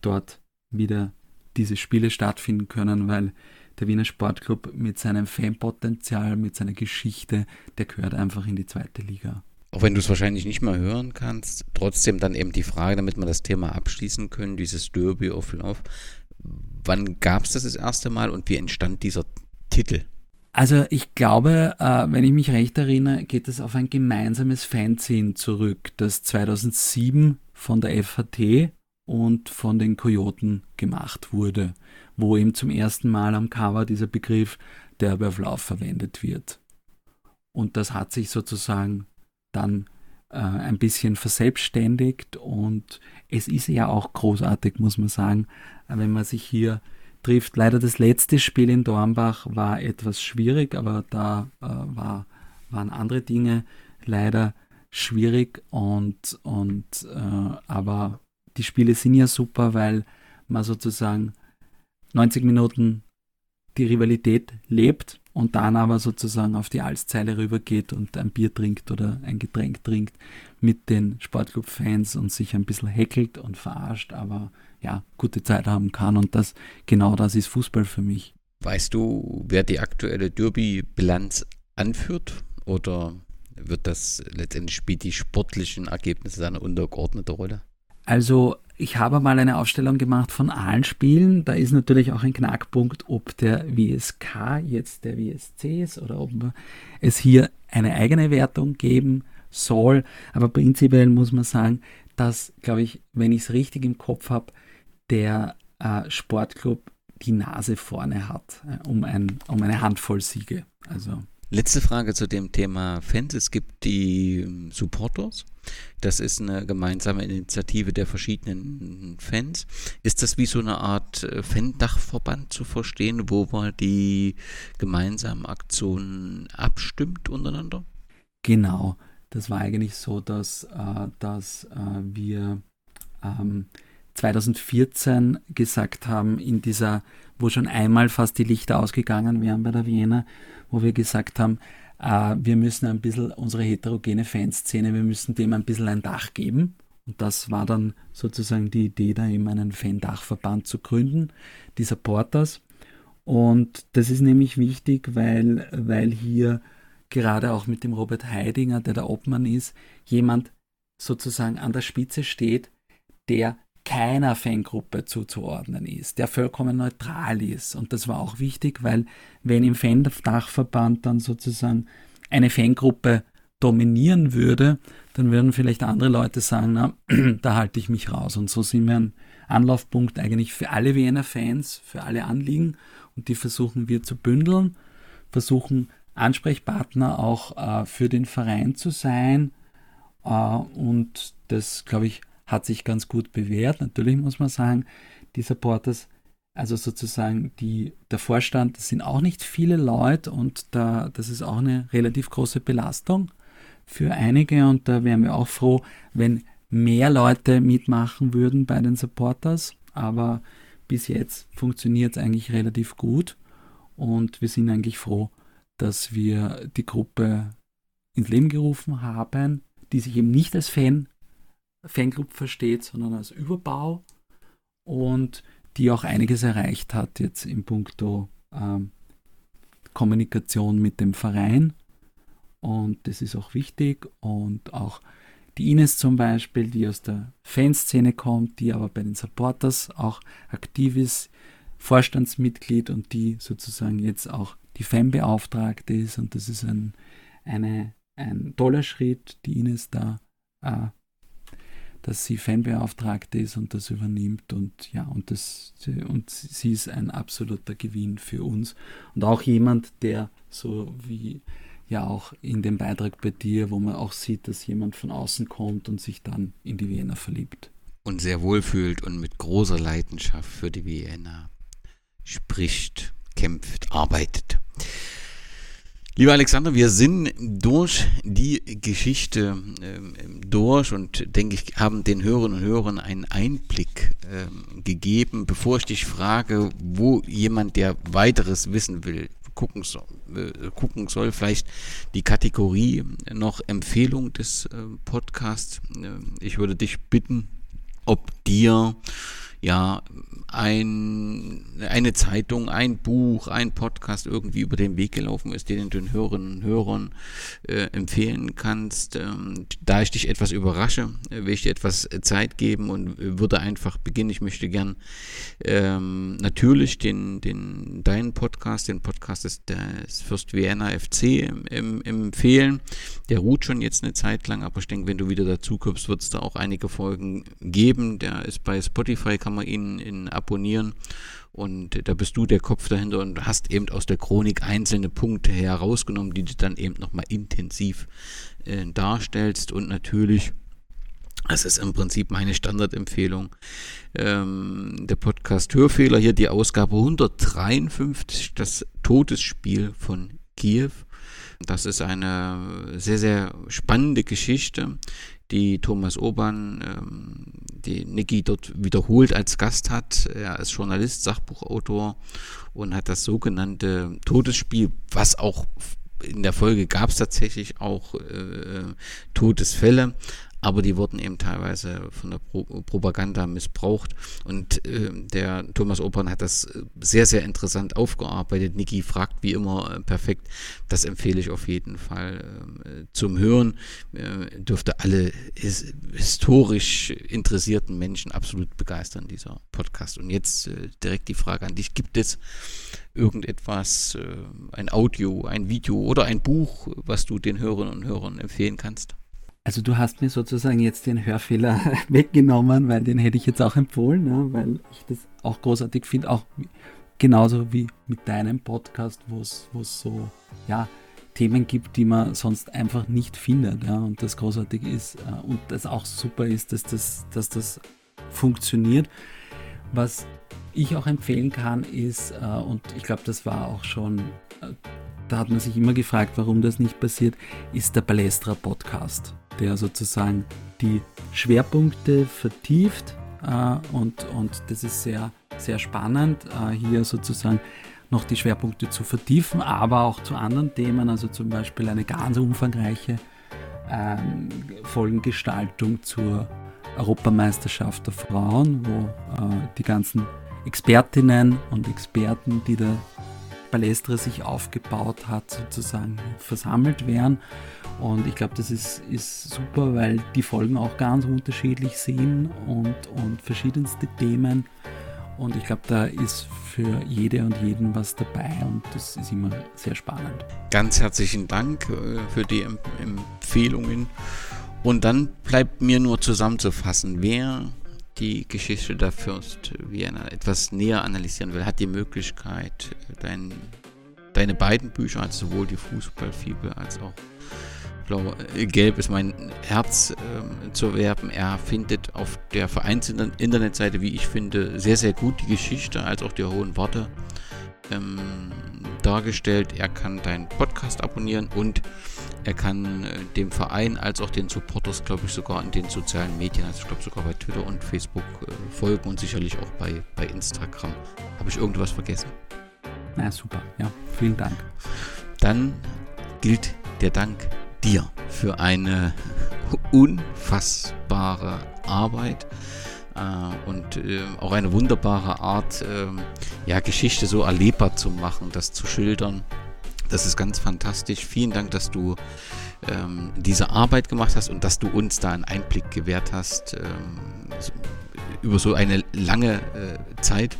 dort wieder diese Spiele stattfinden können, weil der Wiener Sportclub mit seinem Fanpotenzial, mit seiner Geschichte, der gehört einfach in die zweite Liga auch wenn du es wahrscheinlich nicht mehr hören kannst, trotzdem dann eben die Frage, damit wir das Thema abschließen können, dieses Derby of Love. Wann gab es das das erste Mal und wie entstand dieser Titel? Also ich glaube, äh, wenn ich mich recht erinnere, geht es auf ein gemeinsames Fanzine zurück, das 2007 von der FHT und von den Kojoten gemacht wurde, wo eben zum ersten Mal am Cover dieser Begriff Derby of Love verwendet wird. Und das hat sich sozusagen dann äh, ein bisschen verselbstständigt und es ist ja auch großartig, muss man sagen, wenn man sich hier trifft. Leider das letzte Spiel in Dornbach war etwas schwierig, aber da äh, war, waren andere Dinge leider schwierig und, und äh, aber die Spiele sind ja super, weil man sozusagen 90 Minuten die Rivalität lebt und dann aber sozusagen auf die Alszeile rübergeht und ein Bier trinkt oder ein Getränk trinkt mit den Sportclub-Fans und sich ein bisschen heckelt und verarscht, aber ja, gute Zeit haben kann und das genau das ist Fußball für mich. Weißt du, wer die aktuelle Derby-Bilanz anführt oder wird das letztendlich spielt die sportlichen Ergebnisse eine untergeordnete Rolle? Also ich habe mal eine Aufstellung gemacht von allen Spielen. Da ist natürlich auch ein Knackpunkt, ob der WSK jetzt der WSC ist oder ob es hier eine eigene Wertung geben soll. Aber prinzipiell muss man sagen, dass, glaube ich, wenn ich es richtig im Kopf habe, der äh, Sportclub die Nase vorne hat, äh, um, ein, um eine Handvoll Siege. Also Letzte Frage zu dem Thema Fans. Es gibt die ähm, Supporters. Das ist eine gemeinsame Initiative der verschiedenen Fans. Ist das wie so eine Art äh, Fan-Dachverband zu verstehen, wo man die gemeinsamen Aktionen abstimmt untereinander? Genau. Das war eigentlich so, dass, äh, dass äh, wir ähm, 2014 gesagt haben, in dieser, wo schon einmal fast die Lichter ausgegangen wären bei der Wiener, wo wir gesagt haben, äh, wir müssen ein bisschen unsere heterogene Fanszene, wir müssen dem ein bisschen ein Dach geben. Und das war dann sozusagen die Idee, da eben einen Fan-Dachverband zu gründen, die Supporters. Und das ist nämlich wichtig, weil, weil hier gerade auch mit dem Robert Heidinger, der der Obmann ist, jemand sozusagen an der Spitze steht, der keiner Fangruppe zuzuordnen ist, der vollkommen neutral ist. Und das war auch wichtig, weil wenn im Fan-Dachverband dann sozusagen eine Fangruppe dominieren würde, dann würden vielleicht andere Leute sagen, na, da halte ich mich raus. Und so sind wir ein Anlaufpunkt eigentlich für alle Wiener Fans, für alle Anliegen. Und die versuchen wir zu bündeln, versuchen Ansprechpartner auch äh, für den Verein zu sein. Äh, und das, glaube ich, hat sich ganz gut bewährt. Natürlich muss man sagen, die Supporters, also sozusagen die, der Vorstand, das sind auch nicht viele Leute und da, das ist auch eine relativ große Belastung für einige und da wären wir auch froh, wenn mehr Leute mitmachen würden bei den Supporters. Aber bis jetzt funktioniert es eigentlich relativ gut und wir sind eigentlich froh, dass wir die Gruppe ins Leben gerufen haben, die sich eben nicht als Fan Fanclub versteht, sondern als Überbau und die auch einiges erreicht hat jetzt in puncto ähm, Kommunikation mit dem Verein. Und das ist auch wichtig. Und auch die Ines zum Beispiel, die aus der Fanszene kommt, die aber bei den Supporters auch aktiv ist, Vorstandsmitglied und die sozusagen jetzt auch die Fanbeauftragte ist. Und das ist ein, eine, ein toller Schritt, die Ines da äh, dass sie Fanbeauftragte ist und das übernimmt und ja, und das und sie ist ein absoluter Gewinn für uns und auch jemand, der so wie ja auch in dem Beitrag bei dir, wo man auch sieht, dass jemand von außen kommt und sich dann in die Vienna verliebt. Und sehr wohlfühlt und mit großer Leidenschaft für die Vienna spricht, kämpft, arbeitet. Lieber Alexander, wir sind durch die Geschichte äh, durch und denke ich, haben den Hörerinnen und Hörern einen Einblick äh, gegeben. Bevor ich dich frage, wo jemand, der weiteres wissen will, gucken soll, äh, gucken soll vielleicht die Kategorie noch Empfehlung des äh, Podcasts. Äh, ich würde dich bitten, ob dir ja ein, eine Zeitung, ein Buch, ein Podcast irgendwie über den Weg gelaufen ist, den du den Hörerinnen und Hörern äh, empfehlen kannst. Ähm, da ich dich etwas überrasche, äh, will ich dir etwas Zeit geben und würde einfach beginnen. Ich möchte gern ähm, natürlich den, den, deinen Podcast, den Podcast des, des Fürst Vienna FC ähm, empfehlen. Der ruht schon jetzt eine Zeit lang, aber ich denke, wenn du wieder dazu kommst, wird es da auch einige Folgen geben. Der ist bei Spotify, kann man ihn in abonnieren. Und da bist du der Kopf dahinter und hast eben aus der Chronik einzelne Punkte herausgenommen, die du dann eben nochmal intensiv äh, darstellst. Und natürlich Das ist im Prinzip meine Standardempfehlung. Ähm, der Podcast Hörfehler hier, die Ausgabe 153, das Todesspiel von Kiew. Das ist eine sehr, sehr spannende Geschichte, die Thomas Obern, ähm, die Niki dort wiederholt als Gast hat. Er ist Journalist, Sachbuchautor und hat das sogenannte Todesspiel, was auch in der Folge gab es tatsächlich auch äh, Todesfälle, aber die wurden eben teilweise von der Pro Propaganda missbraucht. Und äh, der Thomas Opern hat das sehr, sehr interessant aufgearbeitet. Niki fragt wie immer äh, perfekt. Das empfehle ich auf jeden Fall äh, zum Hören. Äh, dürfte alle his historisch interessierten Menschen absolut begeistern, dieser Podcast. Und jetzt äh, direkt die Frage an dich. Gibt es irgendetwas, äh, ein Audio, ein Video oder ein Buch, was du den Hörerinnen und Hörern empfehlen kannst? Also du hast mir sozusagen jetzt den Hörfehler weggenommen, weil den hätte ich jetzt auch empfohlen, ja, weil ich das auch großartig finde, auch genauso wie mit deinem Podcast, wo es so ja, Themen gibt, die man sonst einfach nicht findet. Ja, und das großartig ist äh, und das auch super ist, dass das, dass das funktioniert. Was ich auch empfehlen kann, ist, äh, und ich glaube, das war auch schon, äh, da hat man sich immer gefragt, warum das nicht passiert, ist der Balestra Podcast der sozusagen die Schwerpunkte vertieft äh, und, und das ist sehr, sehr spannend, äh, hier sozusagen noch die Schwerpunkte zu vertiefen, aber auch zu anderen Themen, also zum Beispiel eine ganz umfangreiche ähm, Folgengestaltung zur Europameisterschaft der Frauen, wo äh, die ganzen Expertinnen und Experten, die der Balestra sich aufgebaut hat, sozusagen versammelt werden und ich glaube, das ist, ist super, weil die Folgen auch ganz unterschiedlich sind und, und verschiedenste Themen. Und ich glaube, da ist für jede und jeden was dabei und das ist immer sehr spannend. Ganz herzlichen Dank äh, für die Empfehlungen. Und dann bleibt mir nur zusammenzufassen, wer die Geschichte der Fürst Vienna etwas näher analysieren will, hat die Möglichkeit, dein, deine beiden Bücher, also sowohl die Fußballfibel als auch Blau-Gelb ist mein Herz äh, zu werben. Er findet auf der Vereins-Internetseite, wie ich finde, sehr, sehr gut die Geschichte als auch die hohen Worte ähm, dargestellt. Er kann deinen Podcast abonnieren und er kann äh, dem Verein als auch den Supporters, glaube ich, sogar in den sozialen Medien, also ich glaube sogar bei Twitter und Facebook äh, folgen und sicherlich auch bei, bei Instagram. Habe ich irgendwas vergessen? Na super, ja, vielen Dank. Dann gilt der Dank dir für eine unfassbare Arbeit und äh, auch eine wunderbare Art, äh, ja, Geschichte so erlebbar zu machen, das zu schildern. Das ist ganz fantastisch. Vielen Dank, dass du ähm, diese Arbeit gemacht hast und dass du uns da einen Einblick gewährt hast ähm, über so eine lange äh, Zeit.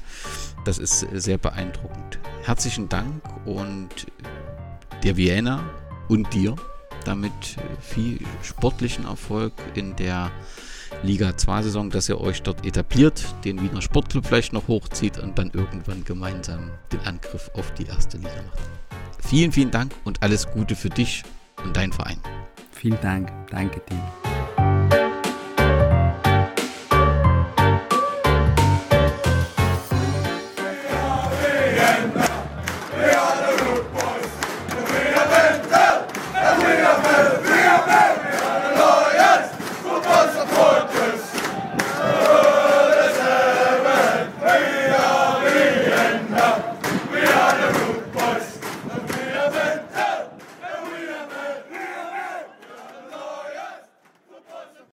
Das ist sehr beeindruckend. Herzlichen Dank und der Vienna und dir damit viel sportlichen Erfolg in der Liga 2 Saison, dass ihr euch dort etabliert, den Wiener Sportclub vielleicht noch hochzieht und dann irgendwann gemeinsam den Angriff auf die erste Liga macht. Vielen, vielen Dank und alles Gute für dich und deinen Verein. Vielen Dank. Danke dir.